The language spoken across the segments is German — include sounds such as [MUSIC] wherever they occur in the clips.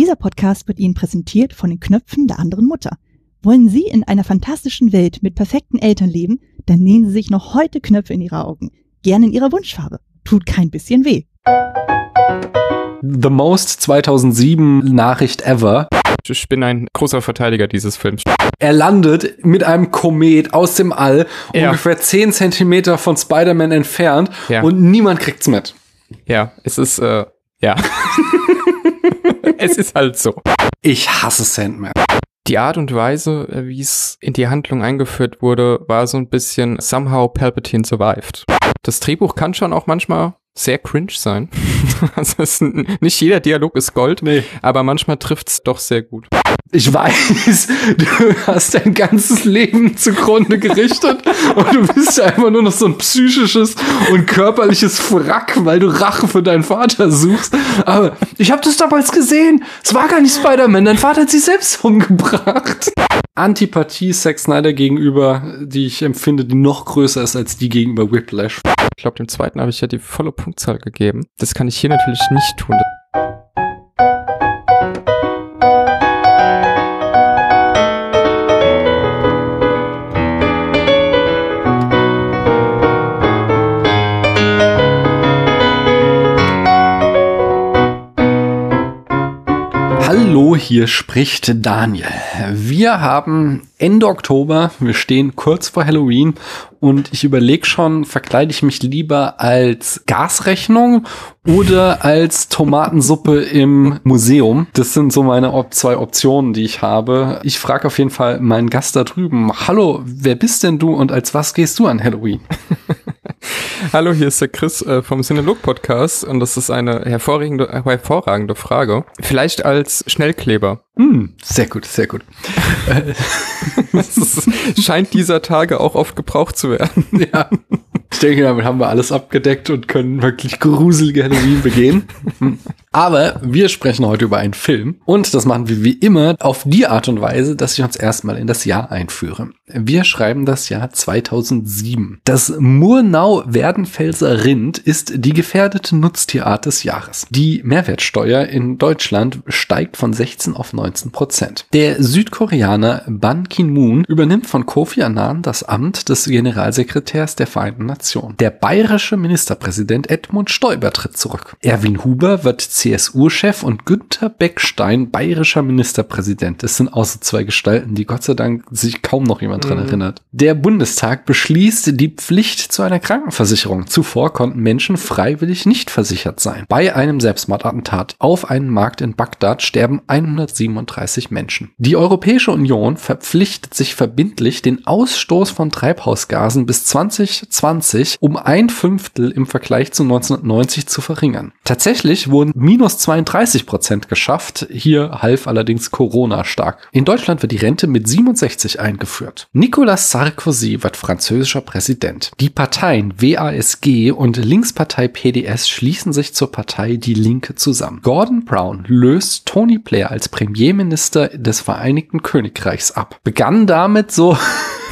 Dieser Podcast wird Ihnen präsentiert von den Knöpfen der anderen Mutter. Wollen Sie in einer fantastischen Welt mit perfekten Eltern leben? Dann nähen Sie sich noch heute Knöpfe in Ihre Augen. Gerne in Ihrer Wunschfarbe. Tut kein bisschen weh. The Most 2007 Nachricht ever. Ich bin ein großer Verteidiger dieses Films. Er landet mit einem Komet aus dem All, Ja. ungefähr 10 Zentimeter von Spider-Man entfernt Ja. und niemand kriegt's mit. Ja, es ist, äh, ja. [LAUGHS] es ist halt so. Ich hasse Sandman. Die Art und Weise, äh, wie es in die Handlung eingeführt wurde, war so ein bisschen somehow Palpatine survived. Das Drehbuch kann schon auch manchmal sehr cringe sein. [LAUGHS] also nicht jeder Dialog ist Gold, Nee. aber manchmal trifft's doch sehr gut. Ich weiß, du hast dein ganzes Leben zugrunde gerichtet und du bist einfach nur noch so ein psychisches und körperliches Wrack, weil du Rache für deinen Vater suchst. Aber ich habe das damals gesehen. Es war gar nicht Spider-Man. Dein Vater hat sich selbst umgebracht. Antipathie Zack Snyder gegenüber, die ich empfinde, die noch größer ist als die gegenüber Whiplash. Ich glaube, dem zweiten habe ich ja die volle Punktzahl gegeben. Das kann ich hier natürlich nicht tun. Hallo, hier spricht Daniel. Wir haben Ende Oktober, wir stehen kurz vor Halloween und ich überlege schon, verkleide ich mich lieber als Gasrechnung oder [LAUGHS] als Tomatensuppe im Museum. Das sind so meine Op zwei Optionen, die ich habe. Ich frage auf jeden Fall meinen Gast da drüben. Hallo, wer bist denn du und als was gehst du an Halloween? [LAUGHS] Hallo, hier ist der Chris äh, vom Cinelog Podcast und das ist eine hervorragende, äh, hervorragende Frage. Vielleicht als Schnellkleber. Hm, sehr gut, sehr gut. [LAUGHS] Ist, scheint dieser Tage auch oft gebraucht zu werden. [LAUGHS] Ja. Ich denke, damit haben wir alles abgedeckt und können wirklich gruselige Halloween begehen. [LAUGHS] Aber wir sprechen heute über einen Film und das machen wir wie immer auf die Art und Weise, dass ich uns erstmal in das Jahr einführe. Wir schreiben das Jahr 2007. Das Murnau-Werdenfelser Rind ist die gefährdete Nutztierart des Jahres. Die Mehrwertsteuer in Deutschland steigt von 16 auf 19 Prozent. Der Südkoreaner Ban Ki-moon übernimmt von Kofi Annan das Amt des Generalsekretärs der Vereinten Nationen. Der bayerische Ministerpräsident Edmund Stoiber tritt zurück. Erwin Huber wird CSU-Chef und Günther Beckstein bayerischer Ministerpräsident. Das sind so zwei Gestalten, die Gott sei Dank sich kaum noch jemand dran erinnert. Der Bundestag beschließt die Pflicht zu einer Krankenversicherung. Zuvor konnten Menschen freiwillig nicht versichert sein. Bei einem Selbstmordattentat auf einen Markt in Bagdad sterben 137 Menschen. Die Europäische Union verpflichtet sich verbindlich, den Ausstoß von Treibhausgasen bis 2020 um ein Fünftel im Vergleich zu 1990 zu verringern. Tatsächlich wurden minus 32 Prozent geschafft. Hier half allerdings Corona stark. In Deutschland wird die Rente mit 67 eingeführt. Nicolas Sarkozy wird französischer Präsident. Die Parteien WASG und Linkspartei PDS schließen sich zur Partei Die Linke zusammen. Gordon Brown löst Tony Blair als Premierminister des Vereinigten Königreichs ab. Begann damit so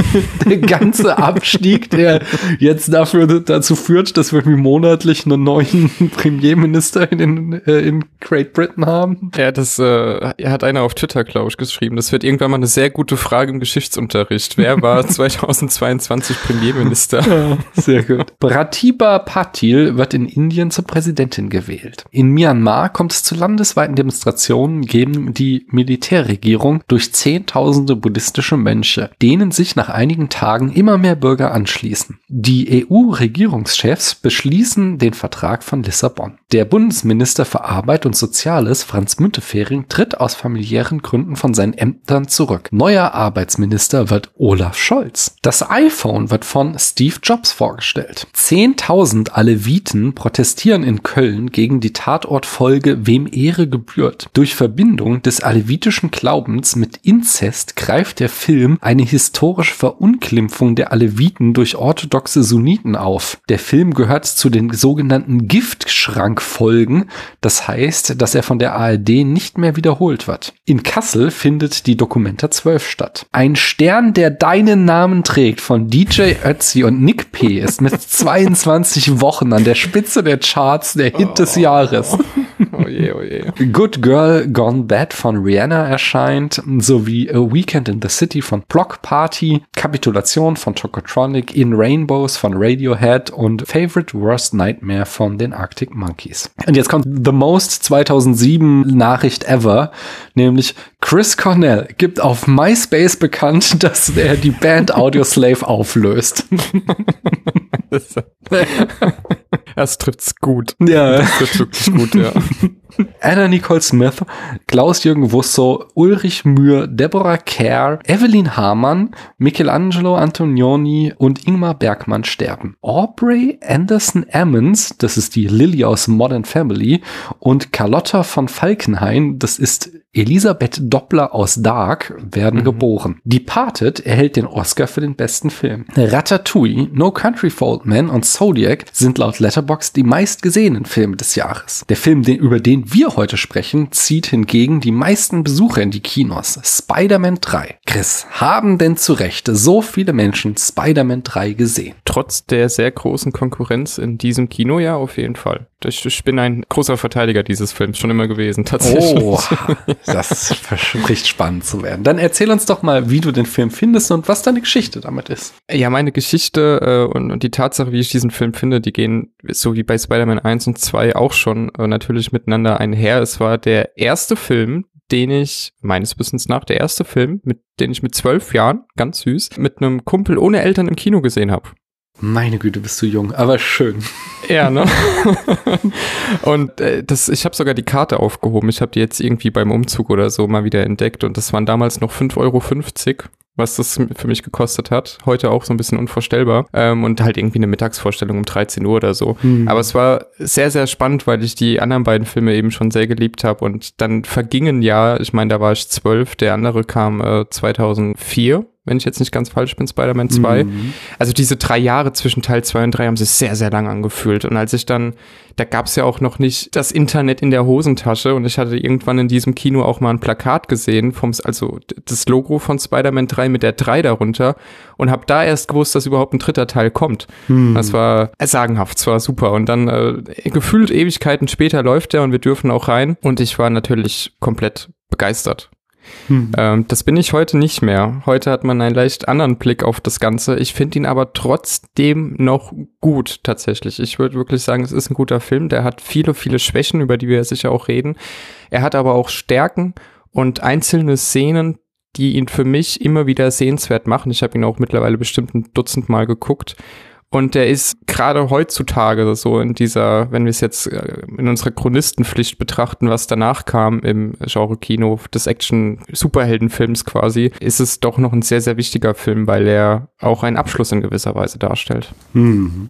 [LAUGHS] der ganze Abstieg, der jetzt dafür dazu führt, dass wir monatlich einen neuen Premierminister in, in, äh, in Great Britain haben. Ja, das äh, hat einer auf Twitter, glaube ich, geschrieben. Das wird irgendwann mal eine sehr gute Frage im Geschichtsunterricht. Wer war [LAUGHS] 2022 Premierminister? Ja, sehr gut. Pratibha Patil wird in Indien zur Präsidentin gewählt. In Myanmar kommt es zu landesweiten Demonstrationen gegen die Militärregierung durch zehntausende buddhistische Mönche, denen sich nach einigen Tagen immer mehr Bürger anschließen. Die EU-Regierungschefs beschließen den Vertrag von Lissabon. Der Bundesminister für Arbeit und Soziales, Franz Müntefering, tritt aus familiären Gründen von seinen Ämtern zurück. Neuer Arbeitsminister wird Olaf Scholz. Das iPhone wird von Steve Jobs vorgestellt. 10.000 Aleviten protestieren in Köln gegen die Tatortfolge Wem Ehre gebührt. Durch Verbindung des alevitischen Glaubens mit Inzest greift der Film eine historische Verunglimpfung der Aleviten durch orthodoxe Sunniten auf. Der Film gehört zu den sogenannten Giftschrankfolgen, das heißt, dass er von der ARD nicht mehr wiederholt wird. In Kassel findet die Documenta 12 statt. Ein Stern, der deinen Namen trägt, von DJ Ötzi und Nick P. ist mit [LAUGHS] 22 Wochen an der Spitze der Charts der Hit des Jahres. Oh je, oh je. Good Girl Gone Bad von Rihanna erscheint, sowie A Weekend in the City von Block Party, Kapitulation von Tokotronic, In Rainbows von Radiohead und Favorite Worst Nightmare von den Arctic Monkeys. Und jetzt kommt The Most 2007 Nachricht ever, nämlich Chris Cornell gibt auf MySpace bekannt, [LAUGHS] dass er die Band Audioslave auflöst. [LAUGHS] [LAUGHS] Das trifft's gut. Ja. Das trifft wirklich gut, ja. [LAUGHS] Anna Nicole Smith, Klaus-Jürgen Wusso, Ulrich Mühr, Deborah Kerr, Evelyn Hamann, Michelangelo Antonioni und Ingmar Bergmann sterben. Aubrey Anderson Ammons, das ist die Lily aus Modern Family, und Carlotta von Falkenhayn, das ist Elisabeth Doppler aus Dark, werden Mhm. geboren. Departed erhält den Oscar für den besten Film. Ratatouille, No Country for Old Men und Zodiac sind laut Letterboxd die meistgesehenen Filme des Jahres. Der Film, den, über den wir heute sprechen, zieht hingegen die meisten Besucher in die Kinos. Spider-Man 3. Chris, haben denn zu Recht so viele Menschen Spider-Man 3 gesehen? Trotz der sehr großen Konkurrenz in diesem Kino, ja, auf jeden Fall. Ich, ich bin ein großer Verteidiger dieses Films, schon immer gewesen, tatsächlich. Oh, [LAUGHS] das verspricht spannend zu werden. Dann erzähl uns doch mal, wie du den Film findest und was deine Geschichte damit ist. Ja, meine Geschichte äh, und, und die Tatsache, wie ich diesen Film finde, die gehen so wie bei Spider-Man 1 und 2 auch schon äh, natürlich miteinander einher. Es war der erste Film, den ich, meines Wissens nach, der erste Film, mit den ich mit zwölf Jahren, ganz süß, mit einem Kumpel ohne Eltern im Kino gesehen habe. Meine Güte, bist du jung, aber schön. Ja, ne? [LAUGHS] und äh, das, ich habe sogar die Karte aufgehoben. Ich habe die jetzt irgendwie beim Umzug oder so mal wieder entdeckt und das waren damals noch 5,50 Euro, was das für mich gekostet hat. Heute auch so ein bisschen unvorstellbar. Ähm, und halt irgendwie eine Mittagsvorstellung um 13 Uhr oder so. Aber es war sehr, sehr spannend, weil ich die anderen beiden Filme eben schon sehr geliebt habe. Und dann vergingen ja, ich meine, da war ich zwölf, der andere kam äh, 2004 wenn ich jetzt nicht ganz falsch bin, Spider-Man 2. Mhm. Also diese drei Jahre zwischen Teil 2 und 3 haben sich sehr, sehr lang angefühlt. Und als ich dann, da gab es ja auch noch nicht das Internet in der Hosentasche und ich hatte irgendwann in diesem Kino auch mal ein Plakat gesehen, vom, also das Logo von Spider-Man 3 mit der 3 darunter und habe da erst gewusst, dass überhaupt ein dritter Teil kommt. Mhm. Das war sagenhaft, es war super. Und dann äh, gefühlt Ewigkeiten später läuft er und wir dürfen auch rein. Und ich war natürlich komplett begeistert. Hm. Das bin ich heute nicht mehr. Heute hat man einen leicht anderen Blick auf das Ganze. Ich finde ihn aber trotzdem noch gut tatsächlich. Ich würde wirklich sagen, es ist ein guter Film. Der hat viele, viele Schwächen, über die wir sicher auch reden. Er hat aber auch Stärken und einzelne Szenen, die ihn für mich immer wieder sehenswert machen. Ich habe ihn auch mittlerweile bestimmt ein Dutzend Mal geguckt. Und der ist gerade heutzutage so in dieser, wenn wir es jetzt äh, in unserer Chronistenpflicht betrachten, was danach kam im Genre-Kino des Action-Superheldenfilms quasi, ist es doch noch ein sehr, sehr wichtiger Film, weil er auch einen Abschluss in gewisser Weise darstellt. Mhm.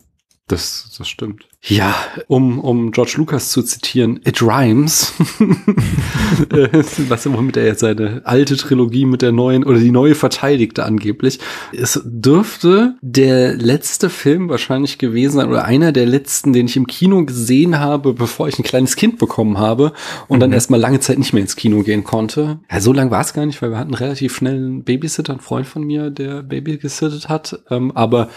Das, das stimmt. Ja, um, um George Lucas zu zitieren, it rhymes. [LAUGHS] Äh, Was immer mit er jetzt seine alte Trilogie mit der neuen oder die neue verteidigte angeblich. Es dürfte der letzte Film wahrscheinlich gewesen sein oder einer der letzten, den ich im Kino gesehen habe, bevor ich ein kleines Kind bekommen habe und dann erstmal lange Zeit nicht mehr ins Kino gehen konnte. Ja, so lang war es gar nicht, weil wir hatten relativ schnell einen Babysitter, einen Freund von mir, der Baby gesittet hat. Ähm, aber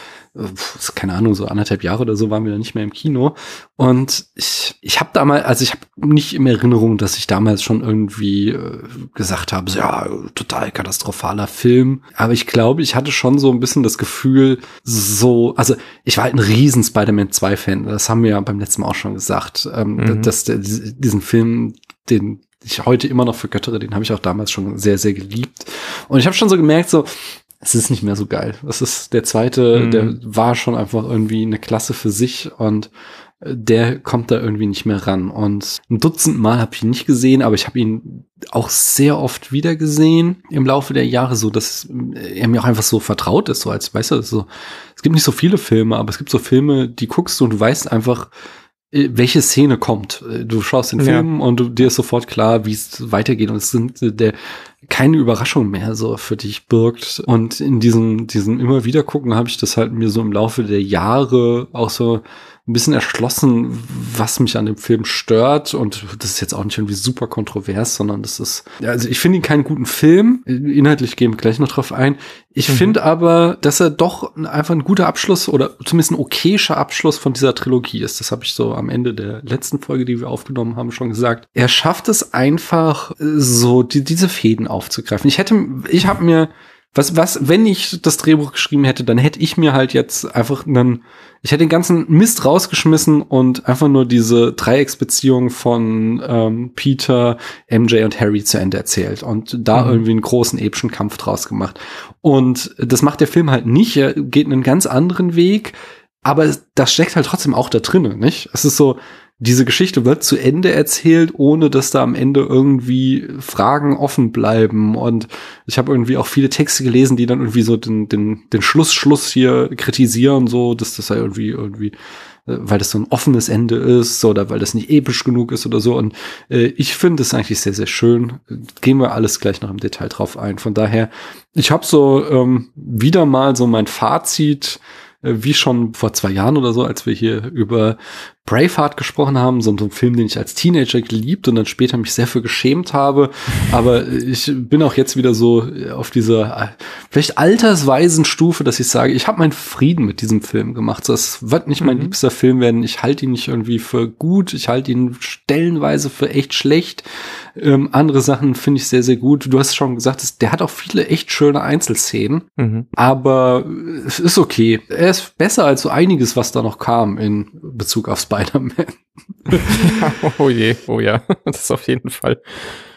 keine Ahnung, so anderthalb Jahre oder so waren wir dann nicht mehr im Kino. Und ich, ich habe damals, also ich habe nicht in Erinnerung, dass ich damals schon irgendwie äh, gesagt habe, so, ja, total katastrophaler Film. Aber ich glaube, ich hatte schon so ein bisschen das Gefühl, so, also ich war halt ein riesen Spider-Man 2-Fan. Das haben wir ja beim letzten Mal auch schon gesagt, ähm, Mhm. dass der, diesen Film, den ich heute immer noch vergöttere, den habe ich auch damals schon sehr, sehr geliebt. Und ich habe schon so gemerkt, so, es ist nicht mehr so geil. Das ist der zweite, Mhm. der war schon einfach irgendwie eine Klasse für sich und äh, der kommt da irgendwie nicht mehr ran. Und ein Dutzend Mal habe ich ihn nicht gesehen, aber ich habe ihn auch sehr oft wieder gesehen im Laufe der Jahre, so dass er mir auch einfach so vertraut ist, so als, weißt du, so, es gibt nicht so viele Filme, aber es gibt so Filme, die guckst du und du weißt einfach, welche Szene kommt. Äh, Du schaust den Ja. Film und du, dir ist sofort klar, wie es weitergeht. Und es sind äh, der keine Überraschung mehr so für dich birgt. Und in diesem, diesem immer wieder gucken habe ich das halt mir so im Laufe der Jahre auch so ein bisschen erschlossen, was mich an dem Film stört. Und das ist jetzt auch nicht irgendwie super kontrovers, sondern das ist, also ich finde ihn keinen guten Film. Inhaltlich gehen wir gleich noch drauf ein. Ich mhm. finde aber, dass er doch einfach ein guter Abschluss oder zumindest ein okayischer Abschluss von dieser Trilogie ist. Das habe ich so am Ende der letzten Folge, die wir aufgenommen haben, schon gesagt. Er schafft es einfach, so die, diese Fäden aufzugreifen. Ich hätte, ich habe mir was, was, wenn ich das Drehbuch geschrieben hätte, dann hätte ich mir halt jetzt einfach einen, ich hätte den ganzen Mist rausgeschmissen und einfach nur diese Dreiecksbeziehung von ähm, Peter, MJ und Harry zu Ende erzählt und da mhm. irgendwie einen großen epischen Kampf draus gemacht. Und das macht der Film halt nicht. Er geht einen ganz anderen Weg, aber das steckt halt trotzdem auch da drinnen, nicht? Es ist so, diese Geschichte wird zu Ende erzählt, ohne dass da am Ende irgendwie Fragen offen bleiben. Und ich habe irgendwie auch viele Texte gelesen, die dann irgendwie so den, den, den Schluss, Schluss hier kritisieren, so, dass das ja irgendwie, irgendwie, äh, weil das so ein offenes Ende ist oder weil das nicht episch genug ist oder so. Und äh, ich finde es eigentlich sehr, sehr schön. Gehen wir alles gleich noch im Detail drauf ein. Von daher, ich habe so ähm, wieder mal so mein Fazit wie schon vor zwei Jahren oder so, als wir hier über Braveheart gesprochen haben, so, ein Film, den ich als Teenager geliebt und dann später mich sehr für geschämt habe. [LAUGHS] Aber ich bin auch jetzt wieder so auf dieser äh, vielleicht altersweisen Stufe, dass ich sage, ich habe meinen Frieden mit diesem Film gemacht. Das wird nicht mein mhm. liebster Film werden. Ich halte ihn nicht irgendwie für gut. Ich halte ihn stellenweise für echt schlecht. Ähm, andere Sachen finde ich sehr, sehr gut. Du hast schon gesagt, der hat auch viele echt schöne Einzelszenen. Mhm. Aber es ist okay. Er ist besser als so einiges, was da noch kam in Bezug auf Spider-Man. [LAUGHS] oh je, oh ja, [LAUGHS] das ist auf jeden Fall.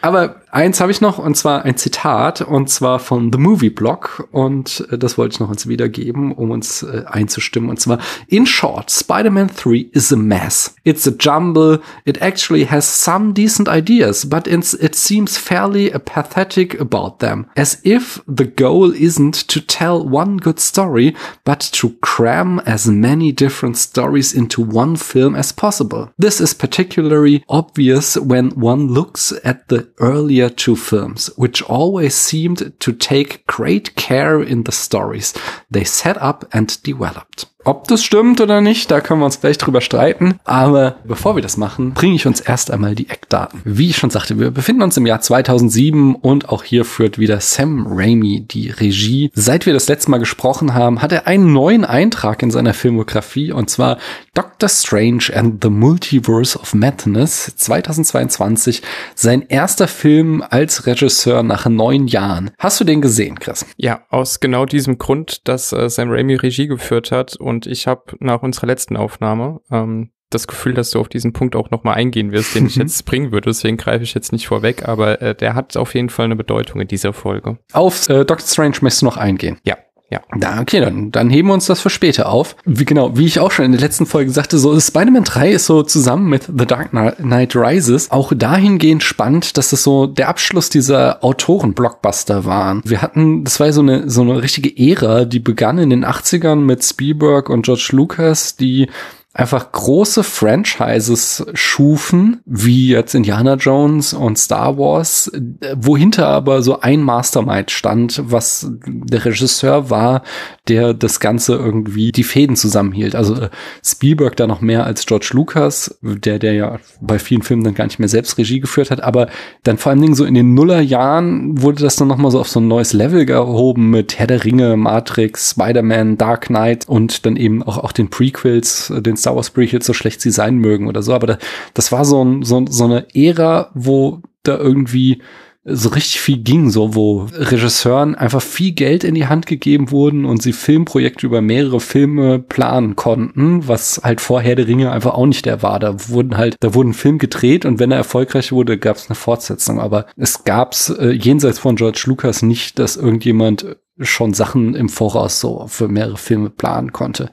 Aber eins habe ich noch, und zwar ein Zitat, und zwar von The Movie Blog, und äh, das wollte ich noch uns wiedergeben, um uns äh, einzustimmen, und zwar, in short, Spider-Man 3 is a mess. It's a jumble, it actually has some decent ideas, but it seems fairly apathetic about them, as if the goal isn't to tell one good story, but to cram as many different stories into one film as possible. This is particularly obvious when one looks at the earlier two films, which always seemed to take great care in the stories they set up and developed. Ob das stimmt oder nicht, da können wir uns gleich drüber streiten. Aber bevor wir das machen, bringe ich uns erst einmal die Eckdaten. Wie ich schon sagte, wir befinden uns im Jahr 2007 und auch hier führt wieder Sam Raimi die Regie. Seit wir das letzte Mal gesprochen haben, hat er einen neuen Eintrag in seiner Filmografie und zwar Doctor Strange and the Multiverse of Madness 2022. Sein erster Film als Regisseur nach neun Jahren. Hast du den gesehen, Chris? Ja, aus genau diesem Grund, dass äh, Sam Raimi Regie geführt hat und und ich habe nach unserer letzten Aufnahme ähm, das Gefühl, dass du auf diesen Punkt auch nochmal eingehen wirst, den ich [LAUGHS] jetzt bringen würde. Deswegen greife ich jetzt nicht vorweg, aber äh, der hat auf jeden Fall eine Bedeutung in dieser Folge. Auf äh, Doctor Strange möchtest du noch eingehen? Ja. Ja. Da, okay, dann, dann heben wir uns das für später auf. Wie, genau, wie ich auch schon in der letzten Folge sagte, so Spider-Man 3 ist so zusammen mit The Dark Knight Rises auch dahingehend spannend, dass es so der Abschluss dieser Autoren-Blockbuster waren. Wir hatten, das war so eine, so eine richtige Ära, die begann in den 80ern mit Spielberg und George Lucas, die einfach große Franchises schufen, wie jetzt Indiana Jones und Star Wars, wohinter aber so ein Mastermind stand, was der Regisseur war, der das Ganze irgendwie die Fäden zusammenhielt. Also äh, Spielberg da noch mehr als George Lucas, der, der ja bei vielen Filmen dann gar nicht mehr selbst Regie geführt hat, aber dann vor allen Dingen so in den Nullerjahren wurde das dann nochmal so auf so ein neues Level gehoben mit Herr der Ringe, Matrix, Spider-Man, Dark Knight und dann eben auch, auch den Prequels, den Star Wars Prequels, so schlecht sie sein mögen oder so. Aber da, das war so, ein, so, so eine Ära, wo da irgendwie so richtig viel ging, so wo Regisseuren einfach viel Geld in die Hand gegeben wurden und sie Filmprojekte über mehrere Filme planen konnten, was halt vorher der Ringe einfach auch nicht der war. Da wurden halt, da wurden Film gedreht und wenn er erfolgreich wurde, gab es eine Fortsetzung. Aber es gab's äh, jenseits von George Lucas nicht, dass irgendjemand schon Sachen im Voraus so für mehrere Filme planen konnte.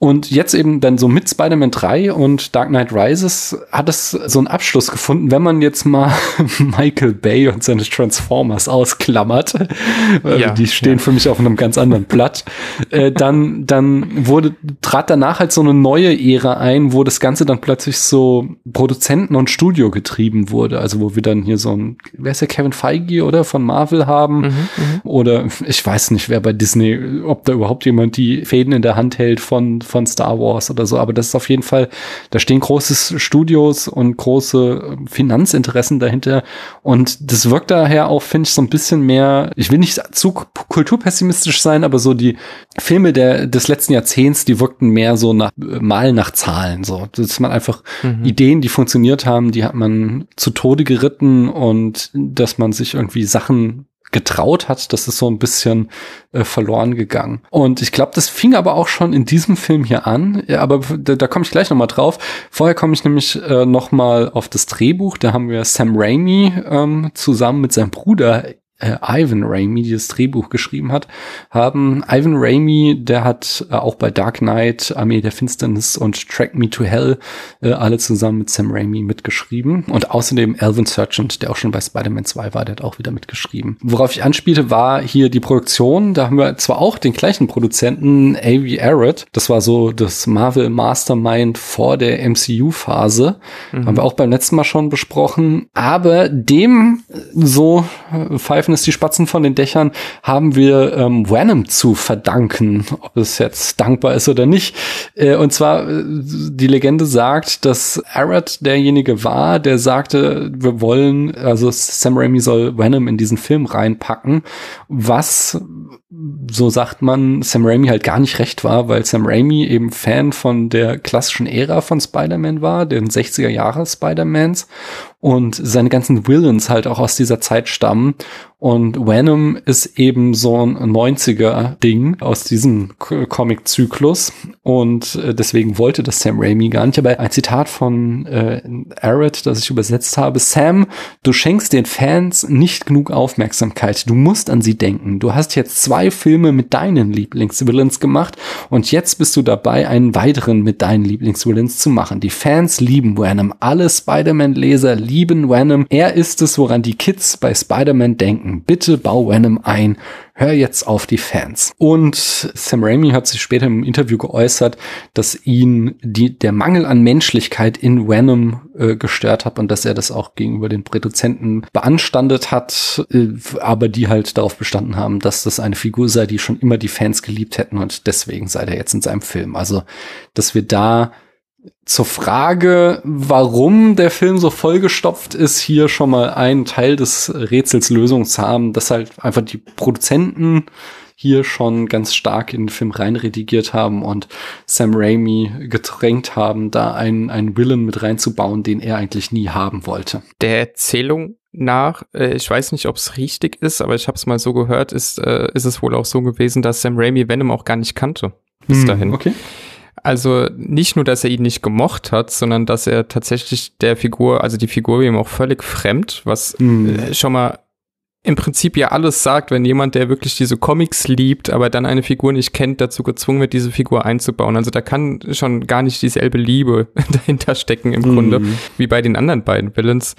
Und jetzt eben dann so mit Spider-Man 3 und Dark Knight Rises hat es so einen Abschluss gefunden, wenn man jetzt mal [LAUGHS] Michael Bay und seine Transformers ausklammert. Ja, die stehen ja. für mich auf einem ganz anderen Blatt. äh, dann, dann wurde, trat danach halt so eine neue Ära ein, wo das Ganze dann plötzlich so Produzenten und Studio getrieben wurde. Also wo wir dann hier so ein, wer ist der Kevin Feige oder von Marvel haben? Mhm, mhm. oder ich weiß nicht, wer bei Disney, ob da überhaupt jemand die Fäden in der Hand hält von von Star Wars oder so, aber das ist auf jeden Fall, da stehen große Studios und große ähm, Finanzinteressen dahinter. Und das wirkt daher auch, finde ich, so ein bisschen mehr, ich will nicht zu kulturpessimistisch sein, aber so die Filme der, des letzten Jahrzehnts, die wirkten mehr so nach, mal nach Zahlen, so, dass man einfach mhm. Ideen, die funktioniert haben, die hat man zu Tode geritten und dass man sich irgendwie Sachen getraut hat, das ist so ein bisschen äh, verloren gegangen. Und ich glaube, das fing aber auch schon in diesem Film hier an. Ja, aber da, da komme ich gleich noch mal drauf. Vorher komme ich nämlich äh, noch mal auf das Drehbuch. Da haben wir Sam Raimi ähm, zusammen mit seinem Bruder äh, Ivan Raimi, die das Drehbuch geschrieben hat, haben. Ivan Raimi, der hat äh, auch bei Dark Knight, Armee der Finsternis und Track Me to Hell äh, alle zusammen mit Sam Raimi mitgeschrieben. Und außerdem Alvin Sergeant, der auch schon bei Spider-Man 2 war, der hat auch wieder mitgeschrieben. Worauf ich anspielte, war hier die Produktion. Da haben wir zwar auch den gleichen Produzenten, A.V. Arrett. Das war so das Marvel Mastermind vor der MCU-Phase. Mhm. Haben wir auch beim letzten Mal schon besprochen. Aber dem so äh, Five pfeifen es die Spatzen von den Dächern, haben wir ähm, Venom zu verdanken, ob es jetzt dankbar ist oder nicht. Äh, und zwar, äh, die Legende sagt, dass Arad derjenige war, der sagte, wir wollen, also Sam Raimi soll Venom in diesen Film reinpacken, was so sagt man, Sam Raimi halt gar nicht recht war, weil Sam Raimi eben Fan von der klassischen Ära von Spider-Man war, den 60er Jahre Spider-Mans und seine ganzen Villains halt auch aus dieser Zeit stammen. Und Venom ist eben so ein 90er-Ding aus diesem Comic-Zyklus. Und äh, deswegen wollte das Sam Raimi gar nicht. Aber ein Zitat von äh, Arrett, das ich übersetzt habe. Sam, du schenkst den Fans nicht genug Aufmerksamkeit. Du musst an sie denken. Du hast jetzt zwei Filme mit deinen Lieblingsvillains gemacht und jetzt bist du dabei, einen weiteren mit deinen Lieblingsvillains zu machen. Die Fans lieben Venom. Alle Spider-Man-Leser lieben Venom. Er ist es, woran die Kids bei Spider-Man denken. Bitte bau Venom ein. Hör jetzt auf die Fans. Und Sam Raimi hat sich später im Interview geäußert, dass ihn die, der Mangel an Menschlichkeit in Venom äh, gestört hat und dass er das auch gegenüber den Produzenten beanstandet hat, äh, aber die halt darauf bestanden haben, dass das eine Figur sei, die schon immer die Fans geliebt hätten und deswegen sei er jetzt in seinem Film. Also, dass wir da zur Frage, warum der Film so vollgestopft ist, hier schon mal einen Teil des Rätsels Lösung zu haben, dass halt einfach die Produzenten hier schon ganz stark in den Film reinredigiert haben und Sam Raimi gedrängt haben, da einen, einen Villain mit reinzubauen, den er eigentlich nie haben wollte. Der Erzählung nach, äh, ich weiß nicht, ob es richtig ist, aber ich habe es mal so gehört, ist, äh, ist es wohl auch so gewesen, dass Sam Raimi Venom auch gar nicht kannte bis hm, dahin. Okay. Also nicht nur, dass er ihn nicht gemocht hat, sondern dass er tatsächlich der Figur, also die Figur ihm auch völlig fremd, was mhm. äh, schon mal im Prinzip ja alles sagt, wenn jemand, der wirklich diese Comics liebt, aber dann eine Figur nicht kennt, dazu gezwungen wird, diese Figur einzubauen. Also da kann schon gar nicht dieselbe Liebe [LAUGHS] dahinter stecken im mhm. Grunde, wie bei den anderen beiden Villains.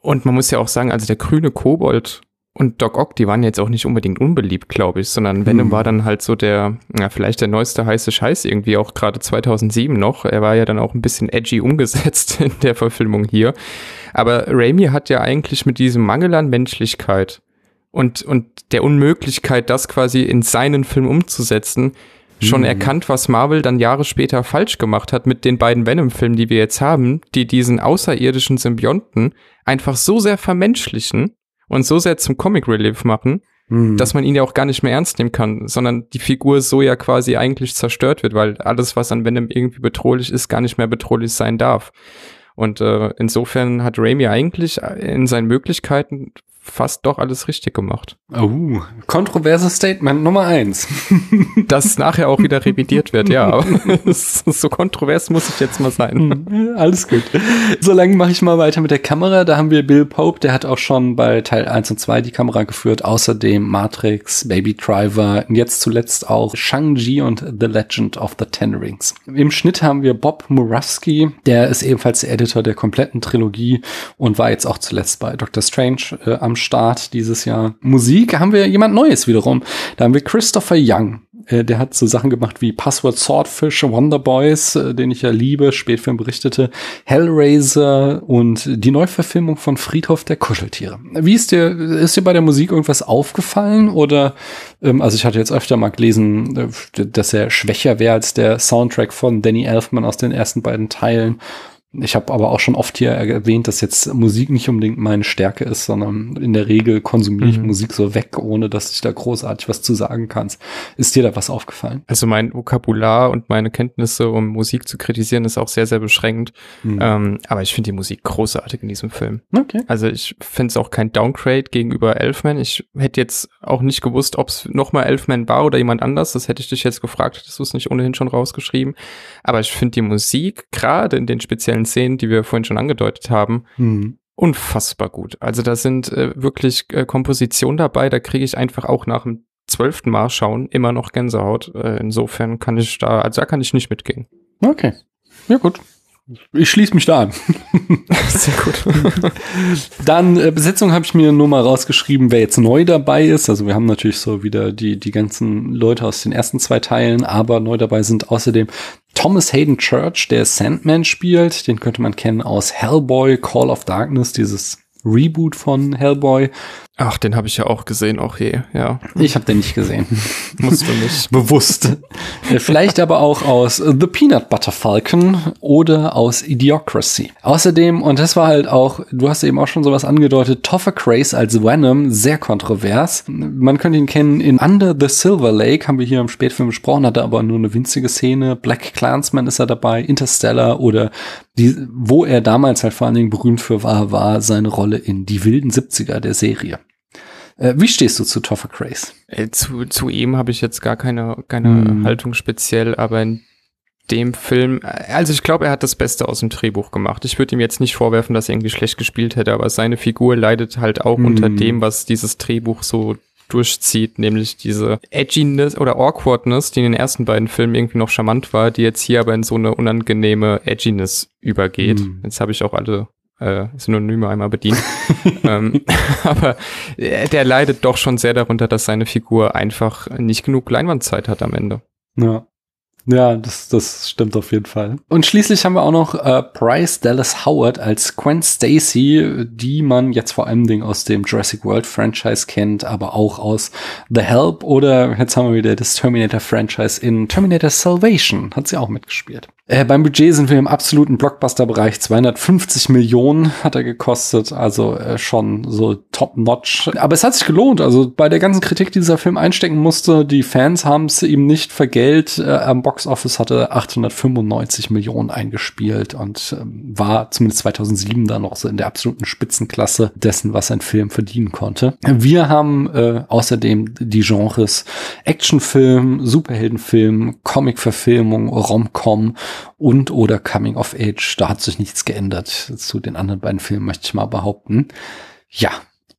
Und man muss ja auch sagen, also der grüne Kobold und Doc Ock, die waren jetzt auch nicht unbedingt unbeliebt, glaube ich, sondern Venom mhm. war dann halt so der, ja, vielleicht der neueste heiße Scheiß irgendwie, auch gerade 2007 noch. Er war ja dann auch ein bisschen edgy umgesetzt [LAUGHS] in der Verfilmung hier. Aber Raimi hat ja eigentlich mit diesem Mangel an Menschlichkeit und, und der Unmöglichkeit, das quasi in seinen Film umzusetzen, schon mhm. erkannt, was Marvel dann Jahre später falsch gemacht hat mit den beiden Venom-Filmen, die wir jetzt haben, die diesen außerirdischen Symbionten einfach so sehr vermenschlichen, und so sehr zum Comic Relief machen, mhm. dass man ihn ja auch gar nicht mehr ernst nehmen kann, sondern die Figur so ja quasi eigentlich zerstört wird, weil alles, was an Venom irgendwie bedrohlich ist, gar nicht mehr bedrohlich sein darf. Und äh, insofern hat Raimi eigentlich in seinen Möglichkeiten fast doch alles richtig gemacht. Oh, kontroverses Statement Nummer eins. [LAUGHS] [LAUGHS] Das nachher auch wieder revidiert wird, ja. Aber [LAUGHS] so kontrovers muss ich jetzt mal sein. Hm, alles gut. Solange mache ich mal weiter mit der Kamera. Da haben wir Bill Pope, der hat auch schon bei Teil 1 und 2 die Kamera geführt. Außerdem Matrix, Baby Driver und jetzt zuletzt auch Shang-Chi und The Legend of the Ten Rings. Im Schnitt haben wir Bob Murawski, der ist ebenfalls der Editor der kompletten Trilogie und war jetzt auch zuletzt bei Doctor Strange äh, am Start dieses Jahr. Musik haben wir jemand Neues wiederum. Da haben wir Christopher Young. Äh, der hat so Sachen gemacht wie Password Swordfish, Wonder Boys, äh, den ich ja liebe, Spätfilm berichtete, Hellraiser und die Neuverfilmung von Friedhof der Kuscheltiere. Wie ist dir, ist dir bei der Musik irgendwas aufgefallen oder, ähm, also ich hatte jetzt öfter mal gelesen, äh, dass er schwächer wäre als der Soundtrack von Danny Elfman aus den ersten beiden Teilen ich habe aber auch schon oft hier erwähnt, dass jetzt Musik nicht unbedingt meine Stärke ist, sondern in der Regel konsumiere ich mhm. Musik so weg, ohne dass ich da großartig was zu sagen kann. Ist dir da was aufgefallen? Also mein Vokabular und meine Kenntnisse, um Musik zu kritisieren, ist auch sehr, sehr beschränkt. Mhm. Ähm, aber ich finde die Musik großartig in diesem Film. Okay. Also ich finde es auch kein Downgrade gegenüber Elfman. Ich hätte jetzt auch nicht gewusst, ob es nochmal Elfman war oder jemand anders. Das hätte ich dich jetzt gefragt, hättest du es nicht ohnehin schon rausgeschrieben. Aber ich finde die Musik, gerade in den speziellen einzelnen Szenen, die wir vorhin schon angedeutet haben, mhm. unfassbar gut. Also da sind äh, wirklich äh, Kompositionen dabei, da kriege ich einfach auch nach dem zwölften Mal schauen immer noch Gänsehaut. Äh, insofern kann ich da, also da kann ich nicht mitgehen. Okay. Ja, gut. Ich schließe mich da an. [LAUGHS] Sehr gut. [LAUGHS] Dann äh, Besetzung habe ich mir nur mal rausgeschrieben, wer jetzt neu dabei ist. Also wir haben natürlich so wieder die, die ganzen Leute aus den ersten zwei Teilen, aber neu dabei sind außerdem Thomas Hayden Church, der Sandman spielt. Den könnte man kennen aus Hellboy, Call of Darkness, dieses Reboot von Hellboy. Ach, den habe ich ja auch gesehen, auch je, ja. Ich habe den nicht gesehen. Musst du nicht. [LAUGHS] Bewusst. Äh, vielleicht aber auch aus The Peanut Butter Falcon oder aus Idiocracy. Außerdem, und das war halt auch, du hast eben auch schon sowas angedeutet, Topher Craze als Venom, sehr kontrovers. Man könnte ihn kennen in Under the Silver Lake, haben wir hier im Spätfilm besprochen, hatte aber nur eine winzige Szene. Black Clansman ist er dabei, Interstellar oder die, wo er damals halt vor allen Dingen berühmt für war, war seine Rolle in Die wilden 70er der Serie. Äh, wie stehst du zu Topher Craze? Äh, zu, zu ihm habe ich jetzt gar keine, keine hm. Haltung speziell, aber in dem Film, also ich glaube, er hat das Beste aus dem Drehbuch gemacht. Ich würde ihm jetzt nicht vorwerfen, dass er irgendwie schlecht gespielt hätte, aber seine Figur leidet halt auch hm. unter dem, was dieses Drehbuch so durchzieht, nämlich diese Edginess oder Awkwardness, die in den ersten beiden Filmen irgendwie noch charmant war, die jetzt hier aber in so eine unangenehme Edginess übergeht. Hm. Jetzt habe ich auch alle äh, Synonyme einmal bedient. [LAUGHS] ähm, [LAUGHS] aber äh, der leidet doch schon sehr darunter, dass seine Figur einfach nicht genug Leinwandzeit hat am Ende. Ja. Ja, das, das stimmt auf jeden Fall. Und schließlich haben wir auch noch äh, Bryce Dallas Howard als Gwen Stacy, die man jetzt vor allem Dingen aus dem Jurassic World Franchise kennt, aber auch aus The Help oder jetzt haben wir wieder das Terminator Franchise in Terminator Salvation, hat sie auch mitgespielt. Äh, beim Budget sind wir im absoluten Blockbuster-Bereich. 250 Millionen hat er gekostet, also äh, schon so top-notch. Aber es hat sich gelohnt. Also bei der ganzen Kritik, die dieser Film einstecken musste, die Fans haben es ihm nicht vergelt. Äh, am Box-Office hatte 895 Millionen eingespielt und ähm, war zumindest 2007 dann noch so in der absoluten Spitzenklasse dessen, was ein Film verdienen konnte. Wir haben äh, außerdem die Genres Actionfilm, Superheldenfilm, Comic-Verfilmung, Rom-Com und oder Coming of Age. Da hat sich nichts geändert zu den anderen beiden Filmen, möchte ich mal behaupten. Ja.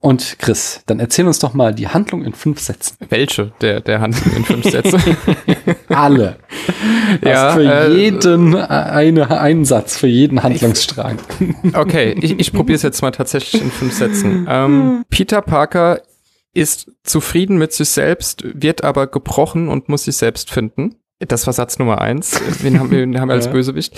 Und Chris, dann erzähl uns doch mal die Handlung in fünf Sätzen. Welche der, der Handlung in fünf Sätzen? [LAUGHS] Alle. ja, für äh, jeden eine, einen Satz, für jeden Handlungsstrang. okay, ich, ich probiere es jetzt mal tatsächlich in fünf Sätzen. Ähm, Peter Parker ist zufrieden mit sich selbst, wird aber gebrochen und muss sich selbst finden. Das war Satz Nummer eins. Wen haben wir, wen haben wir als [LAUGHS] Bösewicht?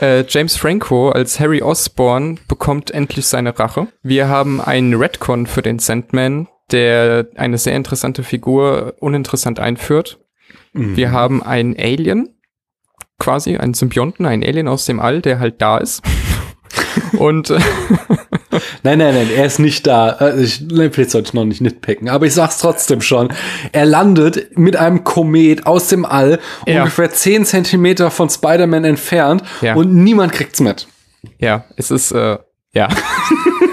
Äh, James Franco als Harry Osborn bekommt endlich seine Rache. Wir haben einen Redcon für den Sandman, der eine sehr interessante Figur uninteressant einführt. Mhm. Wir haben einen Alien, quasi einen Symbionten, einen Alien aus dem All, der halt da ist. [LAUGHS] Und äh, [LAUGHS] Nein, nein, nein, er ist nicht da. Also ich, vielleicht sollte ich noch nicht nitpicken, aber ich sag's trotzdem schon. Er landet mit einem Komet aus dem All, ja. ungefähr 10 Zentimeter von Spider-Man entfernt ja. und niemand kriegt's mit. Ja, es ist, äh, ja. [LAUGHS]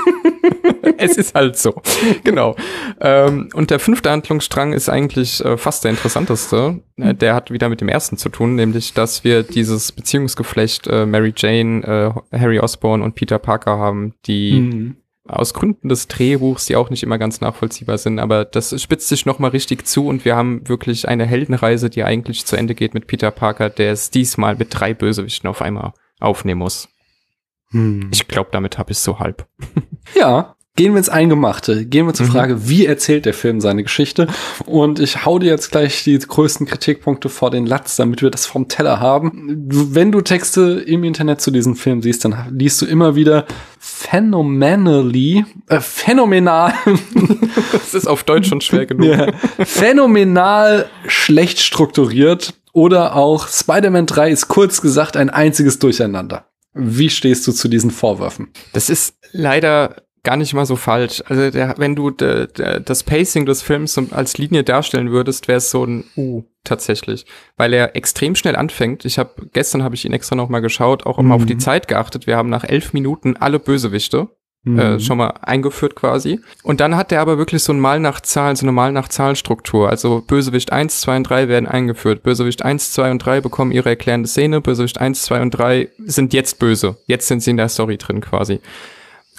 [LAUGHS] es ist halt so. Genau. Ähm, und der fünfte Handlungsstrang ist eigentlich äh, fast der interessanteste. Äh, der hat wieder mit dem ersten zu tun, nämlich, dass wir dieses Beziehungsgeflecht äh, Mary Jane, äh, Harry Osborne und Peter Parker haben, die Mhm. aus Gründen des Drehbuchs, die auch nicht immer ganz nachvollziehbar sind, aber das spitzt sich nochmal richtig zu und wir haben wirklich eine Heldenreise, die eigentlich zu Ende geht mit Peter Parker, der es diesmal mit drei Bösewichten auf einmal aufnehmen muss. Hm. Ich glaube, damit habe ich so halb. Ja, gehen wir ins Eingemachte. Gehen wir zur Mhm. Frage, wie erzählt der Film seine Geschichte? Und ich hau dir jetzt gleich die größten Kritikpunkte vor den Latz, damit wir das vom Teller haben. Wenn du Texte im Internet zu diesem Film siehst, dann liest du immer wieder phenomenally, äh, phänomenal, [LAUGHS] Das ist auf Deutsch schon schwer genug. ja, phänomenal schlecht strukturiert oder auch Spider-Man 3 ist kurz gesagt ein einziges Durcheinander. Wie stehst du zu diesen Vorwürfen? Das ist leider gar nicht mal so falsch. Also der, wenn du de, de, das Pacing des Films als Linie darstellen würdest, wäre es so ein U tatsächlich, weil er extrem schnell anfängt. Ich habe gestern habe ich ihn extra noch mal geschaut, auch immer Mhm. auf die Zeit geachtet. Wir haben nach elf Minuten alle Bösewichte Mhm. äh, schon mal eingeführt quasi. Und dann hat der aber wirklich so ein Mal nach Zahlen, so eine Mal nach Zahlenstruktur. Also Bösewicht 1, 2 und 3 werden eingeführt. Bösewicht 1, 2 und 3 bekommen ihre erklärende Szene. Bösewicht 1, 2 und 3 sind jetzt böse. Jetzt sind sie in der Story drin quasi.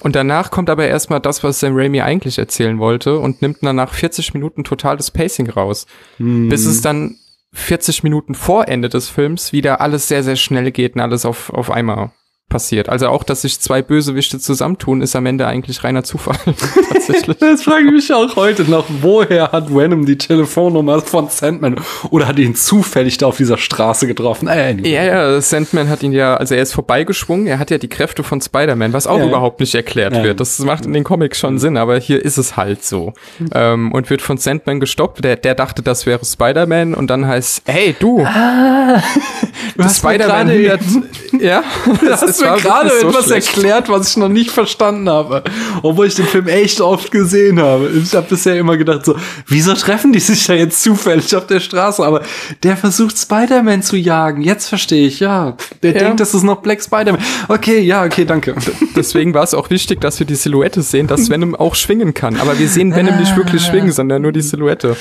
Und danach kommt aber erstmal das, was Sam Raimi eigentlich erzählen wollte und nimmt dann nach 40 Minuten totales Pacing raus. Mhm. Bis es dann 40 Minuten vor Ende des Films wieder alles sehr, sehr schnell geht und alles auf, auf einmal passiert. Also auch, dass sich zwei Bösewichte zusammentun, ist am Ende eigentlich reiner Zufall. [LAUGHS] Tatsächlich. Das frage ich mich auch heute noch. Woher hat Venom die Telefonnummer von Sandman? Oder hat ihn zufällig da auf dieser Straße getroffen? Äh, anyway. Ja, ja, Sandman hat ihn ja, also er ist vorbeigeschwungen, er hat ja die Kräfte von Spider-Man, was auch Ja. überhaupt nicht erklärt Ja. wird. Das macht in den Comics schon Sinn, aber hier ist es halt so. Ähm, und wird von Sandman gestoppt. Der, der dachte, das wäre Spider-Man und dann heißt, hey, du, Ah, du Spider-Man hindert, [LAUGHS] ja, [LAUGHS] Du es- hast mir gerade so etwas schlecht. erklärt, was ich noch nicht verstanden habe. Obwohl ich den Film echt oft gesehen habe. Ich habe bisher immer gedacht so, wieso treffen die sich da jetzt zufällig auf der Straße? Aber der versucht Spider-Man zu jagen. Jetzt verstehe ich, ja. Der Ja. denkt, das ist noch Black Spider-Man. Okay, ja, okay, danke. Deswegen war es auch wichtig, dass wir die Silhouette sehen, dass Venom auch schwingen kann. Aber wir sehen Venom nicht wirklich schwingen, sondern nur die Silhouette.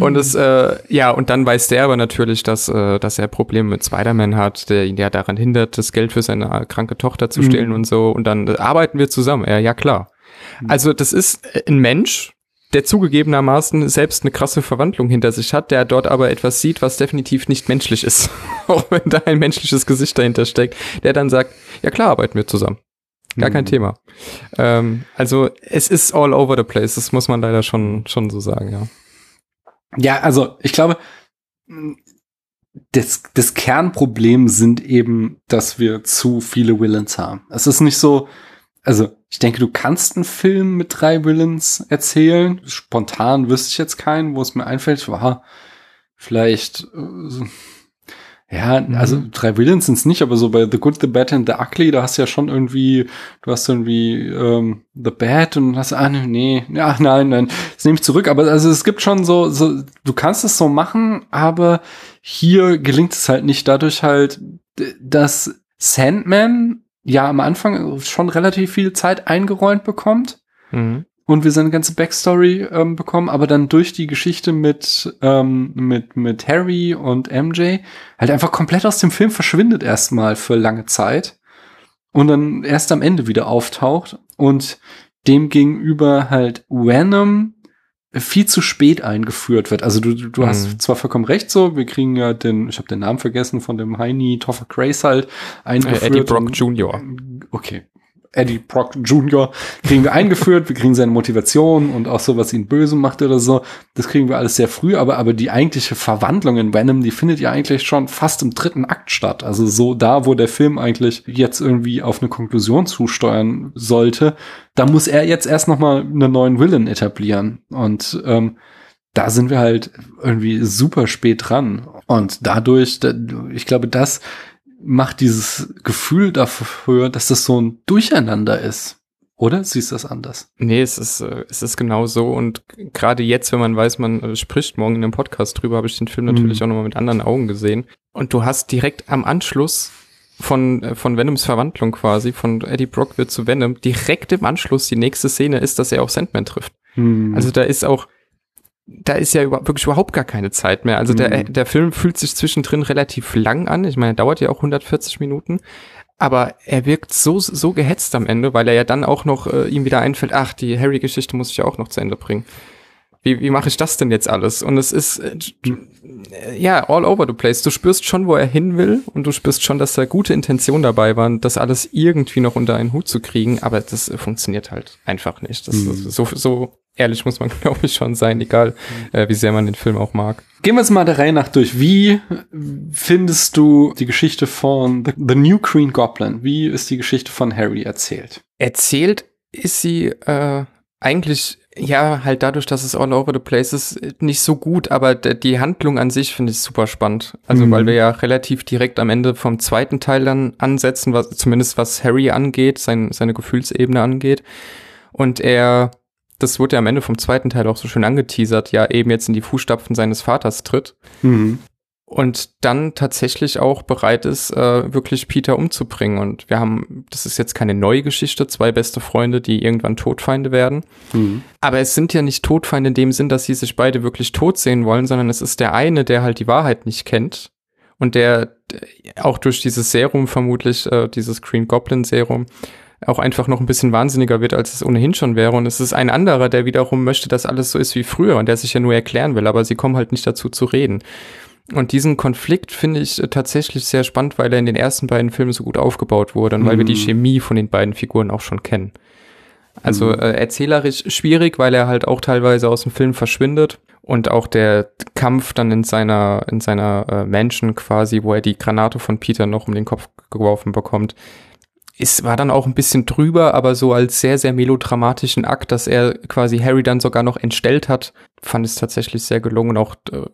Und es, äh, ja, und dann weiß der aber natürlich, dass, äh, dass er Probleme mit Spider-Man hat, der ihn ja daran hindert, das Geld für seine kranke Tochter zu stehlen und so. Und dann äh, arbeiten wir zusammen. Ja, ja, klar. Also, das ist äh, ein Mensch, der zugegebenermaßen selbst eine krasse Verwandlung hinter sich hat, der dort aber etwas sieht, was definitiv nicht menschlich ist. [LAUGHS] auch wenn da ein menschliches Gesicht dahinter steckt, der dann sagt, ja klar, arbeiten wir zusammen. Gar kein Mhm. Thema. Ähm, also es ist all over the place, das muss man leider schon, schon so sagen, ja. Ja, also ich glaube, das, das Kernproblem sind eben, dass wir zu viele Villains haben. Es ist nicht so, also ich denke, du kannst einen Film mit drei Villains erzählen. Spontan wüsste ich jetzt keinen, wo es mir einfällt. War vielleicht, äh, ja, also drei Villains sind es nicht, aber so bei The Good, The Bad and The Ugly, da hast du ja schon irgendwie, du hast irgendwie ähm, The Bad und hast, ah, nee, nee, ja, nein, nein, das nehme ich zurück. Aber also es gibt schon so, so, du kannst es so machen, aber hier gelingt es halt nicht dadurch halt, dass Sandman ja am Anfang schon relativ viel Zeit eingeräumt bekommt Mhm. und wir seine ganze Backstory ähm, bekommen, aber dann durch die Geschichte mit, ähm, mit, mit Harry und MJ halt einfach komplett aus dem Film verschwindet erstmal für lange Zeit und dann erst am Ende wieder auftaucht und dem gegenüber halt Venom viel zu spät eingeführt wird. Also du, du du Mhm. hast zwar vollkommen recht so, wir kriegen ja den, ich habe den Namen vergessen, von dem Heini Toffer Grace halt eingeführt. Äh, Eddie Brock und- Jr. Okay. Eddie Brock Jr. kriegen wir eingeführt, wir kriegen seine Motivation und auch so, was ihn böse macht oder so. Das kriegen wir alles sehr früh, aber, aber die eigentliche Verwandlung in Venom, die findet ja eigentlich schon fast im dritten Akt statt. Also so da, wo der Film eigentlich jetzt irgendwie auf eine Konklusion zusteuern sollte, da muss er jetzt erst noch mal einen neuen Villain etablieren. Und ähm, da sind wir halt irgendwie super spät dran. Und dadurch, da, ich glaube, das macht dieses Gefühl dafür, dass das so ein Durcheinander ist. Oder siehst du das anders? Nee, es ist, äh, es ist genau so. Und gerade jetzt, wenn man weiß, man äh, spricht morgen in einem Podcast drüber, habe ich den Film natürlich Mhm. auch nochmal mit anderen Augen gesehen. Und du hast direkt am Anschluss von, äh, von Venoms Verwandlung quasi, von Eddie Brock wird zu Venom, direkt im Anschluss die nächste Szene ist, dass er auf Sandman trifft. Hm. Also da ist auch, da ist ja über, wirklich überhaupt gar keine Zeit mehr. Also der, Mhm. der Film fühlt sich zwischendrin relativ lang an. Ich meine, er dauert ja auch 140 Minuten. Aber er wirkt so, so gehetzt am Ende, weil er ja dann auch noch äh, ihm wieder einfällt, ach, die Harry-Geschichte muss ich ja auch noch zu Ende bringen. Wie, wie mache ich das denn jetzt alles? Und es ist, äh, ja, all over the place. Du spürst schon, wo er hin will und du spürst schon, dass da gute Intentionen dabei waren, das alles irgendwie noch unter einen Hut zu kriegen, aber das äh, funktioniert halt einfach nicht. Das, Mhm. so, so ehrlich muss man, [LAUGHS] glaube ich, schon sein, egal äh, wie sehr man den Film auch mag. Gehen wir jetzt mal der Reihe nach durch. Wie findest du die Geschichte von The, The New Green Goblin? Wie ist die Geschichte von Harry erzählt? Erzählt ist sie äh, eigentlich ja halt dadurch, dass es all over the place ist, nicht so gut, aber die Handlung an sich finde ich super spannend. Also Mhm. weil wir ja relativ direkt am Ende vom zweiten Teil dann ansetzen, was zumindest was Harry angeht, sein, seine Gefühlsebene angeht. Und er, das wurde ja am Ende vom zweiten Teil auch so schön angeteasert, ja eben jetzt in die Fußstapfen seines Vaters tritt. Mhm. Und dann tatsächlich auch bereit ist, äh, wirklich Peter umzubringen. Und wir haben, das ist jetzt keine neue Geschichte, zwei beste Freunde, die irgendwann Todfeinde werden. Mhm. Aber es sind ja nicht Todfeinde in dem Sinn, dass sie sich beide wirklich tot sehen wollen, sondern es ist der eine, der halt die Wahrheit nicht kennt und der auch durch dieses Serum vermutlich, äh, dieses Green Goblin Serum, auch einfach noch ein bisschen wahnsinniger wird, als es ohnehin schon wäre. Und es ist ein anderer, der wiederum möchte, dass alles so ist wie früher und der sich ja nur erklären will, aber sie kommen halt nicht dazu zu reden. Und diesen Konflikt finde ich äh, tatsächlich sehr spannend, weil er in den ersten beiden Filmen so gut aufgebaut wurde und weil wir die Mhm. Chemie von den beiden Figuren auch schon kennen. Also Mhm. äh, erzählerisch schwierig, weil er halt auch teilweise aus dem Film verschwindet und auch der Kampf dann in seiner in seiner äh, Mansion quasi, wo er die Granate von Peter noch um den Kopf geworfen bekommt, ist war dann auch ein bisschen drüber, aber so als sehr sehr melodramatischen Akt, dass er quasi Harry dann sogar noch entstellt hat, fand es tatsächlich sehr gelungen und auch äh, auch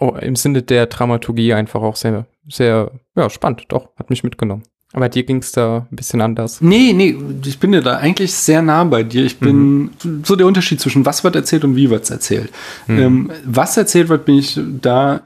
im Sinne der Dramaturgie einfach auch sehr sehr ja spannend, doch hat mich mitgenommen. Aber dir ging's da ein bisschen anders. Nee, nee, ich bin ja da eigentlich sehr nah bei dir. Ich bin so der Unterschied zwischen was wird erzählt und wie wird's erzählt. Mhm. Ähm, was erzählt wird, bin ich da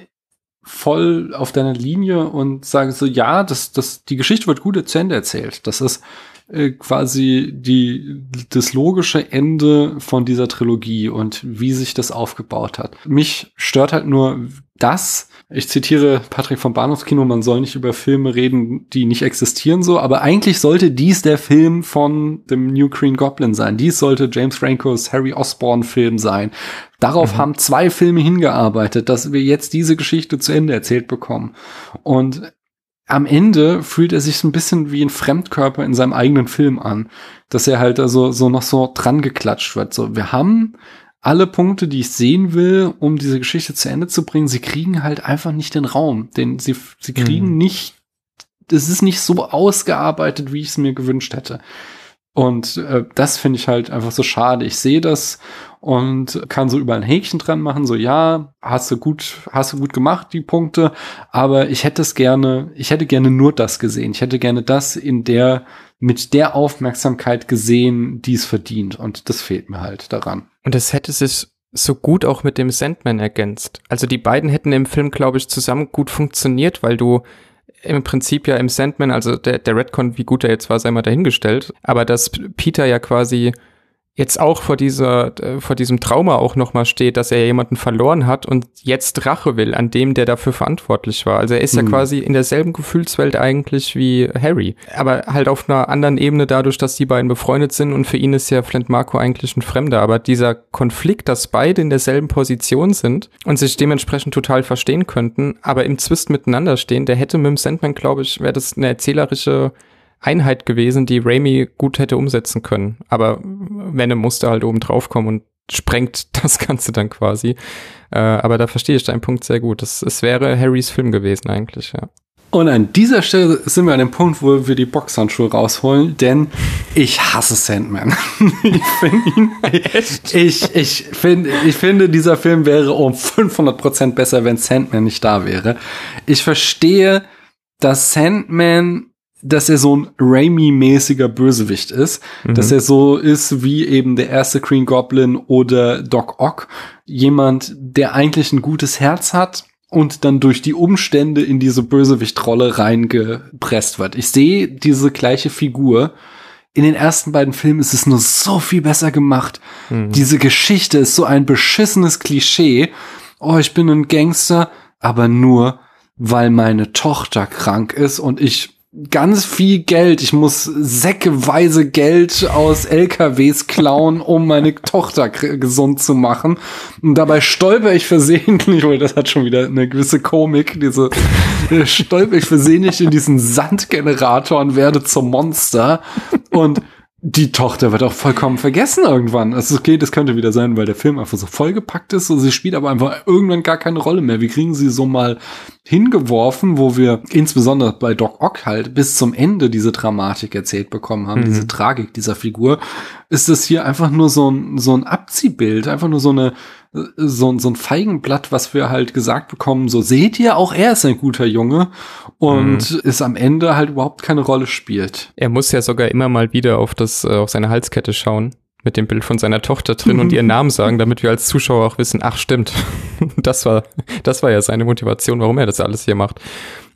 voll auf deiner Linie und sage so, ja, das, das, die Geschichte wird gut zu Ende erzählt. Das ist äh, quasi die, das logische Ende von dieser Trilogie und wie sich das aufgebaut hat. Mich stört halt nur das, ich zitiere Patrick vom Bahnhofskino, man soll nicht über Filme reden, die nicht existieren so, aber eigentlich sollte dies der Film von dem New Green Goblin sein. Dies sollte James Francos Harry Osborn Film sein. Darauf Mhm. haben zwei Filme hingearbeitet, dass wir jetzt diese Geschichte zu Ende erzählt bekommen. Und am Ende fühlt er sich so ein bisschen wie ein Fremdkörper in seinem eigenen Film an, dass er halt also so noch so dran geklatscht wird. So, wir haben alle Punkte, die ich sehen will, um diese Geschichte zu Ende zu bringen. Sie kriegen halt einfach nicht den Raum, denn sie, sie kriegen Mhm. nicht, es ist nicht so ausgearbeitet, wie ich es mir gewünscht hätte. Und äh, das finde ich halt einfach so schade. Ich sehe das und kann so überall ein Häkchen dran machen, so ja, hast du gut, hast du gut gemacht, die Punkte, aber ich hätte es gerne, ich hätte gerne nur das gesehen. Ich hätte gerne das in der, mit der Aufmerksamkeit gesehen, die es verdient. Und das fehlt mir halt daran. Und es hätte sich so gut auch mit dem Sandman ergänzt. Also die beiden hätten im Film, glaube ich, zusammen gut funktioniert, weil du im Prinzip ja im Sandman, also der, der Redcon, wie gut er jetzt war, sei mal dahingestellt, aber dass Peter ja quasi jetzt auch vor dieser, äh, vor diesem Trauma auch nochmal steht, dass er jemanden verloren hat und jetzt Rache will an dem, der dafür verantwortlich war. Also er ist ja Mhm. quasi in derselben Gefühlswelt eigentlich wie Harry. Aber halt auf einer anderen Ebene dadurch, dass die beiden befreundet sind und für ihn ist ja Flint Marco eigentlich ein Fremder. Aber dieser Konflikt, dass beide in derselben Position sind und sich dementsprechend total verstehen könnten, aber im Zwist miteinander stehen, der hätte mit dem Sandman, glaube ich, wäre das eine erzählerische Einheit gewesen, die Raimi gut hätte umsetzen können. Aber Venom musste halt oben drauf kommen und sprengt [LAUGHS] das Ganze dann quasi. Äh, aber da verstehe ich deinen Punkt sehr gut. Das, es wäre Harrys Film gewesen eigentlich, ja. Und an dieser Stelle sind wir an dem Punkt, wo wir die Boxhandschuhe rausholen, denn ich hasse Sandman. [LAUGHS] ich finde ihn, ich, ich finde, ich finde, dieser Film wäre um 500 Prozent besser, wenn Sandman nicht da wäre. Ich verstehe, dass Sandman, dass er so ein Raimi-mäßiger Bösewicht ist, Mhm. dass er so ist wie eben der erste Green Goblin oder Doc Ock. Jemand, der eigentlich ein gutes Herz hat und dann durch die Umstände in diese Bösewichtrolle reingepresst wird. Ich sehe diese gleiche Figur. In den ersten beiden Filmen ist es nur so viel besser gemacht. Mhm. Diese Geschichte ist so ein beschissenes Klischee. Oh, ich bin ein Gangster, aber nur, weil meine Tochter krank ist und ich ganz viel Geld. Ich muss säckeweise Geld aus LKWs klauen, um meine Tochter gesund zu machen. Und dabei stolper ich versehentlich, [LAUGHS] weil das hat schon wieder eine gewisse Komik, diese äh, stolper ich versehentlich in diesen Sandgenerator und werde zum Monster. Und die Tochter wird auch vollkommen vergessen irgendwann. Es ist okay, das könnte wieder sein, weil der Film einfach so vollgepackt ist und sie spielt aber einfach irgendwann gar keine Rolle mehr. Wir kriegen sie so mal hingeworfen, wo wir insbesondere bei Doc Ock halt bis zum Ende diese Dramatik erzählt bekommen haben, mhm. diese Tragik dieser Figur, ist es hier einfach nur so ein, so ein Abziehbild, einfach nur so eine, so, so ein Feigenblatt, was wir halt gesagt bekommen, so seht ihr, auch er ist ein guter Junge und mhm. es am Ende halt überhaupt keine Rolle spielt. Er muss ja sogar immer mal wieder auf das, äh, auf seine Halskette schauen mit dem Bild von seiner Tochter drin und ihren [LAUGHS] Namen sagen, damit wir als Zuschauer auch wissen, ach stimmt, [LAUGHS] das war, das war ja seine Motivation, warum er das alles hier macht.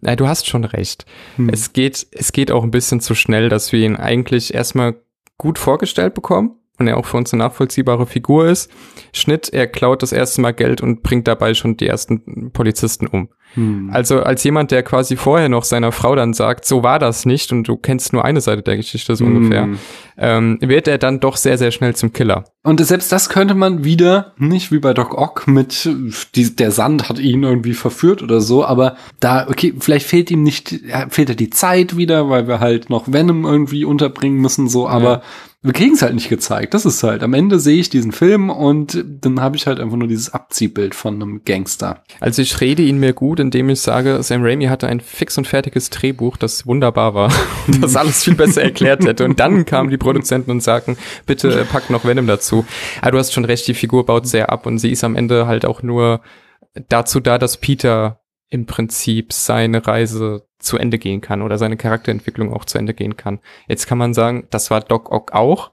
Na, du hast schon recht. Hm. Es geht, es geht auch ein bisschen zu schnell, dass wir ihn eigentlich erstmal gut vorgestellt bekommen und er auch für uns eine nachvollziehbare Figur ist. Schnitt, er klaut das erste Mal Geld und bringt dabei schon die ersten Polizisten um. Hm. Also als jemand, der quasi vorher noch seiner Frau dann sagt, so war das nicht und du kennst nur eine Seite der Geschichte so hm. ungefähr, ähm, wird er dann doch sehr, sehr schnell zum Killer. Und selbst das könnte man wieder, nicht wie bei Doc Ock mit, die, der Sand hat ihn irgendwie verführt oder so, aber da, okay, vielleicht fehlt ihm nicht, fehlt er die Zeit wieder, weil wir halt noch Venom irgendwie unterbringen müssen, so, aber ja wir kriegen es halt nicht gezeigt. Das ist halt. Am Ende sehe ich diesen Film und dann habe ich halt einfach nur dieses Abziehbild von einem Gangster. Also ich rede ihn mir gut, indem ich sage, Sam Raimi hatte ein fix und fertiges Drehbuch, das wunderbar war [LAUGHS] das alles viel besser erklärt hätte. Und dann kamen die Produzenten und sagten, bitte pack noch Venom dazu. Aber du hast schon recht, die Figur baut sehr ab und sie ist am Ende halt auch nur dazu da, dass Peter im Prinzip seine Reise zu Ende gehen kann oder seine Charakterentwicklung auch zu Ende gehen kann. Jetzt kann man sagen, das war Doc Ock auch,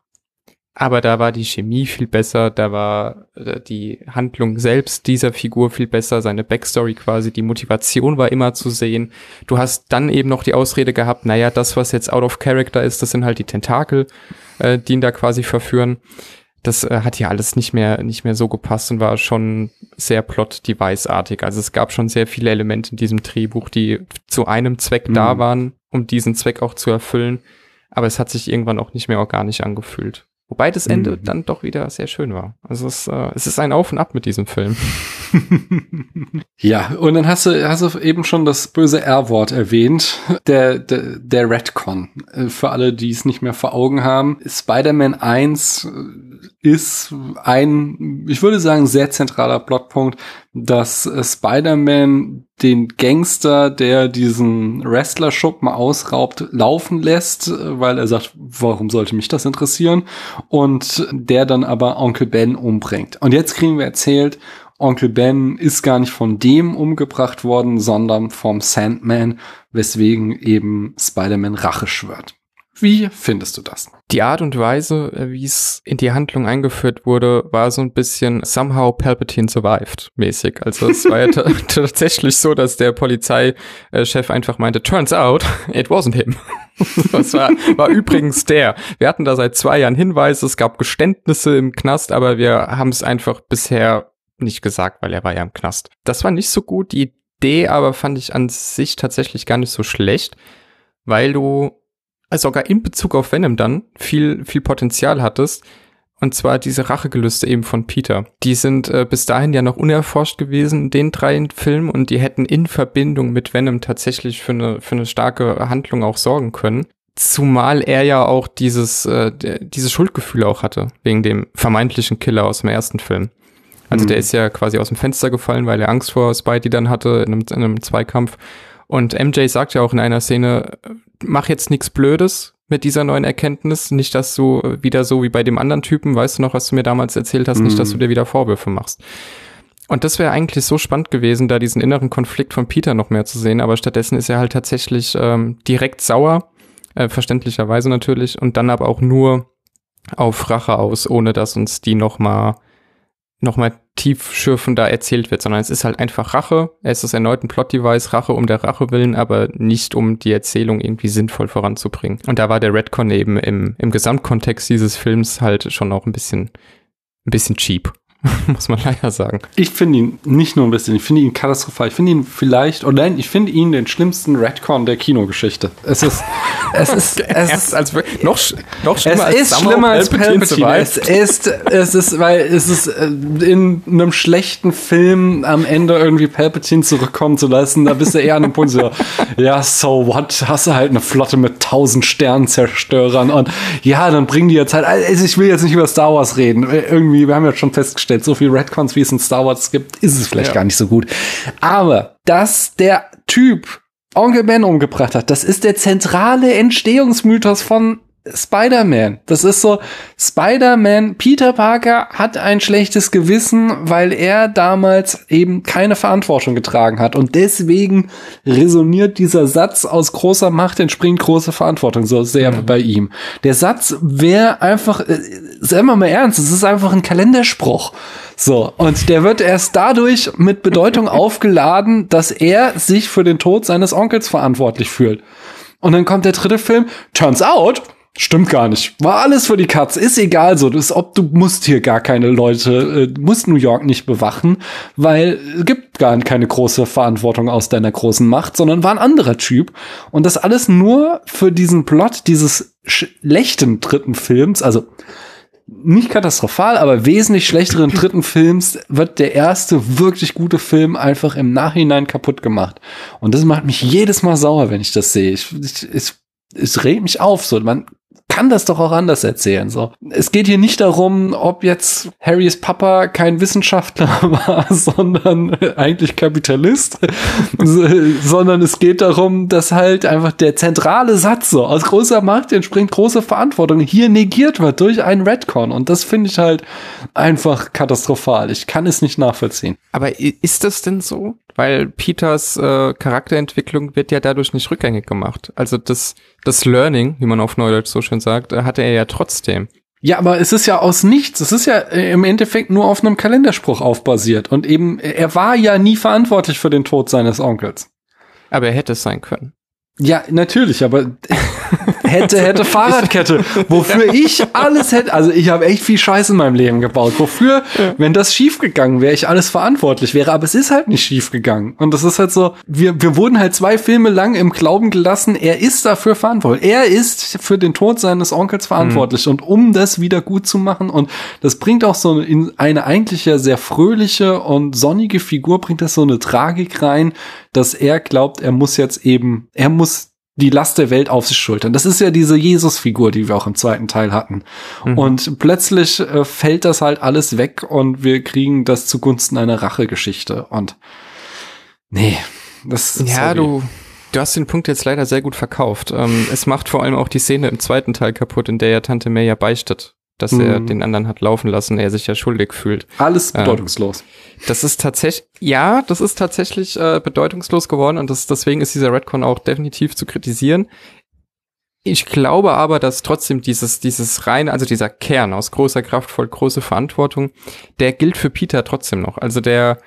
aber da war die Chemie viel besser, da war äh, die Handlung selbst dieser Figur viel besser, seine Backstory quasi, die Motivation war immer zu sehen. Du hast dann eben noch die Ausrede gehabt, naja, das, was jetzt out of character ist, das sind halt die Tentakel, äh, die ihn da quasi verführen das äh, hat hier alles nicht mehr, nicht mehr so gepasst und war schon sehr plot-device-artig. Also es gab schon sehr viele Elemente in diesem Drehbuch, die zu einem Zweck mhm. da waren, um diesen Zweck auch zu erfüllen. Aber es hat sich irgendwann auch nicht mehr organisch angefühlt. Wobei das Ende mhm. dann doch wieder sehr schön war. Also es, äh, es ist ein Auf und Ab mit diesem Film. [LAUGHS] ja, und dann hast du, hast du eben schon das böse R-Wort erwähnt. Der, der, der Redcon. Äh, für alle, die es nicht mehr vor Augen haben. Spider-Man 1 ist ein, ich würde sagen, sehr zentraler Plotpunkt, dass Spider-Man den Gangster, der diesen Wrestler-Schuppen ausraubt, laufen lässt, weil er sagt, warum sollte mich das interessieren? Und der dann aber Onkel Ben umbringt. Und jetzt kriegen wir erzählt, Onkel Ben ist gar nicht von dem umgebracht worden, sondern vom Sandman, weswegen eben Spider-Man Rache schwört. Wie findest du das? Die Art und Weise, äh, wie es in die Handlung eingeführt wurde, war so ein bisschen somehow Palpatine survived mäßig. Also es war ja [LAUGHS] tatsächlich so, dass der Polizeichef einfach meinte, turns out, it wasn't him. [LAUGHS] das war, war übrigens der. Wir hatten da seit zwei Jahren Hinweise, es gab Geständnisse im Knast, aber wir haben es einfach bisher nicht gesagt, weil er war ja im Knast. Das war nicht so gut. Die Idee aber fand ich an sich tatsächlich gar nicht so schlecht, weil du sogar in Bezug auf Venom dann viel, viel Potenzial hattest. Und zwar diese Rachegelüste eben von Peter. Die sind äh, bis dahin ja noch unerforscht gewesen, den drei Filmen, und die hätten in Verbindung mit Venom tatsächlich für eine, für eine starke Handlung auch sorgen können. Zumal er ja auch dieses, äh, dieses Schuldgefühl auch hatte, wegen dem vermeintlichen Killer aus dem ersten Film. Also mhm. der ist ja quasi aus dem Fenster gefallen, weil er Angst vor Spidey dann hatte in einem, in einem Zweikampf. Und MJ sagt ja auch in einer Szene, mach jetzt nichts Blödes mit dieser neuen Erkenntnis. Nicht, dass du wieder so wie bei dem anderen Typen, weißt du noch, was du mir damals erzählt hast, mhm. nicht, dass du mhm. dir wieder Vorwürfe machst. Und das wäre eigentlich so spannend gewesen, da diesen inneren Konflikt von Peter noch mehr zu sehen. Aber stattdessen ist er halt tatsächlich ähm, direkt sauer, äh, verständlicherweise natürlich, und dann aber auch nur auf Rache aus, ohne dass uns die noch mal nochmal tiefschürfender erzählt wird, sondern es ist halt einfach Rache. Es ist erneut ein Plot-Device, Rache um der Rache willen, aber nicht um die Erzählung irgendwie sinnvoll voranzubringen. Und da war der Redcon eben im, im Gesamtkontext dieses Films halt schon auch ein bisschen, ein bisschen cheap. [LAUGHS] muss man leider sagen. Ich finde ihn nicht nur ein bisschen, ich finde ihn katastrophal. Ich finde ihn vielleicht, oder nein, ich finde ihn den schlimmsten Redcon der Kinogeschichte. Es ist, es ist, [LAUGHS] es ist, als, noch, noch schlimmer es ist schlimmer als Palpatine. Es ist, es ist, weil es ist äh, in einem schlechten Film am Ende irgendwie Palpatine zurückkommen zu lassen, da bist du eher an dem Punkt so, ja, so what, hast du halt eine Flotte mit tausend Sternzerstörern und ja, dann bringen die jetzt halt, also ich will jetzt nicht über Star Wars reden. Irgendwie, wir haben ja schon festgestellt, festgestellt, so viel Redcons, wie es in Star Wars gibt, ist es vielleicht ja. gar nicht so gut. Aber, dass der Typ Onkel Ben umgebracht hat, das ist der zentrale Entstehungsmythos von Spider-Man. Das ist so, Spider-Man, Peter Parker hat ein schlechtes Gewissen, weil er damals eben keine Verantwortung getragen hat. Und deswegen resoniert dieser Satz, aus großer Macht entspringt große Verantwortung, so sehr mhm. bei ihm. Der Satz wäre einfach, äh, sei mal mal ernst, es ist einfach ein Kalenderspruch. So, und der wird erst dadurch mit Bedeutung [LAUGHS] aufgeladen, dass er sich für den Tod seines Onkels verantwortlich fühlt. Und dann kommt der dritte Film, turns out, Stimmt gar nicht. War alles für die Katz. Ist egal so. Das, ob du musst hier gar keine Leute, äh, musst New York nicht bewachen, weil es gibt gar keine große Verantwortung aus deiner großen Macht, sondern war ein anderer Typ. Und das alles nur für diesen Plot dieses schlechten dritten Films, also nicht katastrophal, aber wesentlich schlechteren [LAUGHS] dritten Films wird der erste wirklich gute Film einfach im Nachhinein kaputt gemacht. Und das macht mich jedes Mal sauer, wenn ich das sehe. Ich, ich, ich es regt mich auf. So, man kann das doch auch anders erzählen. So, es geht hier nicht darum, ob jetzt Harrys Papa kein Wissenschaftler [LAUGHS] war, sondern eigentlich Kapitalist, [LAUGHS] sondern es geht darum, dass halt einfach der zentrale Satz so aus großer Macht entspringt große Verantwortung hier negiert wird durch einen Redcon und das finde ich halt einfach katastrophal. Ich kann es nicht nachvollziehen. Aber ist das denn so? Weil Peters äh, Charakterentwicklung wird ja dadurch nicht rückgängig gemacht. Also das, das Learning, wie man auf Neudeutsch so schön sagt, äh, hatte er ja trotzdem. Ja, aber es ist ja aus nichts. Es ist ja äh, im Endeffekt nur auf einem Kalenderspruch aufbasiert. Und eben, er war ja nie verantwortlich für den Tod seines Onkels. Aber er hätte es sein können. Ja, natürlich, aber hätte, hätte [LAUGHS] Fahrradkette, wofür ich alles hätte, also ich habe echt viel Scheiße in meinem Leben gebaut, wofür, wenn das schiefgegangen wäre, ich alles verantwortlich wäre, aber es ist halt nicht schiefgegangen. Und das ist halt so, wir, wir wurden halt zwei Filme lang im Glauben gelassen, er ist dafür verantwortlich. Er ist für den Tod seines Onkels verantwortlich. Mhm. Und um das wieder gut zu machen, und das bringt auch so in eine eigentlich ja sehr fröhliche und sonnige Figur, bringt das so eine Tragik rein, dass er glaubt, er muss jetzt eben, er muss die Last der Welt auf sich schultern. Das ist ja diese Jesus-Figur, die wir auch im zweiten Teil hatten. Mhm. Und plötzlich äh, fällt das halt alles weg und wir kriegen das zugunsten einer Rachegeschichte. Und nee, das ist Ja, sorry. du, du hast den Punkt jetzt leider sehr gut verkauft. Ähm, es macht vor allem auch die Szene im zweiten Teil kaputt, in der ja Tante May ja beistet dass mhm. er den anderen hat laufen lassen, er sich ja schuldig fühlt. Alles ähm, bedeutungslos. Äh, das ist tatsächlich, ja, das ist tatsächlich äh, bedeutungslos geworden und das, deswegen ist dieser Redcon auch definitiv zu kritisieren. Ich glaube aber, dass trotzdem dieses, dieses rein, also dieser Kern aus großer Kraft, voll große Verantwortung, der gilt für Peter trotzdem noch. Also der,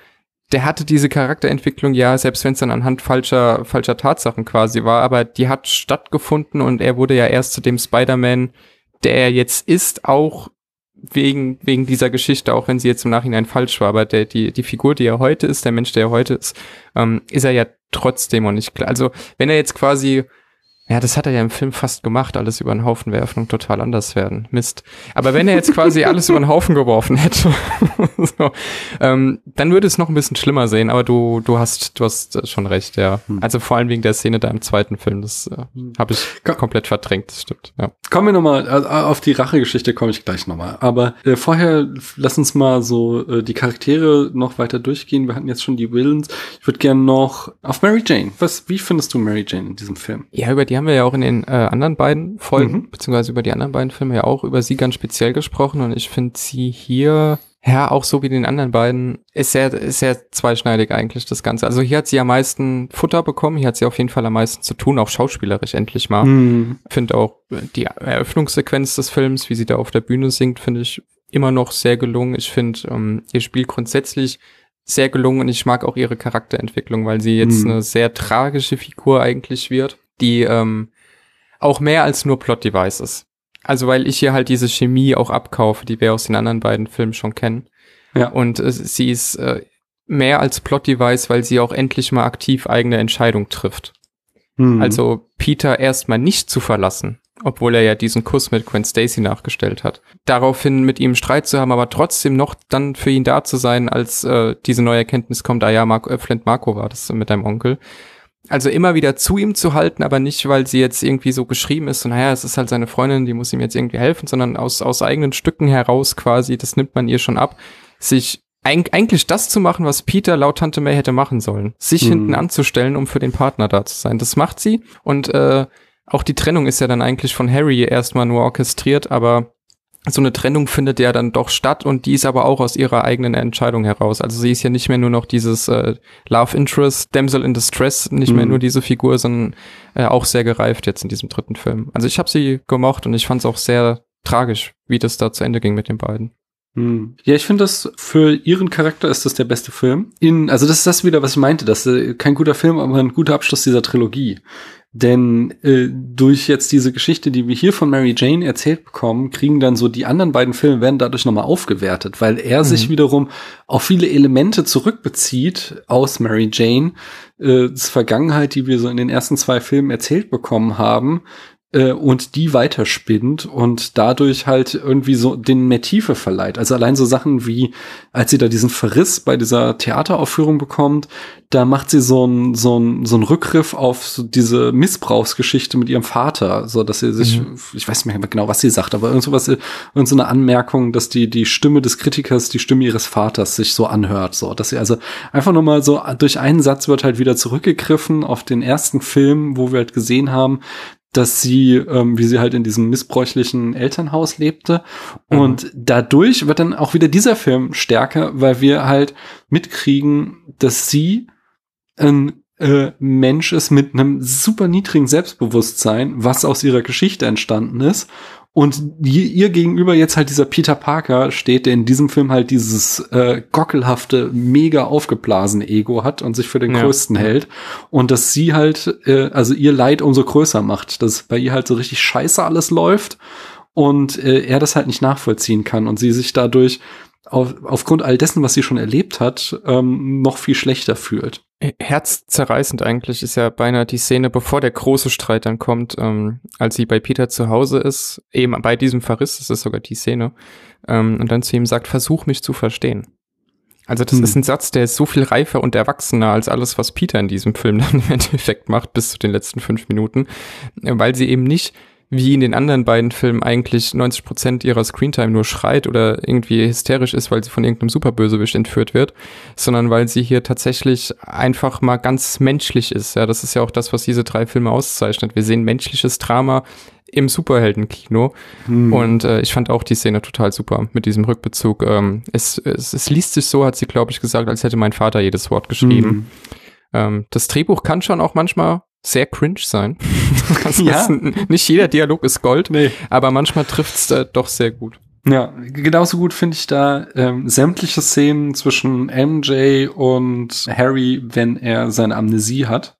der hatte diese Charakterentwicklung ja, selbst wenn es dann anhand falscher, falscher Tatsachen quasi war, aber die hat stattgefunden und er wurde ja erst zu dem Spider-Man, der er jetzt ist, auch wegen, wegen dieser Geschichte, auch wenn sie jetzt im Nachhinein falsch war, aber der, die, die Figur, die er heute ist, der Mensch, der er heute ist, ähm, ist er ja trotzdem und nicht klar. Also, wenn er jetzt quasi ja, das hat er ja im Film fast gemacht, alles über den Haufen werfen und total anders werden. Mist. Aber wenn er jetzt quasi alles über den Haufen geworfen hätte, [LAUGHS] so, ähm, dann würde es noch ein bisschen schlimmer sehen, aber du, du hast, du hast schon recht, ja. Hm. Also vor allem wegen der Szene da im zweiten Film, das äh, habe ich Komm, komplett verdrängt, das stimmt, ja. Kommen wir nochmal, äh, auf die Rachegeschichte komme ich gleich nochmal. Aber äh, vorher lass uns mal so äh, die Charaktere noch weiter durchgehen. Wir hatten jetzt schon die Villains. Ich würde gerne noch auf Mary Jane. Was, wie findest du Mary Jane in diesem Film? Ja, über die haben wir ja auch in den äh, anderen beiden Folgen, mhm. beziehungsweise über die anderen beiden Filme ja auch über sie ganz speziell gesprochen und ich finde sie hier ja, auch so wie den anderen beiden, ist sehr, ist sehr zweischneidig eigentlich das Ganze. Also hier hat sie am meisten Futter bekommen, hier hat sie auf jeden Fall am meisten zu tun, auch schauspielerisch endlich mal. Mhm. Finde auch die Eröffnungssequenz des Films, wie sie da auf der Bühne singt, finde ich immer noch sehr gelungen. Ich finde ähm, ihr Spiel grundsätzlich sehr gelungen und ich mag auch ihre Charakterentwicklung, weil sie jetzt Mhm. eine sehr tragische Figur eigentlich wird, die ähm, auch mehr als nur Plot-Device ist. Also weil ich hier halt diese Chemie auch abkaufe, die wir aus den anderen beiden Filmen schon kennen. Ja. Und äh, sie ist äh, mehr als Plot-Device, weil sie auch endlich mal aktiv eigene Entscheidung trifft. Hm. Also Peter erstmal nicht zu verlassen, obwohl er ja diesen Kuss mit Gwen Stacy nachgestellt hat. Daraufhin mit ihm Streit zu haben, aber trotzdem noch dann für ihn da zu sein, als äh, diese neue Erkenntnis kommt, ah ja, Marco, äh, Flint Marco war das mit deinem Onkel. Also immer wieder zu ihm zu halten, aber nicht, weil sie jetzt irgendwie so geschrieben ist, so naja, es ist halt seine Freundin, die muss ihm jetzt irgendwie helfen, sondern aus, aus eigenen Stücken heraus quasi, das nimmt man ihr schon ab, sich eig eigentlich das zu machen, was Peter laut Tante May hätte machen sollen. Sich Mhm. hinten anzustellen, um für den Partner da zu sein. Das macht sie und äh, auch die Trennung ist ja dann eigentlich von Harry erstmal nur orchestriert, aber so eine Trennung findet ja dann doch statt und die ist aber auch aus ihrer eigenen Entscheidung heraus. Also sie ist ja nicht mehr nur noch dieses äh, Love Interest, Damsel in Distress, nicht mehr Mhm. nur diese Figur, sondern äh, auch sehr gereift jetzt in diesem dritten Film. Also ich habe sie gemocht und ich fand es auch sehr tragisch, wie das da zu Ende ging mit den beiden. Hm. Ja, ich finde das für ihren Charakter ist das der beste Film. In, also das ist das wieder, was ich meinte, das ist kein guter Film, aber ein guter Abschluss dieser Trilogie. Denn äh, durch jetzt diese Geschichte, die wir hier von Mary Jane erzählt bekommen, kriegen dann so die anderen beiden Filme werden dadurch nochmal aufgewertet, weil er sich Mhm. wiederum auf viele Elemente zurückbezieht aus Mary Jane, äh, das Vergangenheit, die wir so in den ersten zwei Filmen erzählt bekommen haben, äh, und die weiterspinnt und dadurch halt irgendwie so den mehr Tiefe verleiht. Also allein so Sachen wie, als sie da diesen Verriss bei dieser Theateraufführung bekommt, da macht sie so ein so ein so ein Rückgriff auf so diese Missbrauchsgeschichte mit ihrem Vater, so dass sie sich, Mhm. ich weiß nicht mehr genau, was sie sagt, aber irgend sowas, irgend so eine Anmerkung, dass die die Stimme des Kritikers die Stimme ihres Vaters sich so anhört, so dass sie also einfach nur mal so durch einen Satz wird halt wieder zurückgegriffen auf den ersten Film, wo wir halt gesehen haben, dass sie, ähm, wie sie halt in diesem missbräuchlichen Elternhaus lebte. Mhm. Und dadurch wird dann auch wieder dieser Film stärker, weil wir halt mitkriegen, dass sie ein äh, Mensch ist mit einem super niedrigen Selbstbewusstsein, was aus ihrer Geschichte entstanden ist. Und ihr, ihr gegenüber jetzt halt dieser Peter Parker steht, der in diesem Film halt dieses äh, gockelhafte, mega aufgeblasene Ego hat und sich für den Ja. größten hält. Und dass sie halt, äh, also ihr Leid umso größer macht, dass bei ihr halt so richtig scheiße alles läuft und äh, er das halt nicht nachvollziehen kann und sie sich dadurch auf, aufgrund all dessen, was sie schon erlebt hat, ähm, noch viel schlechter fühlt. Herzzerreißend eigentlich ist ja beinahe die Szene, bevor der große Streit dann kommt, ähm, als sie bei Peter zu Hause ist, eben bei diesem Verriss, das ist sogar die Szene, ähm, und dann zu ihm sagt, versuch mich zu verstehen. Also das Hm. ist ein Satz, der ist so viel reifer und erwachsener als alles, was Peter in diesem Film [LAUGHS] dann im Endeffekt macht, bis zu den letzten fünf Minuten, äh, weil sie eben nicht wie in den anderen beiden Filmen eigentlich 90 Prozent ihrer Screentime nur schreit oder irgendwie hysterisch ist, weil sie von irgendeinem Superbösewicht entführt wird, sondern weil sie hier tatsächlich einfach mal ganz menschlich ist. Ja, das ist ja auch das, was diese drei Filme auszeichnet. Wir sehen menschliches Drama im Superheldenkino Hm. und äh, ich fand auch die Szene total super mit diesem Rückbezug. Ähm, es, es, es liest sich so, hat sie, glaube ich, gesagt, als hätte mein Vater jedes Wort geschrieben. Hm. Ähm, das Drehbuch kann schon auch manchmal sehr cringe sein. [LAUGHS] also Ja. es nicht jeder Dialog ist Gold, Nee. aber manchmal trifft's äh, doch sehr gut. Ja, genauso gut finde ich da ähm, sämtliche Szenen zwischen MJ und Harry, wenn er seine Amnesie hat,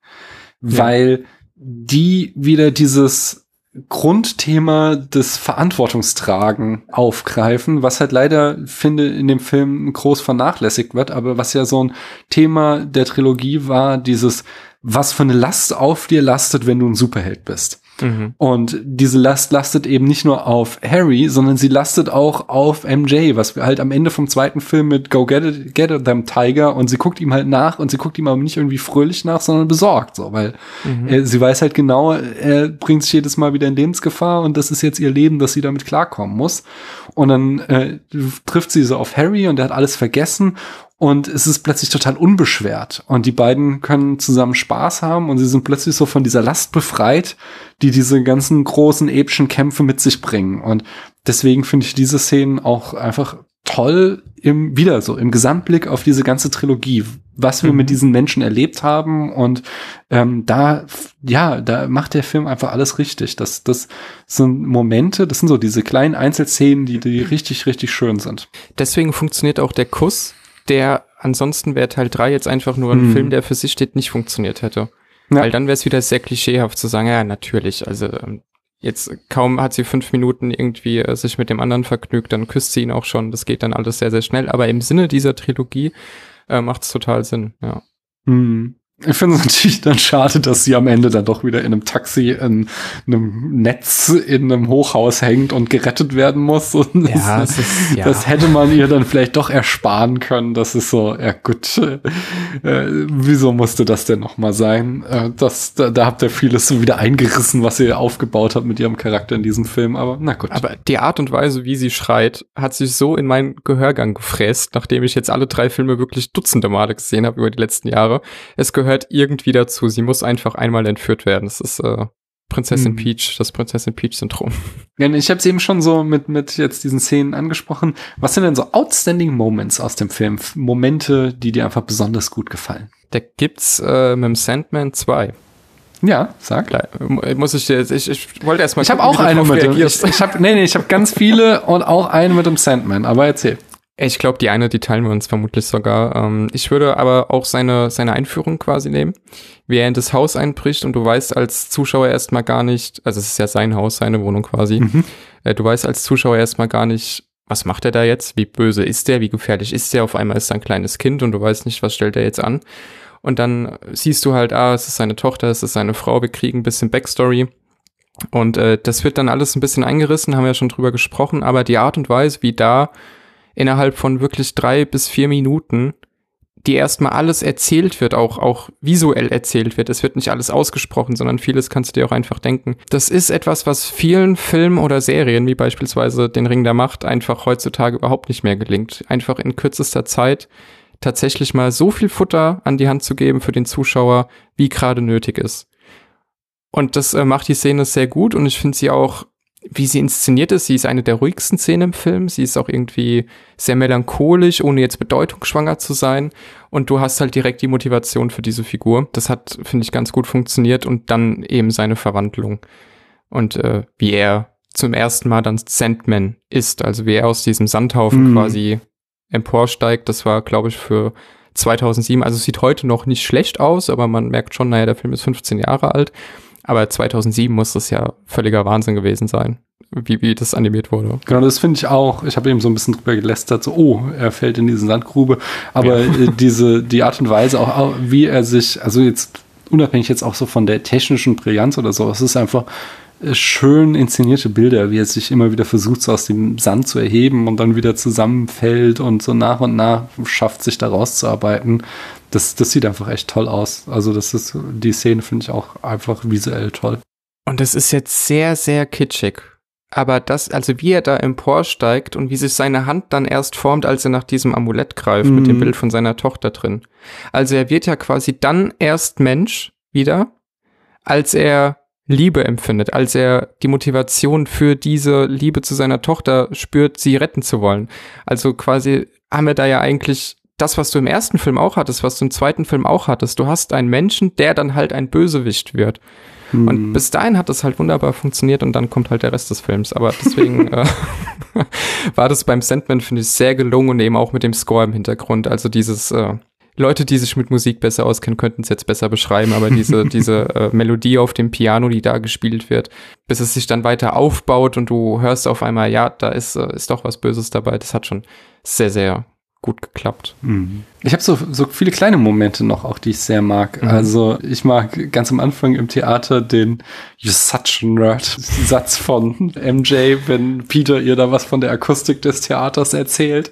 weil die wieder dieses Grundthema des Verantwortungstragen aufgreifen, was halt leider, finde, in dem Film groß vernachlässigt wird, aber was ja so ein Thema der Trilogie war, dieses, was für eine Last auf dir lastet, wenn du ein Superheld bist. Mhm. Und diese Last lastet eben nicht nur auf Harry, sondern sie lastet auch auf MJ, was wir halt am Ende vom zweiten Film mit Go Get It, Get It Them Tiger und sie guckt ihm halt nach und sie guckt ihm aber nicht irgendwie fröhlich nach, sondern besorgt, so, weil Mhm. äh, sie weiß halt genau, er bringt sich jedes Mal wieder in Lebensgefahr und das ist jetzt ihr Leben, dass sie damit klarkommen muss. Und dann äh, trifft sie so auf Harry und er hat alles vergessen und es ist plötzlich total unbeschwert. Und die beiden können zusammen Spaß haben und sie sind plötzlich so von dieser Last befreit, die diese ganzen großen epischen Kämpfe mit sich bringen. Und deswegen finde ich diese Szenen auch einfach toll im, wieder so, im Gesamtblick auf diese ganze Trilogie, was wir Mhm. mit diesen Menschen erlebt haben und ähm, da, ja, da macht der Film einfach alles richtig. Das, das sind Momente, das sind so diese kleinen Einzelszenen, die, die richtig, richtig schön sind. Deswegen funktioniert auch der Kuss, der ansonsten wäre Teil 3 jetzt einfach nur ein Mhm. Film, der für sich steht, nicht funktioniert hätte. Ja. Weil dann wäre es wieder sehr klischeehaft zu sagen, ja, natürlich, also ähm, jetzt kaum hat sie fünf Minuten irgendwie äh, sich mit dem anderen vergnügt, dann küsst sie ihn auch schon. Das geht dann alles sehr, sehr schnell. Aber im Sinne dieser Trilogie äh, macht es total Sinn, ja. Hm. Ich finde es natürlich dann schade, dass sie am Ende dann doch wieder in einem Taxi in einem Netz in einem Hochhaus hängt und gerettet werden muss. [LAUGHS] Und Ja, das, ist, ja. das hätte man ihr dann vielleicht doch ersparen können. Das ist so, ja gut, äh, wieso musste das denn nochmal sein? Äh, das, da, da habt ihr vieles so wieder eingerissen, was ihr aufgebaut habt mit ihrem Charakter in diesem Film. Aber na gut. Aber die Art und Weise, wie sie schreit, hat sich so in meinen Gehörgang gefräst, nachdem ich jetzt alle drei Filme wirklich dutzende Male gesehen habe über die letzten Jahre. Es gehört irgendwie dazu. Sie muss einfach einmal entführt werden. Das ist äh, Prinzessin Hm. Peach, das Prinzessin Peach-Syndrom. [LAUGHS] Ich habe es eben schon so mit, mit jetzt diesen Szenen angesprochen. Was sind denn so outstanding Moments aus dem Film? Momente, die dir einfach besonders gut gefallen? Da gibt's äh, mit dem Sandman 2. Ja, sag. Muss ich dir jetzt, ich, ich wollte erst mal Ich habe auch eine mit dem. Ich, ich habe nee, nee, ich habe ganz viele und auch eine mit dem Sandman. Aber erzähl. Ich glaube, die eine, die teilen wir uns vermutlich sogar. Ähm, ich würde aber auch seine, seine Einführung quasi nehmen, wie er in das Haus einbricht und du weißt als Zuschauer erstmal gar nicht, also es ist ja sein Haus, seine Wohnung quasi, Mhm. äh, du weißt als Zuschauer erstmal gar nicht, was macht er da jetzt, wie böse ist der, wie gefährlich ist der, auf einmal ist er ein kleines Kind und du weißt nicht, was stellt er jetzt an. Und dann siehst du halt, ah, es ist seine Tochter, es ist seine Frau, wir kriegen ein bisschen Backstory. Und äh, das wird dann alles ein bisschen eingerissen, haben wir ja schon drüber gesprochen, aber die Art und Weise, wie da innerhalb von wirklich drei bis vier Minuten die erstmal alles erzählt wird, auch, auch visuell erzählt wird. Es wird nicht alles ausgesprochen, sondern vieles kannst du dir auch einfach denken. Das ist etwas, was vielen Filmen oder Serien, wie beispielsweise Den Ring der Macht, einfach heutzutage überhaupt nicht mehr gelingt. Einfach in kürzester Zeit tatsächlich mal so viel Futter an die Hand zu geben für den Zuschauer, wie gerade nötig ist. Und das äh, macht die Szene sehr gut und ich finde sie auch wie sie inszeniert ist, sie ist eine der ruhigsten Szenen im Film. Sie ist auch irgendwie sehr melancholisch, ohne jetzt bedeutungsschwanger zu sein. Und du hast halt direkt die Motivation für diese Figur. Das hat, finde ich, ganz gut funktioniert. Und dann eben seine Verwandlung. Und äh, wie er zum ersten Mal dann Sandman ist. Also wie er aus diesem Sandhaufen Mhm. quasi emporsteigt. Das war, glaube ich, für 2007. Also sieht heute noch nicht schlecht aus, aber man merkt schon, naja, der Film ist 15 Jahre alt. Aber 2007 muss das ja völliger Wahnsinn gewesen sein, wie, wie das animiert wurde. Genau, das finde ich auch. Ich habe eben so ein bisschen drüber gelästert, so, oh, er fällt in diese Sandgrube. Aber äh, diese, die Art und Weise, auch, wie er sich, also jetzt unabhängig jetzt auch so von der technischen Brillanz oder so, es ist einfach schön inszenierte Bilder, wie er sich immer wieder versucht, so aus dem Sand zu erheben und dann wieder zusammenfällt und so nach und nach schafft, sich da rauszuarbeiten. Das, das sieht einfach echt toll aus. Also, das ist, die Szene finde ich auch einfach visuell toll. Und das ist jetzt sehr, sehr kitschig. Aber das, also wie er da emporsteigt und wie sich seine Hand dann erst formt, als er nach diesem Amulett greift mit dem Mhm. Bild von seiner Tochter drin. Also er wird ja quasi dann erst Mensch wieder, als er Liebe empfindet, als er die Motivation für diese Liebe zu seiner Tochter spürt, sie retten zu wollen. Also quasi haben wir da ja eigentlich das, was du im ersten Film auch hattest, was du im zweiten Film auch hattest. Du hast einen Menschen, der dann halt ein Bösewicht wird. Und Hm. bis dahin hat das halt wunderbar funktioniert und dann kommt halt der Rest des Films. Aber deswegen [LAUGHS] äh, [LAUGHS] war das beim Sandman, finde ich, sehr gelungen und eben auch mit dem Score im Hintergrund. Also dieses, äh, Leute, die sich mit Musik besser auskennen, könnten es jetzt besser beschreiben, aber diese, [LAUGHS] diese äh, Melodie auf dem Piano, die da gespielt wird, bis es sich dann weiter aufbaut und du hörst auf einmal, ja, da ist, äh, ist doch was Böses dabei. Das hat schon sehr, sehr gut geklappt. Mhm. Ich habe so, so viele kleine Momente noch, auch die ich sehr mag. Mhm. Also ich mag ganz am Anfang im Theater den You're such a nerd Satz von MJ, wenn Peter ihr da was von der Akustik des Theaters erzählt.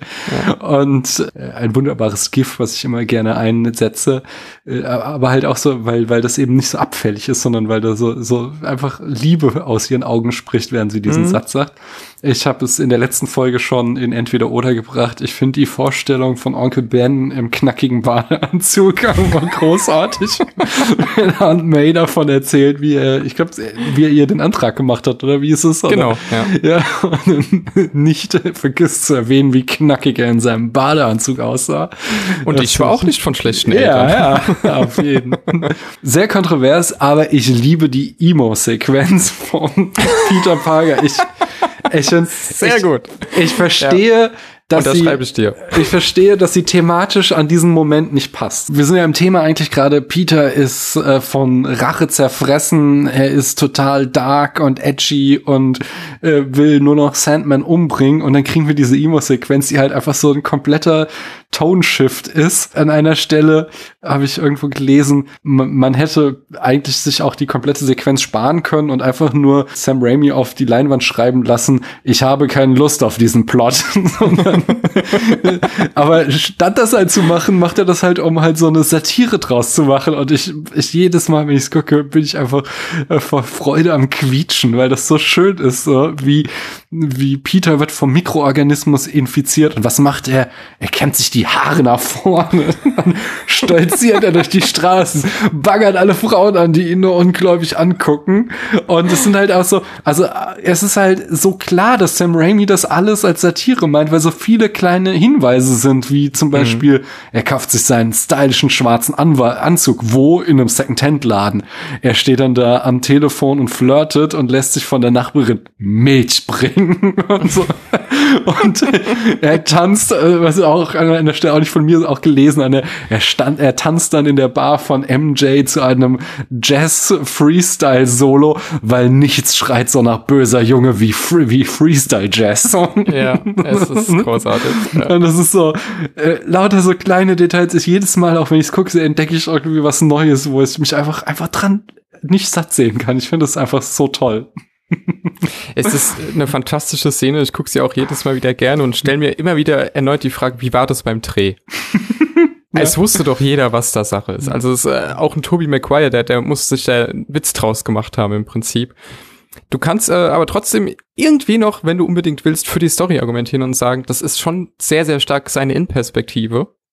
Und äh, ein wunderbares GIF, was ich immer gerne einsetze. Äh, aber halt auch so, weil, weil das eben nicht so abfällig ist, sondern weil da so, so einfach Liebe aus ihren Augen spricht, während sie diesen Mhm. Satz sagt. Ich habe es in der letzten Folge schon in Entweder oder gebracht. Ich finde die Vorstellung von Onkel Ben im knackigen Badeanzug [LAUGHS] einfach großartig. Wenn Aunt May davon erzählt, wie er, ich glaube, wie er ihr den Antrag gemacht hat, oder wie ist es? Oder? Genau, ja. Ja, und [LAUGHS] nicht vergisst zu erwähnen, wie knackig er in seinem Badeanzug aussah. Und Das ich war auch nicht von schlechten Eltern. ja, ja, [LAUGHS] auf jeden. Sehr kontrovers, aber ich liebe die Emo-Sequenz von Peter Parker. Ich, ich find's, Sehr ich, gut. Ich verstehe, dass Und das sie, schreibe ich dir. ich verstehe, dass sie thematisch an diesen Moment nicht passt. Wir sind ja im Thema eigentlich gerade, Peter ist äh, von Rache zerfressen, er ist total dark und edgy und äh, will nur noch Sandman umbringen und dann kriegen wir diese Emo-Sequenz, die halt einfach so ein kompletter Tone-Shift ist. An einer Stelle habe ich irgendwo gelesen, man, hätte eigentlich sich auch die komplette Sequenz sparen können und einfach nur Sam Raimi auf die Leinwand schreiben lassen, ich habe keine Lust auf diesen Plot. [LAUGHS] [LAUGHS] Aber statt das halt zu machen, macht er das halt, um halt so eine Satire draus zu machen. Und ich, ich jedes Mal, wenn ich es gucke, bin ich einfach äh, vor Freude am Quietschen, weil das so schön ist, so wie, wie Peter wird vom Mikroorganismus infiziert. Und was macht er? Er kämmt sich die Haare nach vorne. Dann stolziert er durch die Straßen, baggert alle Frauen an, die ihn nur ungläubig angucken. Und es sind halt auch so, also äh, es ist halt so klar, dass Sam Raimi das alles als Satire meint, weil so viele kleine Hinweise sind, wie zum Beispiel, er kauft sich seinen stylischen schwarzen Anwa Anzug, wo? In einem Second-Hand-Laden. Er steht dann da am Telefon und flirtet und lässt sich von der Nachbarin Milch bringen [LAUGHS] und so. Und er tanzt, äh, was auch an einer Stelle auch nicht von mir auch gelesen, der, er stand, er tanzt dann in der Bar von MJ zu einem Jazz-Freestyle-Solo, weil nichts schreit so nach böser Junge wie, Free, wie Freestyle-Jazz. [LAUGHS] Ja, es ist [LAUGHS] großartig. Ja. Und das ist so, äh, lauter so kleine Details. Ich jedes Mal, auch wenn ich es gucke, entdecke ich irgendwie was Neues, wo ich mich einfach, einfach dran nicht satt sehen kann. Ich finde das einfach so toll. Es ist eine fantastische Szene. Ich gucke sie auch jedes Mal wieder gerne und stelle mir immer wieder erneut die Frage, wie war das beim Dreh? [LAUGHS] Es wusste doch jeder, was da Sache ist. Also es ist äh, auch ein Toby Maguire, der, der muss sich da einen Witz draus gemacht haben im Prinzip. Du kannst äh, aber trotzdem irgendwie noch, wenn du unbedingt willst, für die Story argumentieren und sagen, das ist schon sehr, sehr stark seine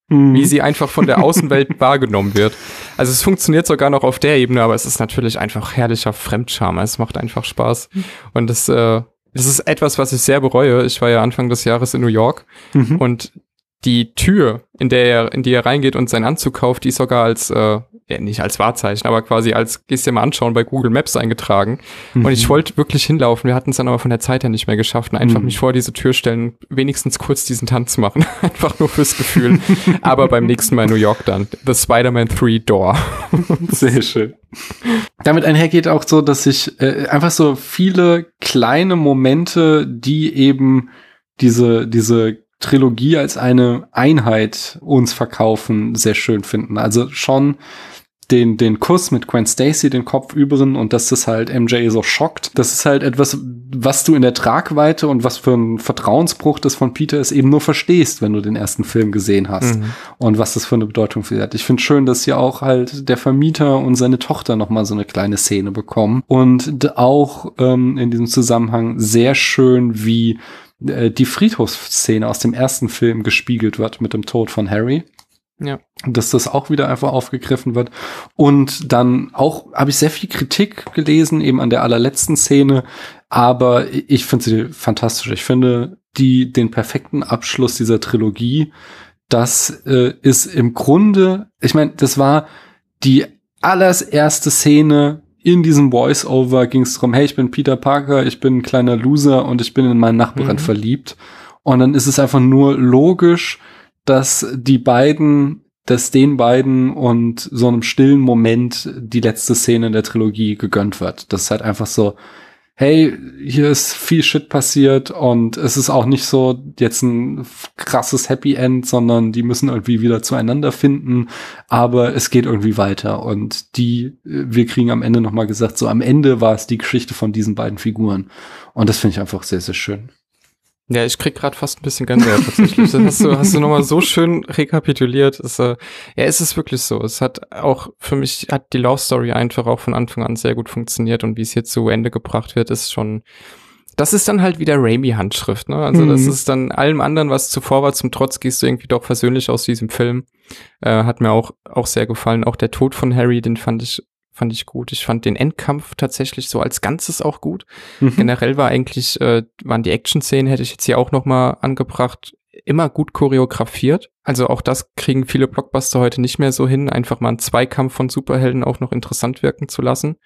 Innenperspektive, wie sie einfach von der Außenwelt [LAUGHS] wahrgenommen wird. Also es funktioniert sogar noch auf der Ebene, aber es ist natürlich einfach herrlicher Fremdscham. Es macht einfach Spaß. Und das, äh, das ist etwas, was ich sehr bereue. Ich war ja Anfang des Jahres in New York Mhm. und die Tür, in der er, in die er reingeht und seinen Anzug kauft, die ist sogar als, äh, ja, nicht als Wahrzeichen, aber quasi als, gehst dir mal anschauen, bei Google Maps eingetragen. Und ich wollte wirklich hinlaufen. Wir hatten es dann aber von der Zeit her nicht mehr geschafft und einfach Mhm. mich vor diese Tür stellen, wenigstens kurz diesen Tanz machen. [LAUGHS] einfach nur fürs Gefühl. [LAUGHS] aber beim nächsten Mal in New York dann. The Spider-Man 3 Door. [LAUGHS] Sehr schön. Damit einhergeht auch so, dass ich äh, einfach so viele kleine Momente, die eben diese, diese Trilogie als eine Einheit uns verkaufen, sehr schön finden. Also schon den, den Kuss mit Gwen Stacy, den Kopfüberen und dass das halt MJ so schockt. Das ist halt etwas, was du in der Tragweite und was für ein Vertrauensbruch das von Peter ist, eben nur verstehst, wenn du den ersten Film gesehen hast Mhm. und was das für eine Bedeutung für sie hat. Ich finde schön, dass hier auch halt der Vermieter und seine Tochter noch mal so eine kleine Szene bekommen und auch ähm, in diesem Zusammenhang sehr schön, wie äh, die Friedhofsszene aus dem ersten Film gespiegelt wird mit dem Tod von Harry Ja. dass das auch wieder einfach aufgegriffen wird. Und dann auch habe ich sehr viel Kritik gelesen, eben an der allerletzten Szene, aber ich finde sie fantastisch. Ich finde die den perfekten Abschluss dieser Trilogie. Das äh, ist im Grunde, ich meine, das war die allererste Szene in diesem Voice-Over ging es darum, hey, ich bin Peter Parker, ich bin ein kleiner Loser und ich bin in meinen Nachbarn Mhm. verliebt. Und dann ist es einfach nur logisch, dass die beiden, dass den beiden und so einem stillen Moment die letzte Szene in der Trilogie gegönnt wird. Das ist halt einfach so, hey, hier ist viel Shit passiert und es ist auch nicht so jetzt ein krasses Happy End, sondern die müssen irgendwie wieder zueinander finden, aber es geht irgendwie weiter und die, wir kriegen am Ende nochmal gesagt, so am Ende war es die Geschichte von diesen beiden Figuren und das finde ich einfach sehr, sehr schön. Ja, ich krieg gerade fast ein bisschen Gänsehaut tatsächlich. Das hast du, hast du nochmal so schön rekapituliert. Es, äh, ja, es ist wirklich so. Es hat auch, für mich hat die Love Story einfach auch von Anfang an sehr gut funktioniert und wie es hier zu Ende gebracht wird, ist schon, das ist dann halt wieder Raimi-Handschrift, ne? Also das Mhm. ist dann allem anderen, was zuvor war, zum Trotz gehst du irgendwie doch versöhnlich aus diesem Film. Äh, hat mir auch, auch sehr gefallen. Auch der Tod von Harry, den fand ich, fand ich gut. Ich fand den Endkampf tatsächlich so als Ganzes auch gut. Mhm. Generell war eigentlich, äh, waren die Action-Szenen, hätte ich jetzt hier auch noch mal angebracht, immer gut choreografiert. Also auch das kriegen viele Blockbuster heute nicht mehr so hin, einfach mal einen Zweikampf von Superhelden auch noch interessant wirken zu lassen.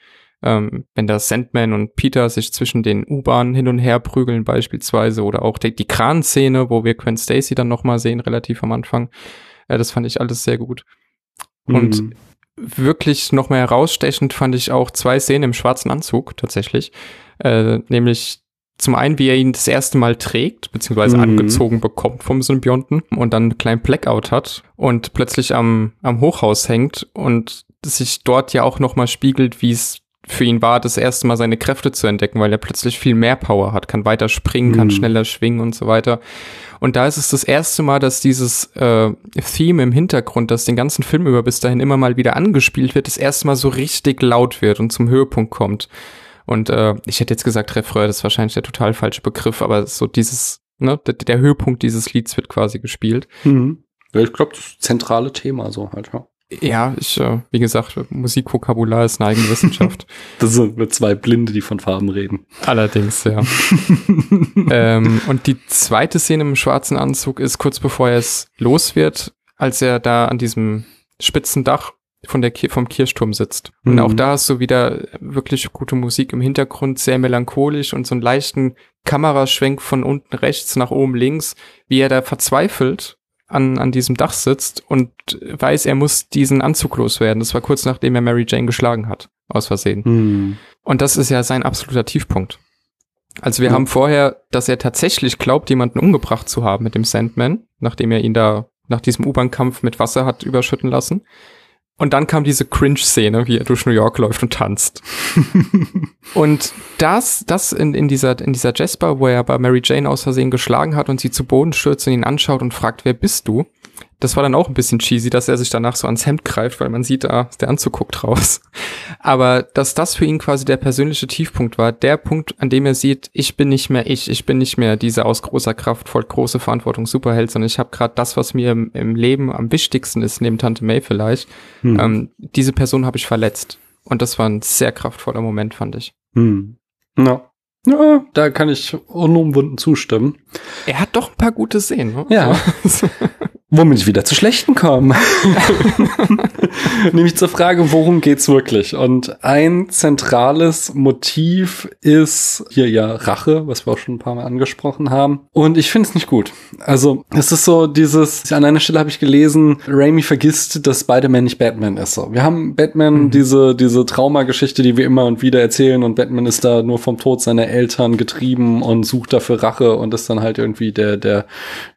Ähm, wenn da Sandman und Peter sich zwischen den U-Bahnen hin und her prügeln beispielsweise oder auch die, die Kran-Szene, wo wir Gwen Stacy dann noch mal sehen, relativ am Anfang. Äh, das fand ich alles sehr gut. Und Mhm. Wirklich noch mal herausstechend fand ich auch zwei Szenen im schwarzen Anzug tatsächlich. Äh, nämlich zum einen, wie er ihn das erste Mal trägt, beziehungsweise Mhm. angezogen bekommt vom Symbionten und dann einen kleinen Blackout hat und plötzlich am, am Hochhaus hängt und sich dort ja auch noch mal spiegelt, wie es für ihn war, das erste Mal seine Kräfte zu entdecken, weil er plötzlich viel mehr Power hat, kann weiter springen, kann Mhm. schneller schwingen und so weiter. Und da ist es das erste Mal, dass dieses äh, Theme im Hintergrund, das den ganzen Film über bis dahin immer mal wieder angespielt wird, das erste Mal so richtig laut wird und zum Höhepunkt kommt. Und äh, ich hätte jetzt gesagt Refrain, das ist wahrscheinlich der total falsche Begriff, aber so dieses, ne, der, der Höhepunkt dieses Lieds wird quasi gespielt. Mhm. Ja, ich glaube, das zentrale Thema so halt, ja. Ja, ich, äh, wie gesagt, Musikvokabular ist eine eigene Wissenschaft. [LAUGHS] Das sind nur zwei Blinde, die von Farben reden. Allerdings, ja. [LAUGHS] ähm, und die zweite Szene im schwarzen Anzug ist kurz bevor er es los wird, als er da an diesem spitzen Dach von der vom Kirchturm sitzt. Und Mhm. auch da ist so wieder wirklich gute Musik im Hintergrund, sehr melancholisch und so einen leichten Kameraschwenk von unten rechts nach oben links, wie er da verzweifelt an, an diesem Dach sitzt und weiß, er muss diesen Anzug loswerden. Das war kurz nachdem er Mary Jane geschlagen hat, aus Versehen. Mhm. Und das ist ja sein absoluter Tiefpunkt. Also wir Ja. haben vorher, dass er tatsächlich glaubt, jemanden umgebracht zu haben mit dem Sandman, nachdem er ihn da nach diesem U-Bahn-Kampf mit Wasser hat überschütten lassen. Und dann kam diese Cringe-Szene, wie er durch New York läuft und tanzt. [LAUGHS] und das, das in, in dieser, in dieser Jasper, wo er bei Mary Jane aus Versehen geschlagen hat und sie zu Boden stürzt und ihn anschaut und fragt, wer bist du? Das war dann auch ein bisschen cheesy, dass er sich danach so ans Hemd greift, weil man sieht, da der Anzug guckt raus. [LAUGHS] Aber dass das für ihn quasi der persönliche Tiefpunkt war, der Punkt, an dem er sieht, ich bin nicht mehr ich, ich bin nicht mehr dieser aus großer Kraft folgt große Verantwortung Superheld, sondern ich habe gerade das, was mir im, im Leben am wichtigsten ist, neben Tante May vielleicht, Mhm. ähm, diese Person habe ich verletzt. Und das war ein sehr kraftvoller Moment, fand ich. Mhm. Ja. ja, da kann ich unumwunden zustimmen. Er hat doch ein paar gute Szenen, ne? Ja. [LAUGHS] Womit ich wieder zu schlechten komme. [LAUGHS] Nämlich zur Frage, worum geht's wirklich? Und ein zentrales Motiv ist hier ja Rache, was wir auch schon ein paar Mal angesprochen haben. Und ich finde es nicht gut. Also, es ist so dieses, an einer Stelle habe ich gelesen, Raimi vergisst, dass Spider-Man nicht Batman ist. So, wir haben Batman, Mhm. diese, diese Traumageschichte, die wir immer und wieder erzählen und Batman ist da nur vom Tod seiner Eltern getrieben und sucht dafür Rache und ist dann halt irgendwie der, der,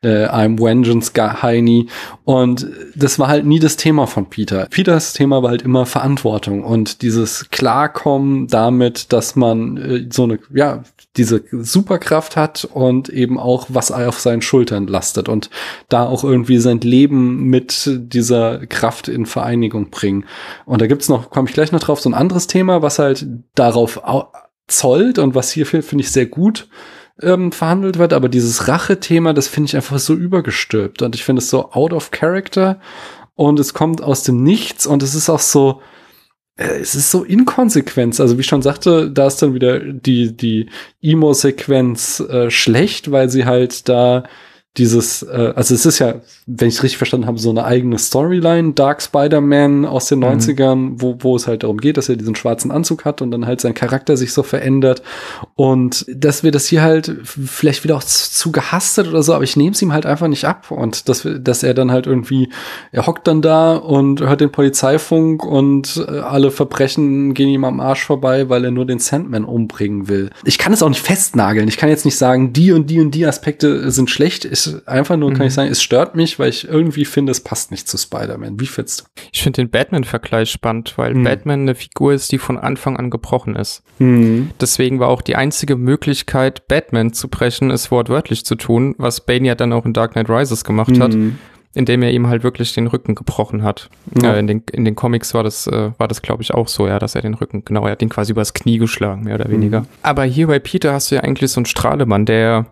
der I'm Vengeance Guy Heini. Und das war halt nie das Thema von Peter. Peters Thema war halt immer Verantwortung und dieses Klarkommen damit, dass man äh, so eine, ja, diese Superkraft hat und eben auch, was auf seinen Schultern lastet und da auch irgendwie sein Leben mit dieser Kraft in Vereinigung bringen. Und da gibt's noch, komme ich gleich noch drauf, so ein anderes Thema, was halt darauf au- zollt und was hier finde ich sehr gut ähm, verhandelt wird, aber dieses Rache-Thema, das finde ich einfach so übergestülpt und ich finde es so out of character und es kommt aus dem Nichts und es ist auch so, äh, es ist so inkonsequent. Also wie ich schon sagte, da ist dann wieder die, die Emo-Sequenz äh, schlecht, weil sie halt da dieses, äh, also es ist ja, wenn ich es richtig verstanden habe, so eine eigene Storyline, Dark Spider-Man aus den Mhm. 90ern, wo, wo es halt darum geht, dass er diesen schwarzen Anzug hat und dann halt sein Charakter sich so verändert. Und dass wir das hier halt vielleicht wieder auch zu, zu gehastet oder so, aber ich nehme es ihm halt einfach nicht ab. Und dass, wir, dass er dann halt irgendwie, er hockt dann da und hört den Polizeifunk und äh, alle Verbrechen gehen ihm am Arsch vorbei, weil er nur den Sandman umbringen will. Ich kann es auch nicht festnageln. Ich kann jetzt nicht sagen, die und die und die Aspekte sind schlecht. Ist einfach nur, kann Mhm. ich sagen, es stört mich, weil ich irgendwie finde, es passt nicht zu Spider-Man. Wie findest du? Ich finde den Batman-Vergleich spannend, weil Hm. Batman eine Figur ist, die von Anfang an gebrochen ist. Hm. Deswegen war auch die einzige Möglichkeit, Batman zu brechen, es wortwörtlich zu tun, was Bane ja dann auch in Dark Knight Rises gemacht hat. Hm. indem er ihm halt wirklich den Rücken gebrochen hat. Ja. Äh, in, den, in den Comics war das, äh, war das glaube ich, auch so, ja, dass er den Rücken, genau, er hat ihn quasi übers Knie geschlagen, mehr oder weniger. Mhm. Aber hier bei Peter hast du ja eigentlich so einen Strahlemann, der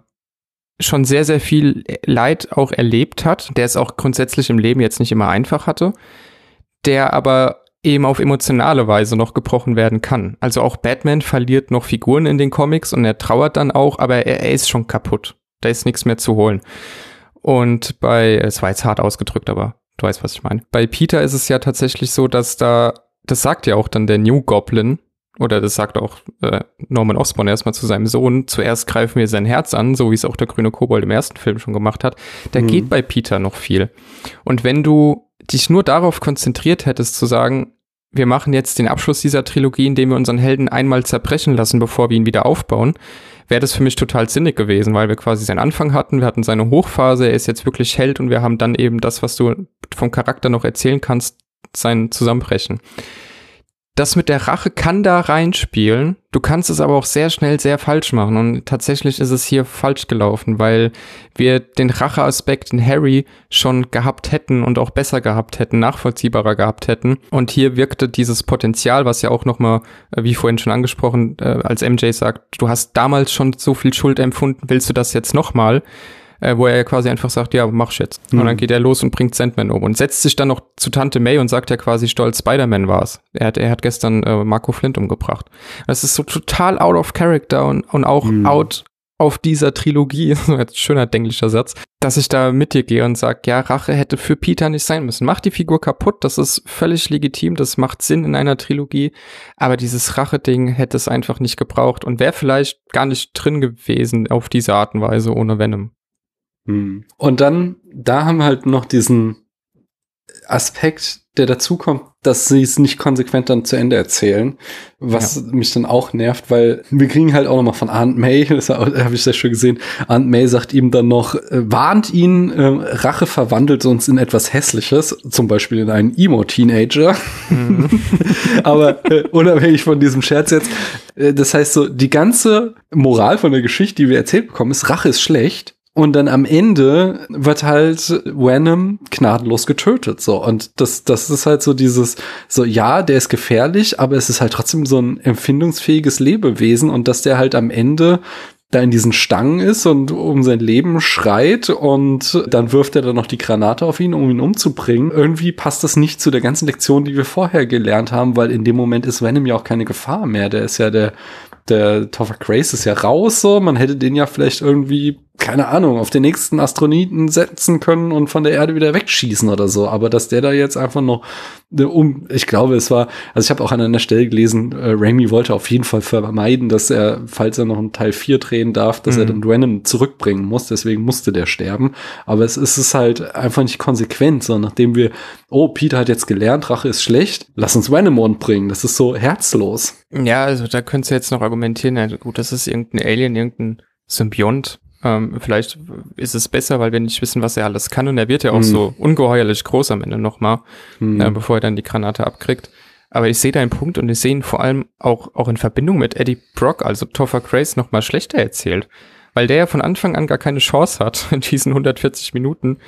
schon sehr, sehr viel Leid auch erlebt hat, der es auch grundsätzlich im Leben jetzt nicht immer einfach hatte, der aber eben auf emotionale Weise noch gebrochen werden kann. Also auch Batman verliert noch Figuren in den Comics und er trauert dann auch, aber er, er ist schon kaputt. Da ist nichts mehr zu holen. Und bei, es war jetzt hart ausgedrückt, aber du weißt, was ich meine. Bei Peter ist es ja tatsächlich so, dass da, das sagt ja auch dann der New Goblin, oder das sagt auch äh, Norman Osborn erstmal zu seinem Sohn, zuerst greifen wir sein Herz an, so wie es auch der grüne Kobold im ersten Film schon gemacht hat. Da Mhm. geht bei Peter noch viel. Und wenn du dich nur darauf konzentriert hättest, zu sagen, wir machen jetzt den Abschluss dieser Trilogie, indem wir unseren Helden einmal zerbrechen lassen, bevor wir ihn wieder aufbauen, wäre das für mich total sinnig gewesen, weil wir quasi seinen Anfang hatten, wir hatten seine Hochphase, er ist jetzt wirklich Held und wir haben dann eben das, was du vom Charakter noch erzählen kannst, sein Zusammenbrechen. Das mit der Rache kann da reinspielen. Du kannst es aber auch sehr schnell sehr falsch machen. Und tatsächlich ist es hier falsch gelaufen, weil wir den Racheaspekt in Harry schon gehabt hätten und auch besser gehabt hätten, nachvollziehbarer gehabt hätten. Und hier wirkte dieses Potenzial, was ja auch nochmal, wie vorhin schon angesprochen, äh, als MJ sagt, du hast damals schon so viel Schuld empfunden, willst du das jetzt nochmal? Äh, wo er ja quasi einfach sagt, ja, mach's jetzt. Mhm. Und dann geht er los und bringt Sandman um und setzt sich dann noch zu Tante May und sagt ja quasi stolz, Spider-Man war's. Er hat, er hat gestern äh, Marco Flint umgebracht. Das ist so total out of character und, und auch Mhm. out auf dieser Trilogie, [LAUGHS] so ein schöner denglischer Satz, dass ich da mit dir gehe und sag, ja, Rache hätte für Peter nicht sein müssen. Mach die Figur kaputt, das ist völlig legitim, das macht Sinn in einer Trilogie, aber dieses Rache-Ding hätte es einfach nicht gebraucht und wäre vielleicht gar nicht drin gewesen auf diese Art und Weise ohne Venom. Hm. Und dann, da haben wir halt noch diesen Aspekt, der dazu kommt, dass sie es nicht konsequent dann zu Ende erzählen, was mich dann auch nervt, weil wir kriegen halt auch noch mal von Aunt May, [LAUGHS] das habe ich sehr schön gesehen, Aunt May sagt ihm dann noch, äh, warnt ihn, äh, Rache verwandelt uns in etwas Hässliches, zum Beispiel in einen Emo-Teenager. [LAUGHS] Aber äh, unabhängig von diesem Scherz jetzt, äh, das heißt so, die ganze Moral von der Geschichte, die wir erzählt bekommen, ist, Rache ist schlecht. Und dann am Ende wird halt Venom gnadenlos getötet, so. Und das, das ist halt so dieses, so, ja, der ist gefährlich, aber es ist halt trotzdem so ein empfindungsfähiges Lebewesen und dass der halt am Ende da in diesen Stangen ist und um sein Leben schreit und dann wirft er dann noch die Granate auf ihn, um ihn umzubringen. Irgendwie passt das nicht zu der ganzen Lektion, die wir vorher gelernt haben, weil in dem Moment ist Venom ja auch keine Gefahr mehr. Der ist ja der, der Topher Grace ist ja raus, so. Man hätte den ja vielleicht irgendwie, keine Ahnung, auf den nächsten Astronauten setzen können und von der Erde wieder wegschießen oder so. Aber dass der da jetzt einfach noch ne, um, ich glaube, es war, also ich habe auch an einer Stelle gelesen, äh, Raimi wollte auf jeden Fall vermeiden, dass er, falls er noch einen Teil 4 drehen darf, dass Mhm. er den Venom zurückbringen muss. Deswegen musste der sterben. Aber es ist es halt einfach nicht konsequent, so nachdem wir, oh, Peter hat jetzt gelernt, Rache ist schlecht, lass uns Venom umbringen. Das ist so herzlos. Ja, also da könntest du jetzt noch argumentieren, ja, gut, das ist irgendein Alien, irgendein Symbiont. Ähm, vielleicht ist es besser, weil wir nicht wissen, was er alles kann. Und er wird ja auch Mhm. so ungeheuerlich groß am Ende nochmal, Hm. äh, bevor er dann die Granate abkriegt. Aber ich sehe deinen Punkt und ich sehe ihn vor allem auch, auch in Verbindung mit Eddie Brock, also Topher Grace, nochmal schlechter erzählt. Weil der ja von Anfang an gar keine Chance hat, [LAUGHS] in diesen 140 Minuten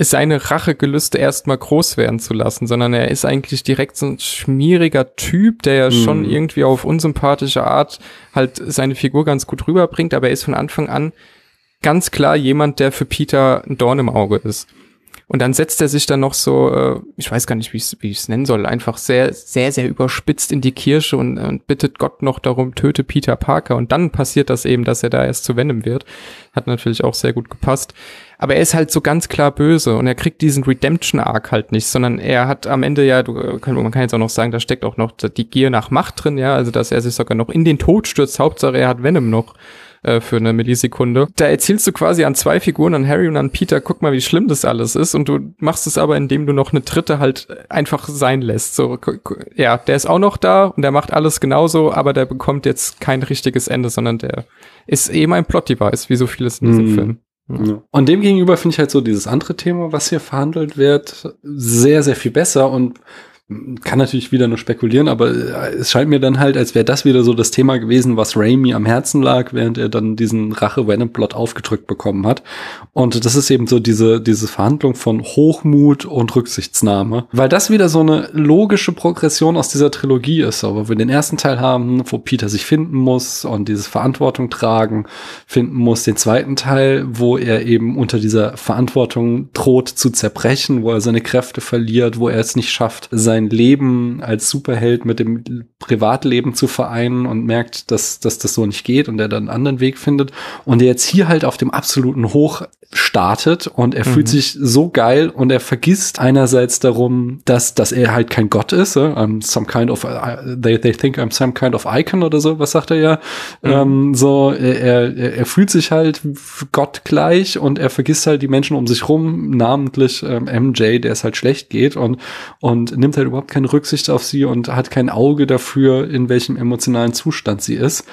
seine Rachegelüste erstmal groß werden zu lassen, sondern er ist eigentlich direkt so ein schmieriger Typ, der ja schon Mhm. irgendwie auf unsympathische Art halt seine Figur ganz gut rüberbringt, aber er ist von Anfang an ganz klar jemand, der für Peter ein Dorn im Auge ist. Und dann setzt er sich dann noch so, äh, ich weiß gar nicht, wie ich es nennen soll, einfach sehr, sehr, sehr überspitzt in die Kirche und, und bittet Gott noch darum, töte Peter Parker. Und dann passiert das eben, dass er da erst zu Venom wird. Hat natürlich auch sehr gut gepasst. Aber er ist halt so ganz klar böse und er kriegt diesen Redemption-Arc halt nicht, sondern er hat am Ende ja, du, man kann jetzt auch noch sagen, da steckt auch noch die Gier nach Macht drin, ja, also dass er sich sogar noch in den Tod stürzt. Hauptsache er hat Venom noch äh, für eine Millisekunde. Da erzählst du quasi an zwei Figuren, an Harry und an Peter, guck mal, wie schlimm das alles ist. Und du machst es aber, indem du noch eine dritte halt einfach sein lässt. So, ja, der ist auch noch da und der macht alles genauso, aber der bekommt jetzt kein richtiges Ende, sondern der ist eben ein Plot-Device, wie so vieles in diesem Mhm. Film. Ja. Und demgegenüber finde ich halt so dieses andere Thema, was hier verhandelt wird, sehr, sehr viel besser. Und kann natürlich wieder nur spekulieren, aber äh, es scheint mir dann halt, als wäre das wieder so das Thema gewesen, was Raimi am Herzen lag, während er dann diesen Rache-Venom-Plot aufgedrückt bekommen hat. Und das ist eben so diese, diese Verhandlung von Hochmut und Rücksichtsnahme. Weil das wieder so eine logische Progression aus dieser Trilogie ist, wo wir den ersten Teil haben, wo Peter sich finden muss und dieses Verantwortung tragen finden muss, den zweiten Teil, wo er eben unter dieser Verantwortung droht zu zerbrechen, wo er seine Kräfte verliert, wo er es nicht schafft, sein Leben als Superheld mit dem Privatleben zu vereinen und merkt, dass, dass das so nicht geht und er dann einen anderen Weg findet und er jetzt hier halt auf dem absoluten Hoch startet und er mhm. fühlt sich so geil und er vergisst einerseits darum, dass, dass er halt kein Gott ist, äh, I'm some kind of, they, they think I'm some kind of icon oder so, was sagt er ja, mhm. ähm, so, er, er, er fühlt sich halt gottgleich und er vergisst halt die Menschen um sich rum, namentlich ähm, MJ, der es halt schlecht geht und, und nimmt halt überhaupt keine Rücksicht auf sie und hat kein Auge dafür, in welchem emotionalen Zustand sie ist.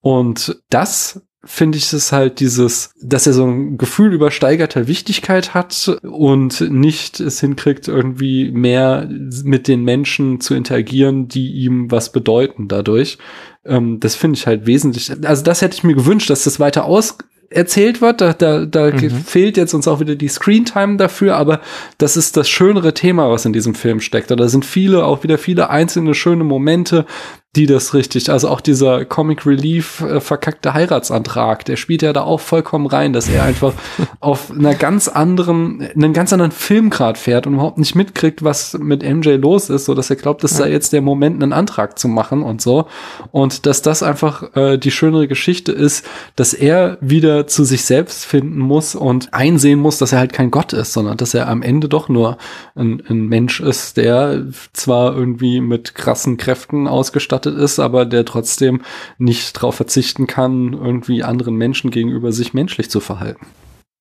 Und das finde ich es halt dieses, dass er so ein Gefühl übersteigerter Wichtigkeit hat und nicht es hinkriegt, irgendwie mehr mit den Menschen zu interagieren, die ihm was bedeuten dadurch. Ähm, das finde ich halt wesentlich. Also das hätte ich mir gewünscht, dass das weiter aus erzählt wird. Da, da, da mhm. fehlt jetzt uns auch wieder die Screentime dafür, aber das ist das schönere Thema, was in diesem Film steckt. Da sind viele, auch wieder viele einzelne schöne Momente, die das richtig, also auch dieser Comic Relief äh, verkackte Heiratsantrag, der spielt ja da auch vollkommen rein, dass er einfach [LAUGHS] auf einer ganz anderen, einen ganz anderen Film gerade fährt und überhaupt nicht mitkriegt, was mit MJ los ist, so dass er glaubt, das sei jetzt der Moment, einen Antrag zu machen und so. Und dass das einfach äh, die schönere Geschichte ist, dass er wieder zu sich selbst finden muss und einsehen muss, dass er halt kein Gott ist, sondern dass er am Ende doch nur ein, ein Mensch ist, der zwar irgendwie mit krassen Kräften ausgestattet verheiratet ist, aber der trotzdem nicht darauf verzichten kann, irgendwie anderen Menschen gegenüber sich menschlich zu verhalten.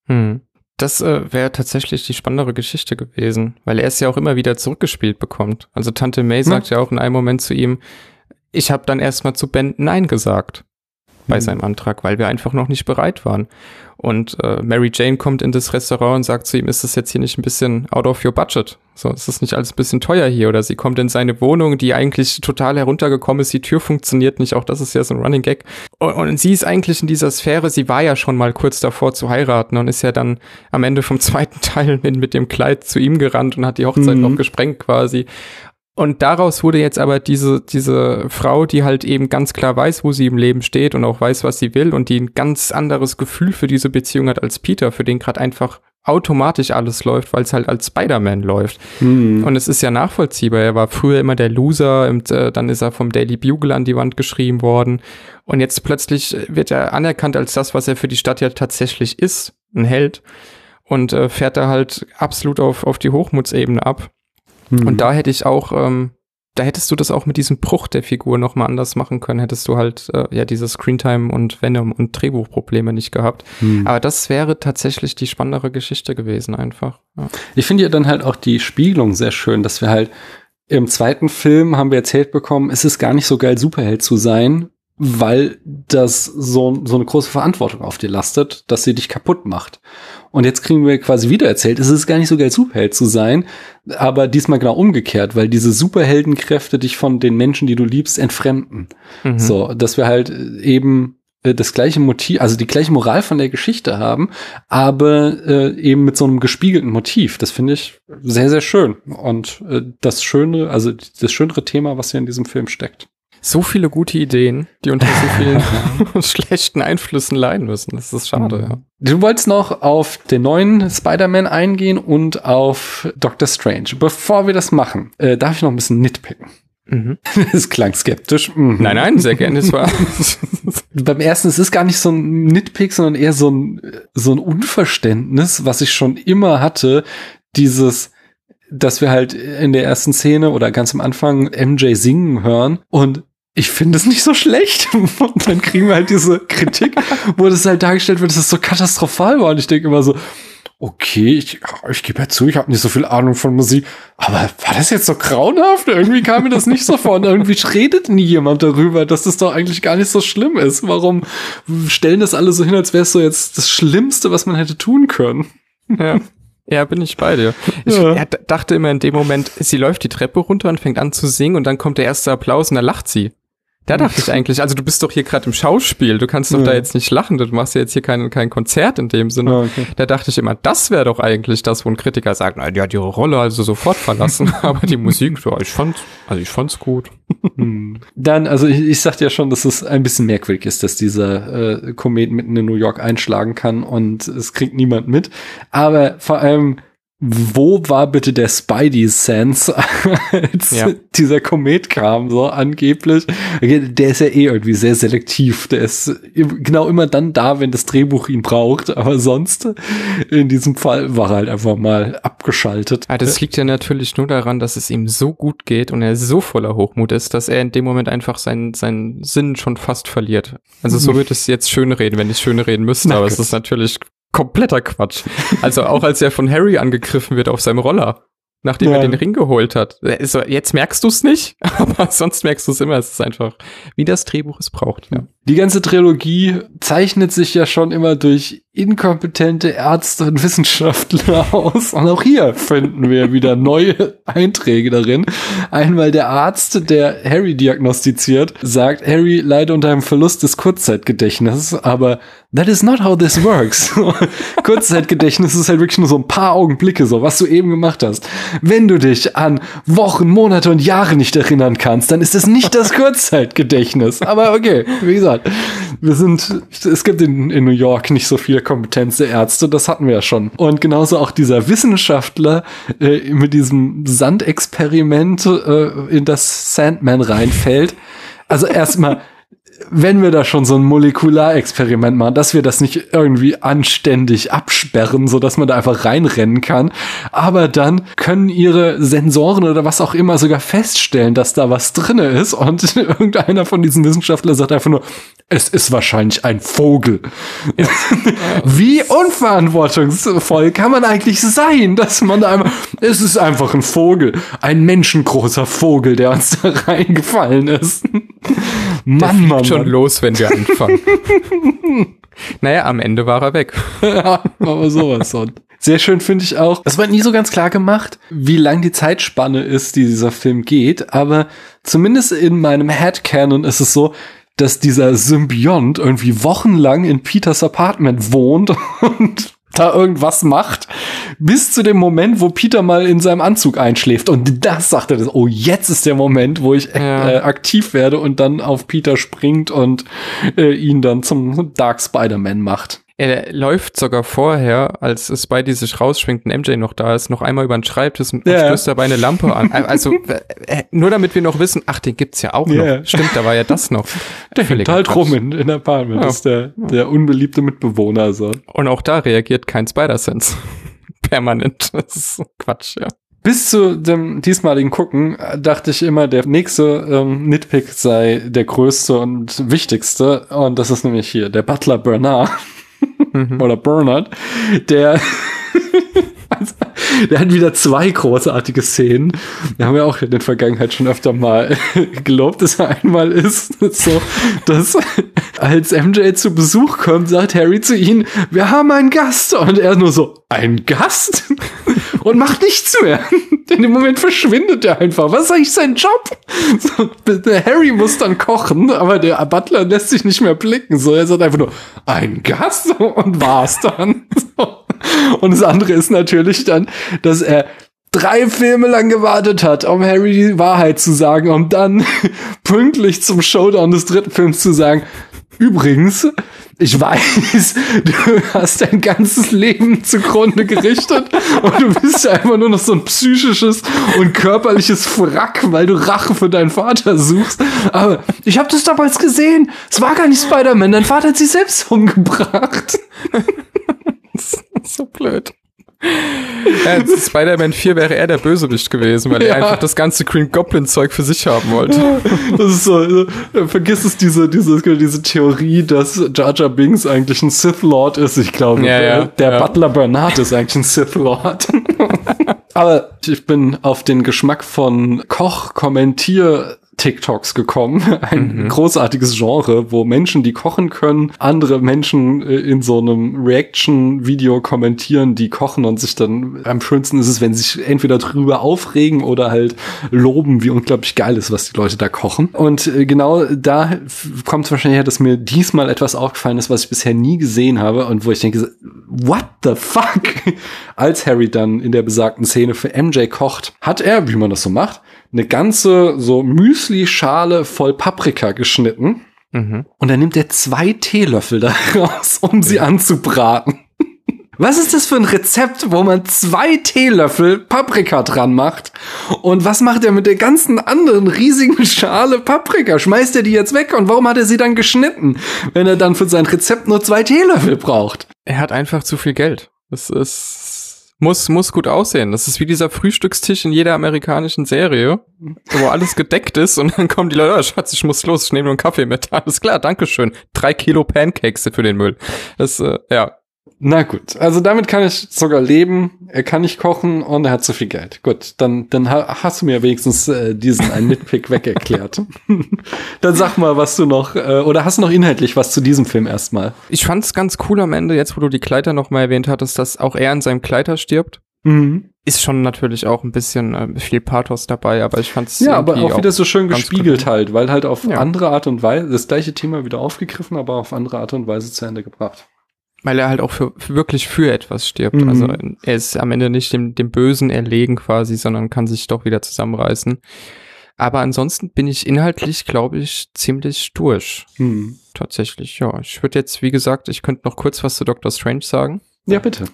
Hm. Das äh, wäre tatsächlich die spannendere Geschichte gewesen, weil er es ja auch immer wieder zurückgespielt bekommt. Also Tante May hm. sagt ja auch in einem Moment zu ihm, ich habe dann erstmal zu Ben Nein gesagt bei mhm. seinem Antrag, weil wir einfach noch nicht bereit waren. Und äh, Mary Jane kommt in das Restaurant und sagt zu ihm, ist das jetzt hier nicht ein bisschen out of your budget? So, ist das nicht alles ein bisschen teuer hier? Oder sie kommt in seine Wohnung, die eigentlich total heruntergekommen ist, die Tür funktioniert nicht, auch das ist ja so ein Running Gag. Und, und sie ist eigentlich in dieser Sphäre, sie war ja schon mal kurz davor zu heiraten und ist ja dann am Ende vom [LAUGHS] zweiten Teil mit, mit dem Kleid zu ihm gerannt und hat die Hochzeit mhm. noch gesprengt quasi. Und daraus wurde jetzt aber diese, diese Frau, die halt eben ganz klar weiß, wo sie im Leben steht und auch weiß, was sie will und die ein ganz anderes Gefühl für diese Beziehung hat als Peter, für den gerade einfach automatisch alles läuft, weil es halt als Spider-Man läuft. Mhm. Und es ist ja nachvollziehbar. Er war früher immer der Loser, und, äh, dann ist er vom Daily Bugle an die Wand geschrieben worden. Und jetzt plötzlich wird er anerkannt als das, was er für die Stadt ja tatsächlich ist, ein Held. Und äh, fährt da halt absolut auf, auf die Hochmutsebene ab. Mhm. Und da hätte ich auch, ähm, da hättest du das auch mit diesem Bruch der Figur nochmal anders machen können, hättest du halt äh, ja diese Screentime und Venom und Drehbuchprobleme nicht gehabt. Mhm. Aber das wäre tatsächlich die spannendere Geschichte gewesen, einfach. Ja. Ich finde ja dann halt auch die Spiegelung sehr schön, dass wir halt im zweiten Film haben wir erzählt bekommen, es ist gar nicht so geil, Superheld zu sein, weil das so, so eine große Verantwortung auf dir lastet, dass sie dich kaputt macht. Und jetzt kriegen wir quasi wieder erzählt, es ist gar nicht so geil, Superheld zu sein, aber diesmal genau umgekehrt, weil diese Superheldenkräfte dich von den Menschen, die du liebst, entfremden. Mhm. So, dass wir halt eben äh, das gleiche Motiv, also die gleiche Moral von der Geschichte haben, aber äh, eben mit so einem gespiegelten Motiv. Das finde ich sehr, sehr schön. Und äh, das schöne, also das schönere Thema, was hier in diesem Film steckt so viele gute Ideen, die unter so vielen [LAUGHS] [LAUGHS] schlechten Einflüssen leiden müssen. Das ist schade, mhm. ja. Du wolltest noch auf den neuen Spider-Man eingehen und auf Doctor Strange. Bevor wir das machen, äh, darf ich noch ein bisschen nitpicken. Mhm. [LAUGHS] Es klang skeptisch. Mhm. Nein, nein, sehr gerne. Es war Beim ersten, es ist gar nicht so ein Nitpick, sondern eher so ein, so ein Unverständnis, was ich schon immer hatte. Dieses, dass wir halt in der ersten Szene oder ganz am Anfang MJ singen hören und ich finde es nicht so schlecht. [LAUGHS] Und dann kriegen wir halt diese Kritik, wo das halt dargestellt wird, dass es so katastrophal war. Und ich denke immer so, okay, ich, ich gebe ja zu, ich habe nicht so viel Ahnung von Musik, aber war das jetzt so grauenhaft? Irgendwie kam mir das nicht so vor. Und irgendwie redet nie jemand darüber, dass das doch eigentlich gar nicht so schlimm ist. Warum stellen das alle so hin, als wäre es so jetzt das Schlimmste, was man hätte tun können? Ja. Ja, bin ich bei dir. Ich Ja. dachte immer in dem Moment, sie läuft die Treppe runter und fängt an zu singen und dann kommt der erste Applaus und dann lacht sie. Da dachte ich eigentlich, also du bist doch hier gerade im Schauspiel, du kannst doch Ja. da jetzt nicht lachen, du machst ja jetzt hier kein, kein Konzert in dem Sinne. Ah, okay. Da dachte ich immer, das wäre doch eigentlich das, wo ein Kritiker sagt, na, die hat ihre Rolle also sofort verlassen, [LAUGHS] aber die Musik, ja, ich fand, also ich fand's gut. Hm. Dann, also ich, ich sagte ja schon, dass es ein bisschen merkwürdig ist, dass dieser äh, Komet mitten in New York einschlagen kann und es kriegt niemand mit. Aber vor allem, wo war bitte der Spidey-Sense, [LAUGHS] als Ja. dieser Komet kam, so angeblich? Der ist ja eh irgendwie sehr selektiv. Der ist genau immer dann da, wenn das Drehbuch ihn braucht. Aber sonst, in diesem Fall, war er halt einfach mal abgeschaltet. Ah, das liegt ja natürlich nur daran, dass es ihm so gut geht und er so voller Hochmut ist, dass er in dem Moment einfach seinen, seinen Sinn schon fast verliert. Also so [LAUGHS] wird es jetzt schön reden, wenn ich schön reden müsste, Na aber es ist natürlich kompletter Quatsch. Also auch als er von Harry angegriffen wird auf seinem Roller, nachdem Ja. er den Ring geholt hat. Äh, jetzt merkst du es nicht, [LAUGHS] aber sonst merkst du es immer. Es ist einfach, wie das Drehbuch es braucht. Ja. Die ganze Trilogie zeichnet sich ja schon immer durch inkompetente Ärzte und Wissenschaftler [LAUGHS] aus. Und auch hier finden wir wieder neue Einträge darin. Einmal der Arzt, der Harry diagnostiziert, sagt, Harry leide unter einem Verlust des Kurzzeitgedächtnisses, aber that is not how this works. [LAUGHS] Kurzzeitgedächtnis ist halt wirklich nur so ein paar Augenblicke, so was du eben gemacht hast. Wenn du dich an Wochen, Monate und Jahre nicht erinnern kannst, dann ist es nicht das Kurzzeitgedächtnis. Aber okay, wie gesagt, wir sind, es gibt in, in New York nicht so viel Kompetenz der Ärzte, das hatten wir ja schon. Und genauso auch dieser Wissenschaftler äh, mit diesem Sandexperiment, äh, in das Sandman reinfällt. Also erstmal, wenn wir da schon so ein Molekularexperiment machen, dass wir das nicht irgendwie anständig absperren, so dass man da einfach reinrennen kann. Aber dann können ihre Sensoren oder was auch immer sogar feststellen, dass da was drinne ist und [LAUGHS] irgendeiner von diesen Wissenschaftlern sagt einfach nur, es ist wahrscheinlich ein Vogel. [LAUGHS] Wie unverantwortungsvoll kann man eigentlich sein, dass man da einfach, es ist einfach ein Vogel, ein menschengroßer Vogel, der uns da [LAUGHS] reingefallen ist. Mann, Mann, Schon Mann. los, wenn wir anfangen. [LAUGHS] naja, am Ende war er weg. aber sowas von. Sehr schön finde ich auch. Es wird nie so ganz klar gemacht, wie lang die Zeitspanne ist, die dieser Film geht, aber zumindest in meinem Headcanon ist es so, dass dieser Symbiont irgendwie wochenlang in Peters Apartment wohnt [LAUGHS] und da irgendwas macht, bis zu dem Moment, wo Peter mal in seinem Anzug einschläft. Und das sagt er, das, oh, jetzt ist der Moment, wo ich Ja. äh, aktiv werde und dann auf Peter springt und äh, ihn dann zum Dark Spider-Man macht. Er läuft sogar vorher, als Spidey sich rausschwingt und MJ noch da ist, noch einmal über den Schreibtisch und Ja. stößt dabei eine Lampe an. Also äh, nur damit wir noch wissen, ach, den gibt's ja auch Ja. noch. Stimmt, da war ja das noch. Der hängt halt rum in, in Apartment. Ja. Das ist der, der unbeliebte Mitbewohner. So. Und auch da reagiert kein Spider-Sense. [LAUGHS] Permanent. Das ist Quatsch, ja. Bis zu dem diesmaligen Gucken äh, dachte ich immer, der nächste ähm, Nitpick sei der größte und wichtigste. Und das ist nämlich hier der Butler Bernard. [LAUGHS] oder Bernard, der der hat wieder zwei großartige Szenen. Wir haben ja auch in der Vergangenheit schon öfter mal [LAUGHS] gelobt, dass er einmal ist, [LAUGHS] so, dass als MJ zu Besuch kommt, sagt Harry zu ihm, wir haben einen Gast. Und er nur so, ein Gast? [LAUGHS] Und macht nichts mehr. In dem Moment verschwindet er einfach. Was ist eigentlich sein Job? So, der Harry muss dann kochen, aber der Butler lässt sich nicht mehr blicken. So, er sagt einfach nur, ein Gast? Und war's dann. So. Und das andere ist natürlich dann, dass er drei Filme lang gewartet hat, um Harry die Wahrheit zu sagen, um dann [LAUGHS] pünktlich zum Showdown des dritten Films zu sagen, übrigens, ich weiß, [LAUGHS] du hast dein ganzes Leben zugrunde gerichtet und du bist einfach nur noch so ein psychisches und körperliches Wrack, weil du Rache für deinen Vater suchst. Aber ich habe das damals gesehen. Es war gar nicht Spider-Man. Dein Vater hat sich selbst umgebracht. [LAUGHS] so blöd. Ja, Spider-Man 4 wäre er der Bösewicht gewesen, weil Ja. er einfach das ganze Green Goblin-Zeug für sich haben wollte. Das ist so, äh, vergiss es diese, diese, diese Theorie, dass Jar Jar Binks eigentlich ein Sith Lord ist. Ich glaube, Ja, der, der. Butler Bernard ist eigentlich ein Sith Lord. [LAUGHS] Aber ich bin auf den Geschmack von Koch kommentier TikToks gekommen. [LAUGHS] Ein Mhm. großartiges Genre, wo Menschen, die kochen können, andere Menschen äh, in so einem Reaction-Video kommentieren, die kochen und sich dann, am schönsten ist es, wenn sie sich entweder drüber aufregen oder halt loben, wie unglaublich geil ist, was die Leute da kochen. Und äh, genau da kommt es wahrscheinlich her, dass mir diesmal etwas aufgefallen ist, was ich bisher nie gesehen habe und wo ich denke, what the fuck? [LAUGHS] Als Harry dann in der besagten Szene für MJ kocht, hat er, wie man das so macht, eine ganze so Müsli-Schale voll Paprika geschnitten Mhm. und dann nimmt er zwei Teelöffel daraus, [LAUGHS] um sie anzubraten. Was ist das für ein Rezept, wo man zwei Teelöffel Paprika dran macht? Und was macht er mit der ganzen anderen riesigen [LAUGHS] Schale Paprika? Schmeißt er die jetzt weg? Und warum hat er sie dann geschnitten, wenn er dann für sein Rezept nur zwei Teelöffel braucht? Er hat einfach zu viel Geld. Das ist, muss, muss gut aussehen. Das ist wie dieser Frühstückstisch in jeder amerikanischen Serie, wo alles [LAUGHS] gedeckt ist und dann kommen die Leute, oh, Schatz, ich muss los, ich nehme nur einen Kaffee mit. Alles klar, Dankeschön. Drei Kilo Pancakes für den Müll. Das, äh, ja. Na gut, also damit kann ich sogar leben. Er kann nicht kochen und er hat zu viel Geld. Gut, dann, dann ha- hast du mir wenigstens äh, diesen einen Nitpick wegerklärt. [LAUGHS] dann sag mal, was du noch, äh, oder hast du noch inhaltlich was zu diesem Film erstmal? Ich fand's ganz cool am Ende, jetzt wo du die Kleider noch mal erwähnt hattest, dass auch er in seinem Kleider stirbt. Mhm. Ist schon natürlich auch ein bisschen äh, viel Pathos dabei, aber ich fand's Ja, aber auch wieder so schön gespiegelt gut. halt, weil halt auf Ja. andere Art und Weise, das gleiche Thema wieder aufgegriffen, aber auf andere Art und Weise zu Ende gebracht. Weil er halt auch für, für wirklich für etwas stirbt. Mhm. Also er ist am Ende nicht dem, dem Bösen erlegen quasi, sondern kann sich doch wieder zusammenreißen. Aber ansonsten bin ich inhaltlich, glaube ich, ziemlich durch. Mhm. Tatsächlich, ja. Ich würde jetzt, wie gesagt, ich könnte noch kurz was zu Doctor Strange sagen. Ja, bitte.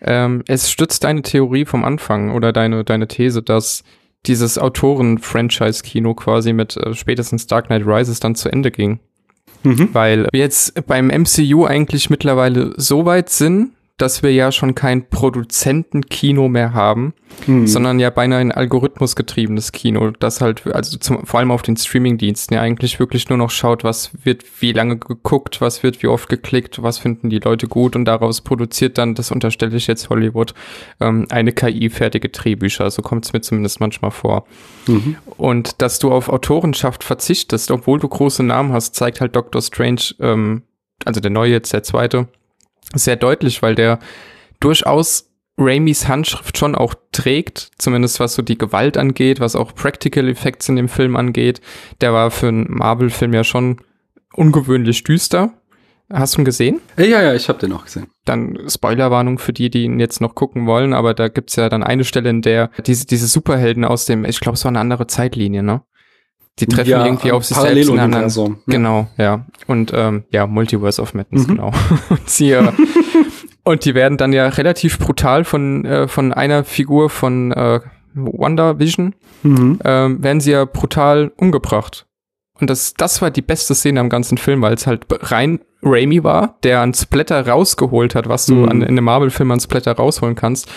Ähm, es stützt deine Theorie vom Anfang oder deine, deine These, dass dieses Autoren-Franchise-Kino quasi mit äh, spätestens Dark Knight Rises dann zu Ende ging. Mhm. Weil wir jetzt beim MCU eigentlich mittlerweile so weit sind, dass wir ja schon kein Produzentenkino mehr haben, Mhm. sondern ja beinahe ein algorithmusgetriebenes Kino, das halt, also zum, vor allem auf den Streamingdiensten ja eigentlich wirklich nur noch schaut, was wird wie lange geguckt, was wird wie oft geklickt, was finden die Leute gut und daraus produziert dann, das unterstelle ich jetzt Hollywood, ähm, eine KI fertige Drehbücher, so kommt es mir zumindest manchmal vor. Mhm. Und dass du auf Autorenschaft verzichtest, obwohl du große Namen hast, zeigt halt Doctor Strange, ähm, also der neue jetzt, der zweite, sehr deutlich, weil der durchaus Raimis Handschrift schon auch trägt, zumindest was so die Gewalt angeht, was auch Practical Effects in dem Film angeht. Der war für einen Marvel-Film ja schon ungewöhnlich düster. Hast du ihn gesehen? Ja, ja, ich habe den auch gesehen. dann Spoilerwarnung für die, die ihn jetzt noch gucken wollen, aber da gibt's ja dann eine Stelle, in der diese, diese Superhelden aus dem, ich glaube, es war eine andere Zeitlinie, ne? Die treffen ja, irgendwie auf sich selbst in anderen. Paralleluniversum. Ja. Genau, ja. Und ähm, ja, Multiverse of Madness, Mhm. genau. [LAUGHS] und, sie, äh, [LAUGHS] und die werden dann ja relativ brutal von, äh, von einer Figur von äh, Wonder Vision, Mhm. ähm, werden sie ja brutal umgebracht. Und das, das war die beste Szene am ganzen Film, weil es halt rein Raimi war, der einen Splatter rausgeholt hat, was du Mhm. an, in einem Marvel-Film an Splatter rausholen kannst.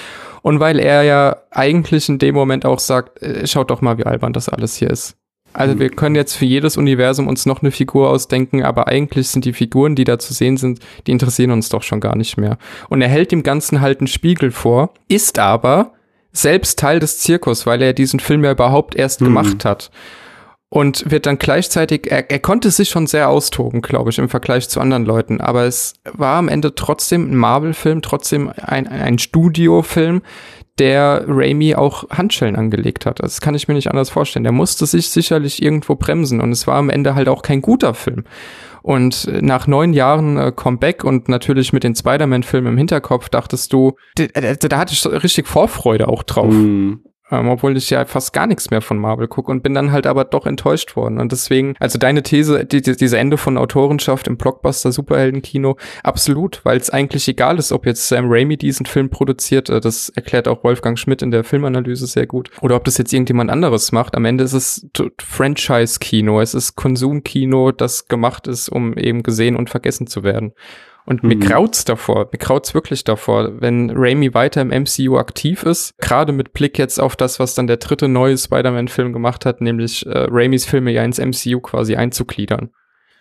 Und weil er ja eigentlich in dem Moment auch sagt, äh, schaut doch mal, wie albern das alles hier ist. Also Mhm. wir können jetzt für jedes Universum uns noch eine Figur ausdenken, aber eigentlich sind die Figuren, die da zu sehen sind, die interessieren uns doch schon gar nicht mehr. Und er hält dem Ganzen halt einen Spiegel vor, ist aber selbst Teil des Zirkus, weil er diesen Film ja überhaupt erst Mhm. gemacht hat. Und wird dann gleichzeitig, er, er konnte sich schon sehr austoben, glaube ich, im Vergleich zu anderen Leuten. Aber es war am Ende trotzdem ein Marvel-Film, trotzdem ein, ein Studiofilm, der Raimi auch Handschellen angelegt hat. Das kann ich mir nicht anders vorstellen. Der musste sich sicherlich irgendwo bremsen und es war am Ende halt auch kein guter Film. Und äh, nach neun Jahren äh, Comeback und natürlich mit den Spider-Man-Filmen im Hinterkopf dachtest du, da, da, hatte ich richtig Vorfreude auch drauf. Mhm. Ähm, obwohl ich ja fast gar nichts mehr von Marvel gucke und bin dann halt aber doch enttäuscht worden. Und deswegen, also deine These, die, die, diese Ende von Autorenschaft im Blockbuster-Superheldenkino, absolut, weil es eigentlich egal ist, ob jetzt Sam Raimi diesen Film produziert, äh, das erklärt auch Wolfgang Schmidt in der Filmanalyse sehr gut, oder ob das jetzt irgendjemand anderes macht. Am Ende ist es Franchise-Kino, es ist Konsumkino, das gemacht ist, um eben gesehen und vergessen zu werden. Und mir Mhm. graut's davor, mir graut's wirklich davor, wenn Raimi weiter im MCU aktiv ist, gerade mit Blick jetzt auf das, was dann der dritte neue Spider-Man-Film gemacht hat, nämlich äh, Raimis Filme ja ins MCU quasi einzugliedern.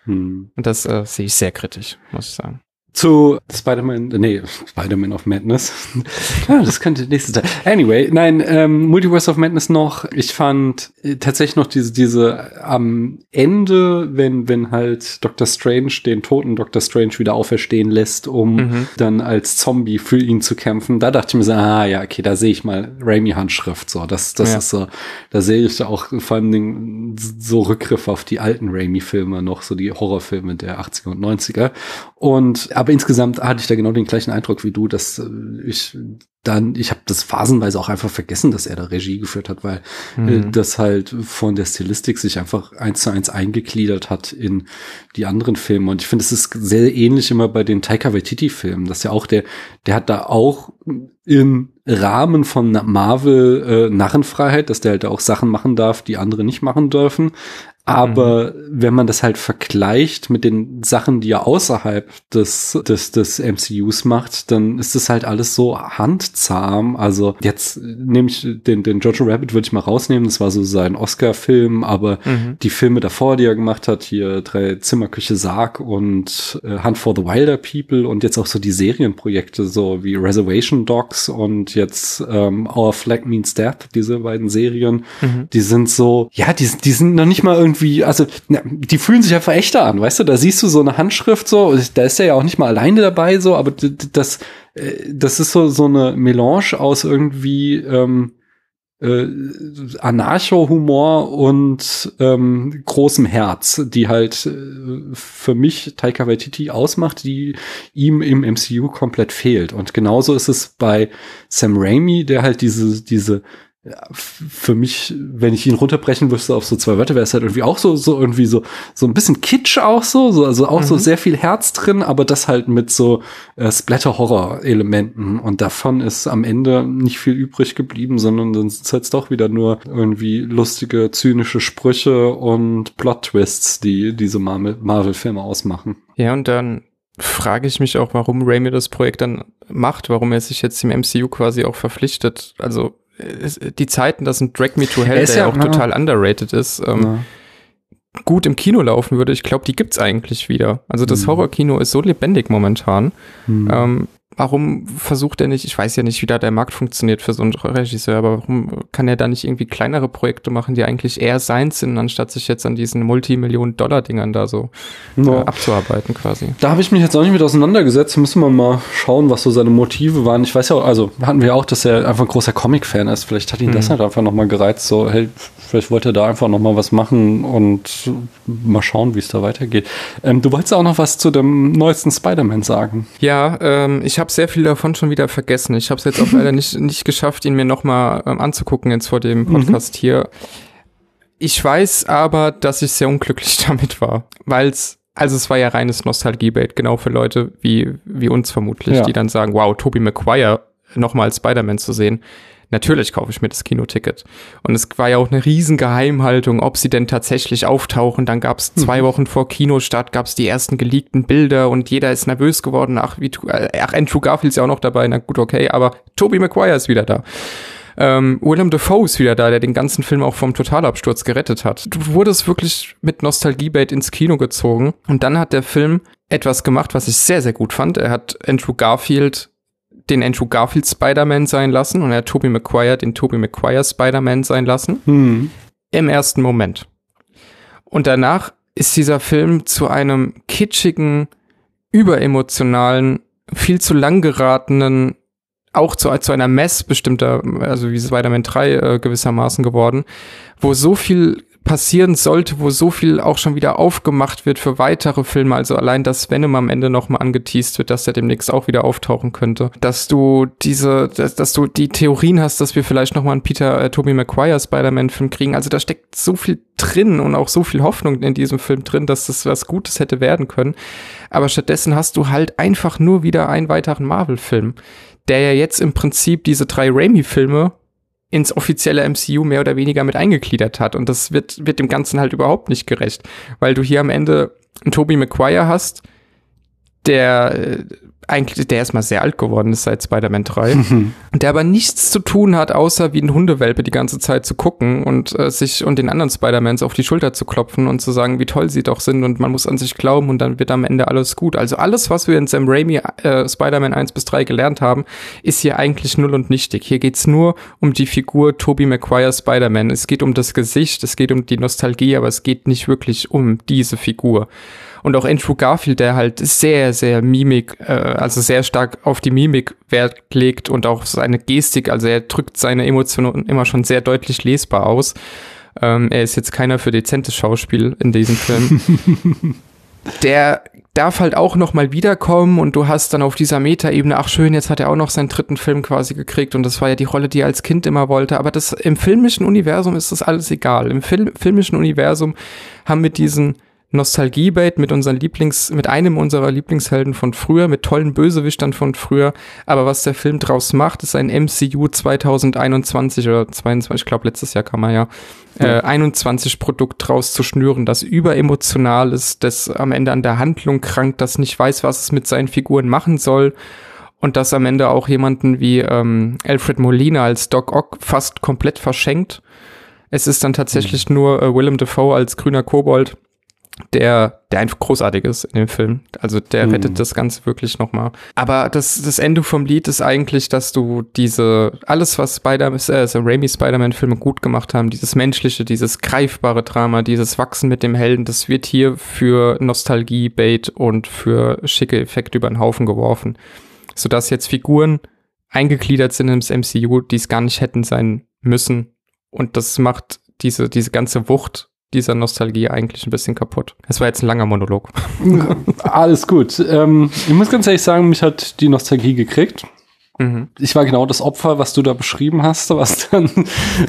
Mhm. Und das äh, sehe ich sehr kritisch, muss ich sagen. Zu Spider-Man, nee, Spider-Man of Madness. [LAUGHS] ja, das könnte nächste Teil. Anyway, nein, ähm, Multiverse of Madness noch. Ich fand äh, tatsächlich noch diese, diese am Ende, wenn, wenn halt Dr. Strange den toten Dr. Strange wieder auferstehen lässt, um mhm. dann als Zombie für ihn zu kämpfen, da dachte ich mir so, ah ja, okay, da sehe ich mal Raimi-Handschrift. So, das, das ja. ist so, da sehe ich auch vor allen Dingen so Rückgriff auf die alten Raimi-Filme noch, so die Horrorfilme der 80er und 90er. Und aber insgesamt hatte ich da genau den gleichen Eindruck wie du, dass äh, ich dann, ich habe das phasenweise auch einfach vergessen, dass er da Regie geführt hat, weil äh, mhm. das halt von der Stilistik sich einfach eins zu eins eingegliedert hat in die anderen Filme. Und ich finde, es ist sehr ähnlich immer bei den Taika Waititi-Filmen, dass ja auch der, der hat da auch im Rahmen von Marvel äh, Narrenfreiheit, dass der halt auch Sachen machen darf, die andere nicht machen dürfen. Aber mhm. wenn man das halt vergleicht mit den Sachen, die er außerhalb des, des, des MCUs macht, dann ist das halt alles so handzahm. Also jetzt nehme ich den, den Jojo Rabbit würde ich mal rausnehmen. Das war so sein Oscar-Film, aber mhm. die Filme davor, die er gemacht hat, hier drei Zimmerküche Sarg und äh, Hunt for the Wilder People und jetzt auch so die Serienprojekte, so wie Reservation Dogs und jetzt ähm, Our Flag Means Death, diese beiden Serien, mhm. die sind so, ja, die, die sind noch nicht mal irgendwie irgendwie, also na, die fühlen sich einfach echter an, weißt du? Da siehst du so eine Handschrift so, da ist er ja auch nicht mal alleine dabei so, aber das, äh, das ist so so eine Melange aus irgendwie ähm, äh, Anarcho-Humor und ähm, großem Herz, die halt äh, für mich Taika Waititi ausmacht, die ihm im MCU komplett fehlt. Und genauso ist es bei Sam Raimi, der halt diese diese für mich, wenn ich ihn runterbrechen müsste auf so zwei Wörter, wäre es halt irgendwie auch so, so irgendwie so, so ein bisschen Kitsch auch so, so also auch mhm. so sehr viel Herz drin, aber das halt mit so äh, Splatter-Horror-Elementen und davon ist am Ende nicht viel übrig geblieben, sondern dann sind es halt doch wieder nur irgendwie lustige, zynische Sprüche und Plot-Twists, die diese Marvel-Filme ausmachen. Ja, und dann frage ich mich auch, warum Raimi das Projekt dann macht, warum er sich jetzt im MCU quasi auch verpflichtet. Also die Zeiten, dass ein Drag Me to Hell, der ja auch na, total underrated ist, ähm, gut im Kino laufen würde, ich glaube, die gibt's eigentlich wieder. Also das mhm. Horrorkino ist so lebendig momentan. Mhm. Ähm, warum versucht er nicht, ich weiß ja nicht, wie da der Markt funktioniert für so einen Regisseur, aber warum kann er da nicht irgendwie kleinere Projekte machen, die eigentlich eher seins sind, anstatt sich jetzt an diesen Multimillionen-Dollar-Dingern da so ja. äh, abzuarbeiten quasi? Da habe ich mich jetzt auch nicht mit auseinandergesetzt. Müssen wir mal schauen, was so seine Motive waren. Ich weiß ja, also hatten wir auch, dass er einfach ein großer Comic-Fan ist. Vielleicht hat ihn mhm. das halt einfach nochmal gereizt, so, hey, vielleicht wollte er da einfach nochmal was machen und mal schauen, wie es da weitergeht. Ähm, du wolltest auch noch was zu dem neuesten Spider-Man sagen. Ja, ähm, ich habe habe sehr viel davon schon wieder vergessen. Ich habe es jetzt auch leider nicht, nicht geschafft, ihn mir nochmal ähm, anzugucken jetzt vor dem Podcast mhm. hier. Ich weiß aber, dass ich sehr unglücklich [LAUGHS] damit war, weil es also es war ja reines Nostalgie-Bait, genau für Leute wie, wie uns vermutlich, ja. die dann sagen, wow, Tobey Maguire nochmal als Spider-Man zu sehen natürlich kaufe ich mir das Kinoticket. Und es war ja auch eine riesen Geheimhaltung, ob sie denn tatsächlich auftauchen. Dann gab es zwei mhm. Wochen vor Kinostart, gab es die ersten geleakten Bilder und jeder ist nervös geworden. Ach, wie, äh, ach Andrew Garfield ist ja auch noch dabei. Na gut, okay, aber Tobey Maguire ist wieder da. Ähm, Willem Dafoe ist wieder da, der den ganzen Film auch vom Totalabsturz gerettet hat. Du wurdest wirklich mit Nostalgiebait ins Kino gezogen und dann hat der Film etwas gemacht, was ich sehr, sehr gut fand. Er hat Andrew Garfield den Andrew Garfield Spider-Man sein lassen und er hat Tobey Maguire den Tobey Maguire Spider-Man sein lassen. Hm. Im ersten Moment. Und danach ist dieser Film zu einem kitschigen, überemotionalen, viel zu lang geratenen, auch zu, zu einer Mess bestimmter, also wie Spider-Man 3 äh, gewissermaßen geworden, wo so viel passieren sollte, wo so viel auch schon wieder aufgemacht wird für weitere Filme, also allein, dass Venom am Ende nochmal angeteased wird, dass er demnächst auch wieder auftauchen könnte, dass du diese, dass, dass du die Theorien hast, dass wir vielleicht nochmal einen Peter äh, Tobey Maguire Spider-Man-Film kriegen, also da steckt so viel drin und auch so viel Hoffnung in diesem Film drin, dass das was Gutes hätte werden können, aber stattdessen hast du halt einfach nur wieder einen weiteren Marvel-Film, der ja jetzt im Prinzip diese drei Raimi-Filme ins offizielle MCU mehr oder weniger mit eingegliedert hat. Und das wird, wird dem Ganzen halt überhaupt nicht gerecht. Weil du hier am Ende einen Tobey Maguire hast, der äh, eigentlich, der erstmal sehr alt geworden ist seit Spider-Man 3, der aber nichts zu tun hat, außer wie ein Hundewelpe die ganze Zeit zu gucken und äh, sich und den anderen Spider-Mans auf die Schulter zu klopfen und zu sagen, wie toll sie doch sind und man muss an sich glauben und dann wird am Ende alles gut. Also alles, was wir in Sam Raimi äh, Spider-Man 1 bis 3 gelernt haben, ist hier eigentlich null und nichtig. Hier geht's nur um die Figur Tobey Maguire Spider-Man. Es geht um das Gesicht, es geht um die Nostalgie, aber es geht nicht wirklich um diese Figur und auch Andrew Garfield, der halt sehr, sehr Mimik, äh, also sehr stark auf die Mimik Wert legt und auch seine Gestik, also er drückt seine Emotionen immer schon sehr deutlich lesbar aus. Ähm, er ist jetzt keiner für dezentes Schauspiel in diesem Film. [LAUGHS] der darf halt auch noch mal wiederkommen und du hast dann auf dieser Metaebene, ach schön, jetzt hat er auch noch seinen dritten Film quasi gekriegt und das war ja die Rolle, die er als Kind immer wollte, aber das im filmischen Universum ist das alles egal. Im Film, filmischen Universum haben wir diesen Nostalgie-Bait mit unseren Lieblings, mit einem unserer Lieblingshelden von früher, mit tollen Bösewichtern von früher. Aber was der Film draus macht, ist ein MCU 2021 oder 22, ich glaube letztes Jahr kam er ja, äh, 21 Produkt draus zu schnüren, das überemotional ist, das am Ende an der Handlung krankt, das nicht weiß, was es mit seinen Figuren machen soll und das am Ende auch jemanden wie ähm, Alfred Molina als Doc Ock fast komplett verschenkt. Es ist dann tatsächlich mhm. nur äh, Willem Dafoe als grüner Kobold der, der einfach großartig ist in dem Film. Also der mhm. rettet das Ganze wirklich nochmal. Aber das, das Ende vom Lied ist eigentlich, dass du diese, alles was Spider, äh, also Raimi Spider-Man-Filme gut gemacht haben, dieses menschliche, dieses greifbare Drama, dieses Wachsen mit dem Helden, das wird hier für Nostalgie, Bait und für schicke Effekte über den Haufen geworfen. Sodass jetzt Figuren eingegliedert sind ins MCU, die es gar nicht hätten sein müssen. Und das macht diese, diese ganze Wucht dieser Nostalgie eigentlich ein bisschen kaputt. Es war jetzt ein langer Monolog. [LAUGHS] Alles gut. Ähm, ich muss ganz ehrlich sagen, mich hat die Nostalgie gekriegt. Mhm. Ich war genau das Opfer, was du da beschrieben hast, was dann,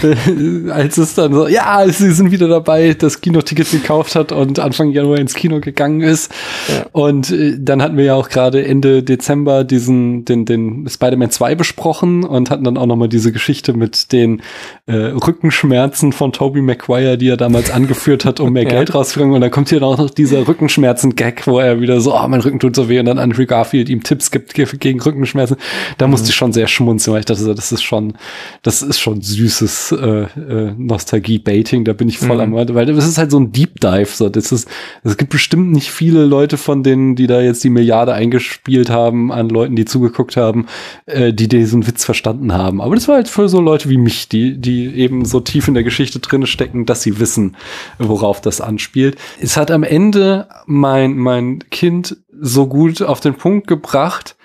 äh, als es dann so, ja, sie sind wieder dabei, das Kinoticket gekauft hat und Anfang Januar ins Kino gegangen ist. Ja. Und äh, dann hatten wir ja auch gerade Ende Dezember diesen, den, den Spider-Man 2 besprochen und hatten dann auch nochmal diese Geschichte mit den äh, Rückenschmerzen von Tobey Maguire, die er damals angeführt hat, um mehr [LAUGHS] ja. Geld rauszukriegen. Und dann kommt hier auch noch dieser Rückenschmerzen-Gag, wo er wieder so, oh, mein Rücken tut so weh und dann Andrew Garfield ihm Tipps gibt gegen Rückenschmerzen. Da muss musste ich schon sehr schmunzeln, weil ich dachte, das ist schon, das ist schon süßes äh, äh, Nostalgie-Baiting, da bin ich voll mhm. am, weil das ist halt so ein Deep Dive. So, das ist, es gibt bestimmt nicht viele Leute von denen, die da jetzt die Milliarde eingespielt haben, an Leuten, die zugeguckt haben, äh, die diesen Witz verstanden haben. Aber das war halt für so Leute wie mich, die, die eben so tief in der Geschichte drin stecken, dass sie wissen, worauf das anspielt. Es hat am Ende mein, mein Kind so gut auf den Punkt gebracht,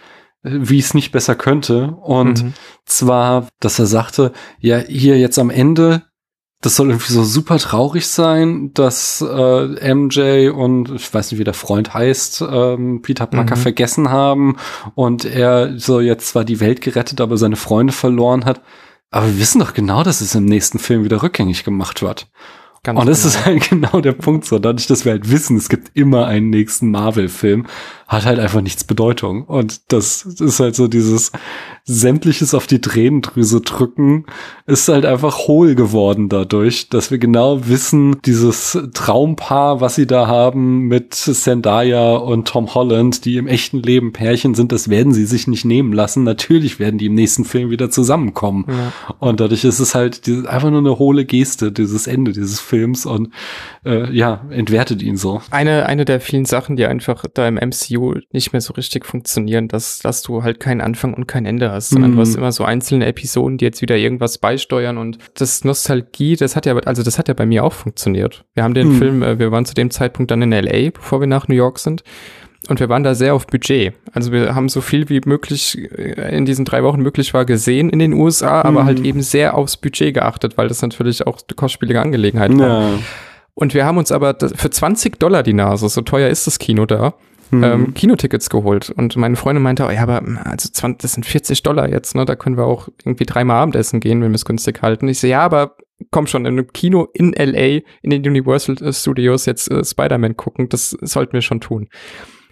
wie es nicht besser könnte. Und mhm. zwar, dass er sagte, ja, hier jetzt am Ende, das soll irgendwie so super traurig sein, dass äh, MJ und ich weiß nicht, wie der Freund heißt, ähm, Peter Parker mhm. vergessen haben und er so jetzt zwar die Welt gerettet, aber seine Freunde verloren hat. Aber wir wissen doch genau, dass es im nächsten Film wieder rückgängig gemacht wird. Ganz und das genau. ist [LAUGHS] halt genau der Punkt so. Dadurch, dass wir halt wissen, es gibt immer einen nächsten Marvel-Film, hat halt einfach nichts Bedeutung. Und das ist halt so dieses sämtliches auf die Tränendrüse drücken, ist halt einfach hohl geworden dadurch, dass wir genau wissen, dieses Traumpaar, was sie da haben mit Zendaya und Tom Holland, die im echten Leben Pärchen sind, das werden sie sich nicht nehmen lassen. Natürlich werden die im nächsten Film wieder zusammenkommen. Ja. Und dadurch ist es halt einfach nur eine hohle Geste, dieses Ende dieses Films und äh, ja, entwertet ihn so. Eine, eine der vielen Sachen, die einfach da im MCU nicht mehr so richtig funktionieren, dass, dass du halt keinen Anfang und kein Ende hast, sondern mhm. du hast immer so einzelne Episoden, die jetzt wieder irgendwas beisteuern und das Nostalgie, das hat ja, also das hat ja bei mir auch funktioniert. Wir haben den mhm. Film, äh, wir waren zu dem Zeitpunkt dann in LA, bevor wir nach New York sind. Und wir waren da sehr auf Budget. Also wir haben so viel wie möglich äh, in diesen drei Wochen möglich war gesehen in den USA, aber mhm. halt eben sehr aufs Budget geachtet, weil das natürlich auch eine kostspielige Angelegenheit war. Ja. Und wir haben uns aber für 20 Dollar die Nase, so teuer ist das Kino da, mhm. ähm, Kinotickets geholt. Und meine Freundin meinte, oh, ja, aber also 20, das sind 40 Dollar jetzt, ne? Da können wir auch irgendwie dreimal Abendessen gehen, wenn wir es günstig halten. Ich so, ja, aber komm schon, in einem Kino in LA, in den Universal Studios jetzt äh, Spider-Man gucken, das sollten wir schon tun.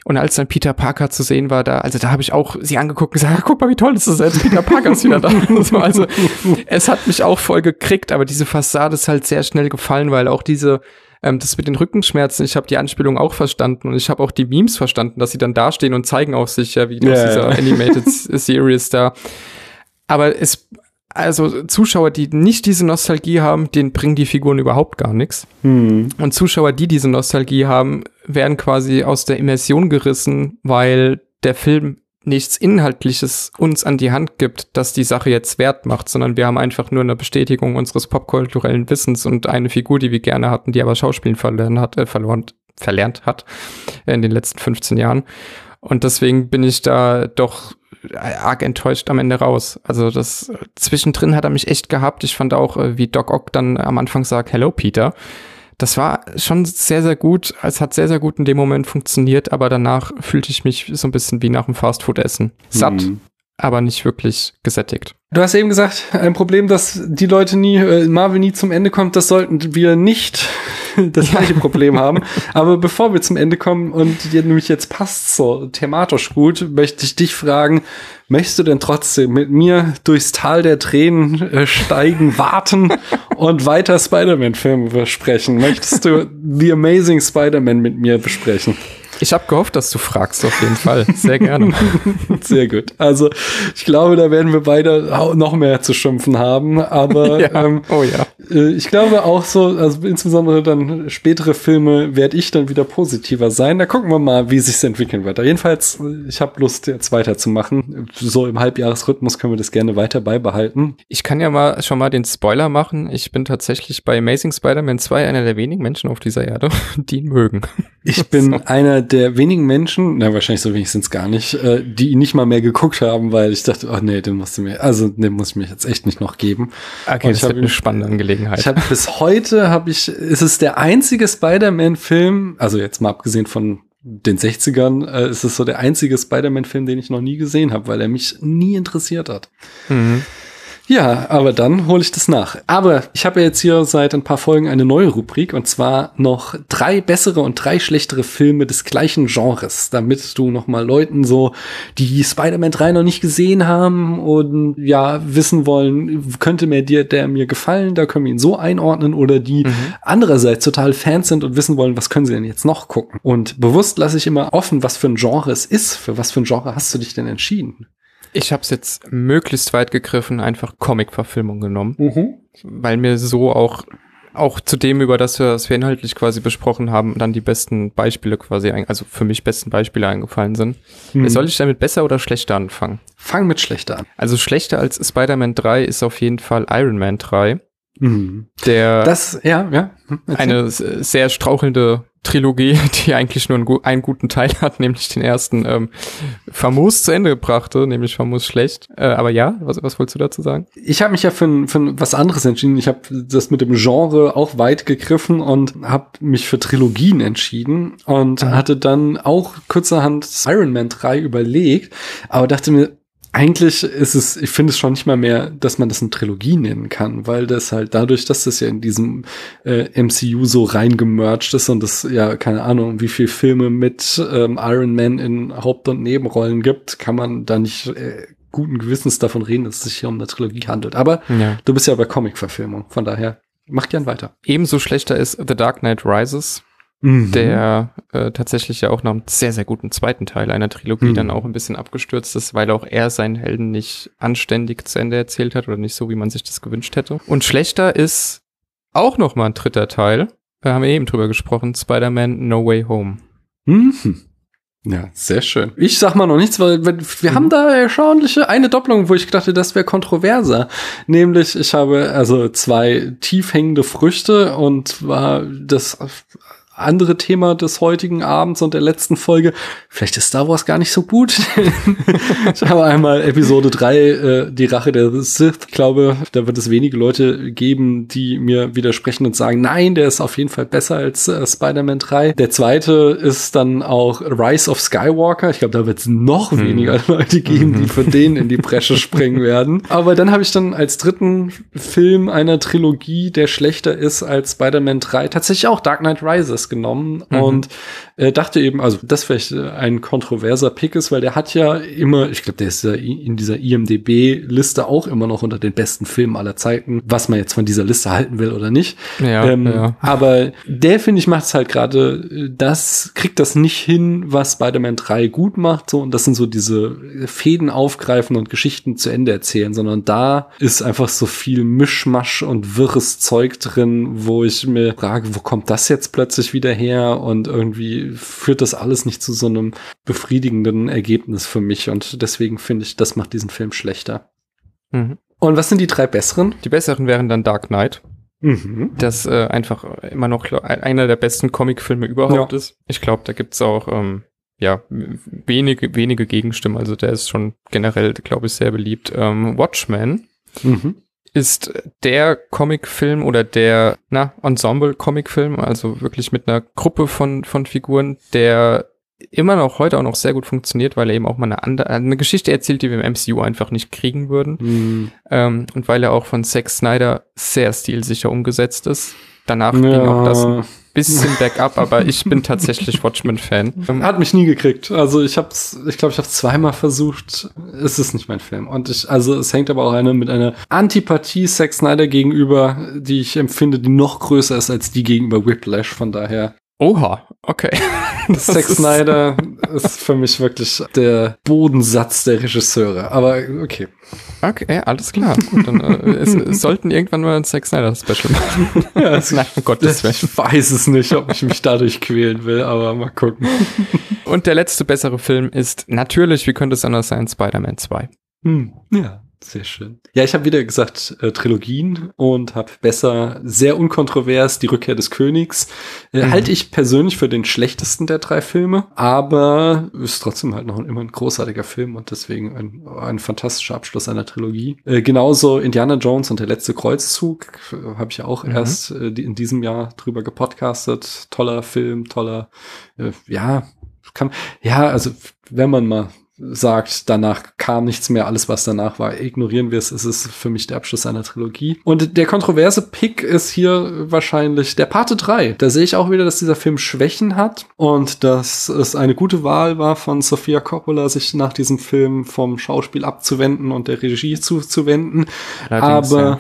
Und als dann Peter Parker zu sehen war, da, also da habe ich auch sie angeguckt und gesagt, guck mal, wie toll ist das jetzt, Peter Parker ist wieder da. [LAUGHS] so, also es hat mich auch voll gekriegt, aber diese Fassade ist halt sehr schnell gefallen, weil auch diese Ähm, das mit den Rückenschmerzen, ich habe die Anspielung auch verstanden und ich habe auch die Memes verstanden, dass sie dann dastehen und zeigen auf sich, ja, wie Ja, aus dieser Animated [LAUGHS] Series da. Aber es, also Zuschauer, die nicht diese Nostalgie haben, denen bringen die Figuren überhaupt gar nichts. Hm. Und Zuschauer, die diese Nostalgie haben, werden quasi aus der Immersion gerissen, weil der Film nichts Inhaltliches uns an die Hand gibt, das die Sache jetzt wert macht, sondern wir haben einfach nur eine Bestätigung unseres popkulturellen Wissens und eine Figur, die wir gerne hatten, die aber Schauspielen verlernt hat, äh, verloren, verlernt hat in den letzten 15 Jahren. Und deswegen bin ich da doch arg enttäuscht am Ende raus. Also das äh, zwischendrin hat er mich echt gehabt. Ich fand auch, äh, wie Doc Ock dann am Anfang sagt, Hello Peter. Das war schon sehr, sehr gut. Es hat sehr, sehr gut in dem Moment funktioniert, aber danach fühlte ich mich so ein bisschen wie nach einem Fastfood-Essen. Satt, Hm. Aber nicht wirklich gesättigt. Du hast eben gesagt, ein Problem, dass die Leute nie, äh, Marvel nie zum Ende kommt, das sollten wir nicht [LAUGHS] das gleiche Problem haben. Aber bevor wir zum Ende kommen und dir nämlich jetzt passt so thematisch gut, möchte ich dich fragen, möchtest du denn trotzdem mit mir durchs Tal der Tränen äh, steigen, [LAUGHS] warten und weiter Spider-Man-Filme besprechen? Möchtest du The Amazing Spider-Man mit mir besprechen? Ich habe gehofft, dass du fragst, auf jeden Fall. Sehr gerne. [LAUGHS] Sehr gut. Also ich glaube, da werden wir beide noch mehr zu schimpfen haben. Aber [LAUGHS] ja. ähm, oh ja. äh, ich glaube auch so, also insbesondere dann spätere Filme werde ich dann wieder positiver sein. Da gucken wir mal, wie sich's entwickeln wird. Jedenfalls, ich habe Lust, jetzt weiterzumachen. So im Halbjahresrhythmus können wir das gerne weiter beibehalten. Ich kann ja mal schon mal den Spoiler machen. Ich bin tatsächlich bei Amazing Spider-Man 2 einer der wenigen Menschen auf dieser Erde, [LAUGHS] die ihn mögen. Ich bin einer der wenigen Menschen, na wahrscheinlich so wenig sind's gar nicht, äh, die ihn nicht mal mehr geguckt haben, weil ich dachte, oh nee, den musst du mir, also den muss ich mir jetzt echt nicht noch geben. Okay, Und das ich hab wird eine spannende Angelegenheit. Ich habe [LAUGHS] bis heute habe ich, ist es der einzige Spider-Man-Film, also jetzt mal abgesehen von den 60ern, äh, ist es so der einzige Spider-Man-Film, den ich noch nie gesehen habe, weil er mich nie interessiert hat. mhm. Ja, aber dann hole ich das nach. Aber ich habe ja jetzt hier seit ein paar Folgen eine neue Rubrik und zwar noch drei bessere und drei schlechtere Filme des gleichen Genres, damit du noch mal Leuten so, die Spider-Man 3 noch nicht gesehen haben und ja wissen wollen, könnte mir dir der mir gefallen, da können wir ihn so einordnen oder die andererseits total Fans sind und wissen wollen, was können sie denn jetzt noch gucken. Und bewusst lasse ich immer offen, was für ein Genre es ist. Für was für ein Genre hast du dich denn entschieden? Ich habe es jetzt möglichst weit gegriffen, einfach Comic-Verfilmung genommen, weil mir so auch auch zu dem, über das wir, das wir inhaltlich quasi besprochen haben, dann die besten Beispiele quasi, ein, also für mich besten Beispiele eingefallen sind. Hm. Soll ich damit besser oder schlechter anfangen? Fang mit schlechter an. Also schlechter als Spider-Man 3 ist auf jeden Fall Iron Man 3, Mhm. der Das, ja, ja. Erzähl. eine sehr strauchelnde Trilogie, [LAUGHS] die eigentlich nur einen, gu- einen guten Teil hat, nämlich den ersten ähm, famos zu Ende brachte, nämlich famos schlecht. Äh, aber ja, was, was wolltest du dazu sagen? Ich habe mich ja für, für was anderes entschieden. Ich habe das mit dem Genre auch weit gegriffen und habe mich für Trilogien entschieden und Mhm. hatte dann auch kurzerhand Iron Man 3 überlegt, aber dachte mir, eigentlich ist es, ich finde es schon nicht mal mehr, dass man das eine Trilogie nennen kann, weil das halt dadurch, dass das ja in diesem äh, MCU so reingemerged ist und es ja, keine Ahnung, wie viel Filme mit ähm, Iron Man in Haupt- und Nebenrollen gibt, kann man da nicht äh, guten Gewissens davon reden, dass es sich hier um eine Trilogie handelt. Aber Ja. du bist ja bei Comic-Verfilmung, von daher mach gern weiter. Ebenso schlechter ist The Dark Knight Rises, Mhm. der äh, tatsächlich ja auch nach einem sehr, sehr guten zweiten Teil einer Trilogie Mhm. dann auch ein bisschen abgestürzt ist, weil auch er seinen Helden nicht anständig zu Ende erzählt hat oder nicht so, wie man sich das gewünscht hätte. Und schlechter ist auch noch mal ein dritter Teil. Da haben wir eben drüber gesprochen, Spider-Man No Way Home. Mhm. Ja, sehr schön. Ich sag mal noch nichts, weil weil wir haben da erstaunliche eine Doppelung, wo ich dachte, das wäre kontroverser. Nämlich, ich habe also zwei tief hängende Früchte und war das andere Thema des heutigen Abends und der letzten Folge. Vielleicht ist Star Wars gar nicht so gut. [LAUGHS] ich habe einmal Episode 3, äh, die Rache der Sith. Ich glaube, da wird es wenige Leute geben, die mir widersprechen und sagen, nein, der ist auf jeden Fall besser als äh, Spider-Man 3. Der zweite ist dann auch Rise of Skywalker. Ich glaube, da wird es noch weniger [LAUGHS] Leute geben, die für den in die Bresche springen werden. Aber dann habe ich dann als dritten Film einer Trilogie, der schlechter ist als Spider-Man 3, tatsächlich auch Dark Knight Rises. Das genommen Mhm. und äh, dachte eben, also das vielleicht äh, ein kontroverser Pick ist, weil der hat ja immer, ich glaube, der ist ja in dieser IMDB-Liste auch immer noch unter den besten Filmen aller Zeiten, was man jetzt von dieser Liste halten will oder nicht. Ja, ähm, ja. Aber der, finde ich, macht es halt gerade, äh, das kriegt das nicht hin, was Spider-Man 3 gut macht, so, und das sind so diese Fäden aufgreifen und Geschichten zu Ende erzählen, sondern da ist einfach so viel Mischmasch und wirres Zeug drin, wo ich mir frage, wo kommt das jetzt plötzlich wieder her? Und irgendwie führt das alles nicht zu so einem befriedigenden Ergebnis für mich. Und deswegen finde ich, das macht diesen Film schlechter. Mhm. Und was sind die drei besseren? Die besseren wären dann Dark Knight. Mhm. das äh, einfach immer noch einer der besten Comicfilme überhaupt Ja. ist. Ich glaube, da gibt's auch ähm, ja wenige wenige Gegenstimmen. Also der ist schon generell, glaube ich, sehr beliebt. Ähm, Watchmen Mhm. Ist der Comicfilm oder der na Ensemble-Comicfilm, also wirklich mit einer Gruppe von von Figuren, der immer noch heute auch noch sehr gut funktioniert, weil er eben auch mal eine andere eine Geschichte erzählt, die wir im MCU einfach nicht kriegen würden. Mhm. Ähm, und weil er auch von Zack Snyder sehr stilsicher umgesetzt ist. Danach ging auch das bisschen bergab, aber ich bin tatsächlich Watchmen-Fan. Hat mich nie gekriegt. Also ich hab's, ich glaube, ich habe zweimal versucht. Es ist nicht mein Film. Und ich, also es hängt aber auch eine mit einer Antipathie Zack Snyder gegenüber, die ich empfinde, die noch größer ist als die gegenüber Whiplash. Von daher, Oha, okay. [LAUGHS] Zack ist- Snyder ist für mich wirklich der Bodensatz der Regisseure. Aber okay. Okay, alles klar. Gut, dann äh, es, es sollten irgendwann mal ein Zack Snyder Special machen. Ja, [LAUGHS] Nein, um Gottes Willen. ich weiß es nicht, ob ich mich dadurch quälen will, aber mal gucken. Und der letzte bessere Film ist natürlich, wie könnte es anders sein, Spider-Man 2. Hm, ja, sehr schön. Ja, ich habe wieder gesagt äh, Trilogien und habe besser, sehr unkontrovers, die Rückkehr des Königs. Äh, Mhm. Halte ich persönlich für den schlechtesten der drei Filme, aber ist trotzdem halt noch immer ein großartiger Film und deswegen ein, ein fantastischer Abschluss einer Trilogie. Äh, genauso Indiana Jones und der letzte Kreuzzug äh, habe ich ja auch Mhm. erst äh, die, in diesem Jahr drüber gepodcastet. Toller Film, toller, äh, ja, kann, ja, also wenn man mal sagt, danach kam nichts mehr, alles was danach war, ignorieren wir es, es ist für mich der Abschluss einer Trilogie. Und der kontroverse Pick ist hier wahrscheinlich der Pate 3. Da sehe ich auch wieder, dass dieser Film Schwächen hat und dass es eine gute Wahl war von Sofia Coppola, sich nach diesem Film vom Schauspiel abzuwenden und der Regie zuzuwenden. Allerdings, Aber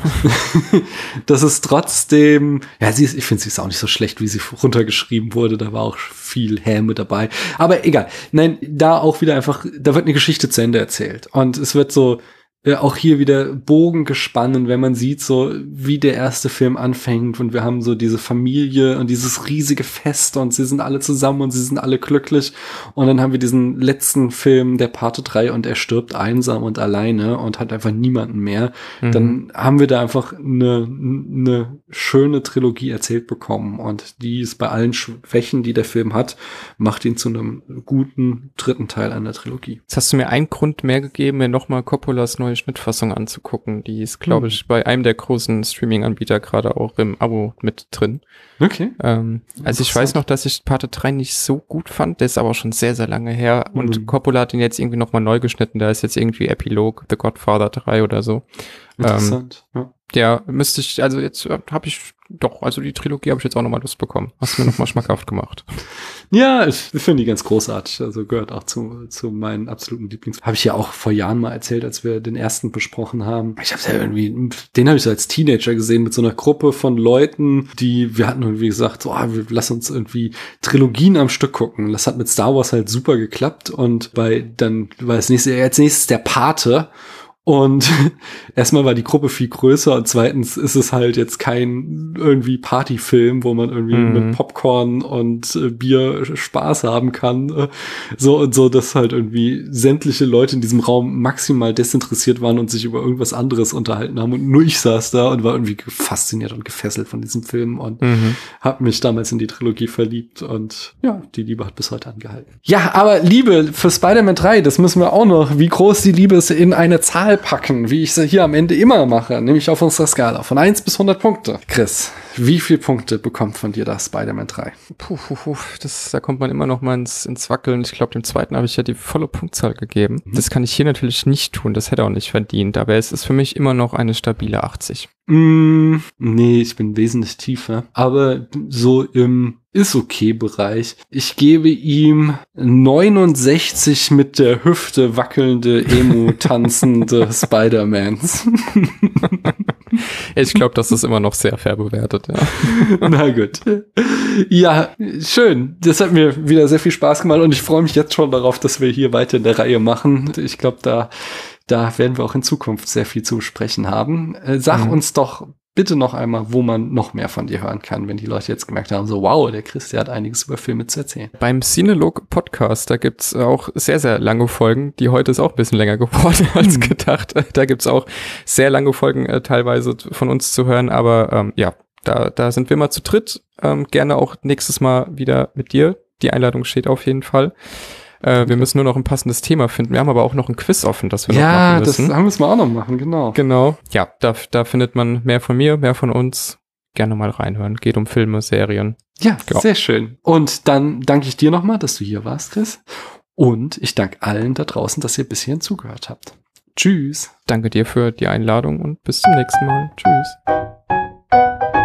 [LAUGHS] das ist trotzdem, ja, sie ist, ich finde, sie ist auch nicht so schlecht, wie sie runtergeschrieben wurde. Da war auch viel Häme dabei. Aber egal. Nein, da auch wieder einfach, da wird eine Geschichte zu Ende erzählt. Und es wird so, äh, auch hier wieder Bogen gespannen, wenn man sieht, so wie der erste Film anfängt und wir haben so diese Familie und dieses riesige Fest und sie sind alle zusammen und sie sind alle glücklich und dann haben wir diesen letzten Film, der Pate 3 und er stirbt einsam und alleine und hat einfach niemanden mehr. Mhm. Dann haben wir da einfach eine, eine schöne Trilogie erzählt bekommen und die ist bei allen Schwächen, die der Film hat, macht ihn zu einem guten dritten Teil einer Trilogie. Jetzt hast du mir einen Grund mehr gegeben, mir nochmal Coppolas neue Schnittfassung anzugucken. Die ist, glaube Hm. ich, bei einem der großen Streaming-Anbieter gerade auch im Abo mit drin. Okay. Ähm, also ich weiß noch, dass ich Parte 3 nicht so gut fand, der ist aber schon sehr, sehr lange her. Und Mhm. Coppola hat ihn jetzt irgendwie nochmal neu geschnitten. Da ist jetzt irgendwie Epilog, The Godfather 3 oder so. Interessant. ja. Ja, müsste ich, also jetzt habe ich doch, also die Trilogie habe ich jetzt auch nochmal Lust bekommen. Hast du mir nochmal schmackhaft gemacht. [LAUGHS] Ja, ich finde die ganz großartig. Also gehört auch zu, zu meinen absoluten Lieblings. Habe ich ja auch vor Jahren mal erzählt, als wir den ersten besprochen haben. Ich habe ja irgendwie, den habe ich so als Teenager gesehen mit so einer Gruppe von Leuten, die, wir hatten irgendwie gesagt, so, ah, lass uns irgendwie Trilogien am Stück gucken. Das hat mit Star Wars halt super geklappt und bei dann war das nächste, als nächstes der Pate. Und [LAUGHS] erstmal war die Gruppe viel größer und zweitens ist es halt jetzt kein irgendwie Partyfilm, wo man irgendwie Mhm. mit Popcorn und äh, Bier Spaß haben kann. Äh, so und so, dass halt irgendwie sämtliche Leute in diesem Raum maximal desinteressiert waren und sich über irgendwas anderes unterhalten haben. Und nur ich saß da und war irgendwie fasziniert und gefesselt von diesem Film und Mhm. habe mich damals in die Trilogie verliebt und ja, die Liebe hat bis heute angehalten. Ja, aber Liebe für Spider-Man 3, das müssen wir auch noch, wie groß die Liebe ist, in eine Zahl packen, wie ich sie hier am Ende immer mache, nämlich auf unserer Skala von 1 bis 100 Punkte. Chris, wie viel Punkte bekommt von dir das Spider-Man 3? Puh, puh, puh, das, da kommt man immer noch mal ins, ins Wackeln. Ich glaube, dem zweiten habe ich ja die volle Punktzahl gegeben. Mhm. Das kann ich hier natürlich nicht tun. Das hätte er auch nicht verdient. Aber es ist für mich immer noch eine stabile 80. Mm, nee, ich bin wesentlich tiefer. Aber so im ist okay Bereich. Ich gebe ihm 69 mit der Hüfte wackelnde, emu tanzende [LAUGHS] Spider-Mans. Ich glaube, das ist immer noch sehr fair bewertet, ja. [LAUGHS] Na gut. Ja, schön. Das hat mir wieder sehr viel Spaß gemacht und ich freue mich jetzt schon darauf, dass wir hier weiter in der Reihe machen. Ich glaube, da, da werden wir auch in Zukunft sehr viel zu sprechen haben. Äh, sag Mhm. uns doch bitte noch einmal, wo man noch mehr von dir hören kann, wenn die Leute jetzt gemerkt haben, so wow, der Chris, der hat einiges über Filme zu erzählen. Beim Cinelog Podcast, da gibt's auch sehr, sehr lange Folgen. Die heute ist auch ein bisschen länger geworden [LAUGHS] als Mhm. gedacht. Da gibt's auch sehr lange Folgen äh, teilweise von uns zu hören. Aber ähm, ja, da, da sind wir mal zu dritt. Ähm, gerne auch nächstes Mal wieder mit dir. Die Einladung steht auf jeden Fall. Äh, wir müssen nur noch ein passendes Thema finden. Wir haben aber auch noch ein Quiz offen, das wir noch Ja, machen das müssen. haben wir es mal auch noch machen, genau. Genau. Ja, da, da findet man mehr von mir, mehr von uns. Gerne mal reinhören. Geht um Filme, Serien. Ja, Ja. sehr schön. Und dann danke ich dir nochmal, dass du hier warst, Chris. Und ich danke allen da draußen, dass ihr bis hierhin zugehört habt. Tschüss. Danke dir für die Einladung und bis zum nächsten Mal. Tschüss.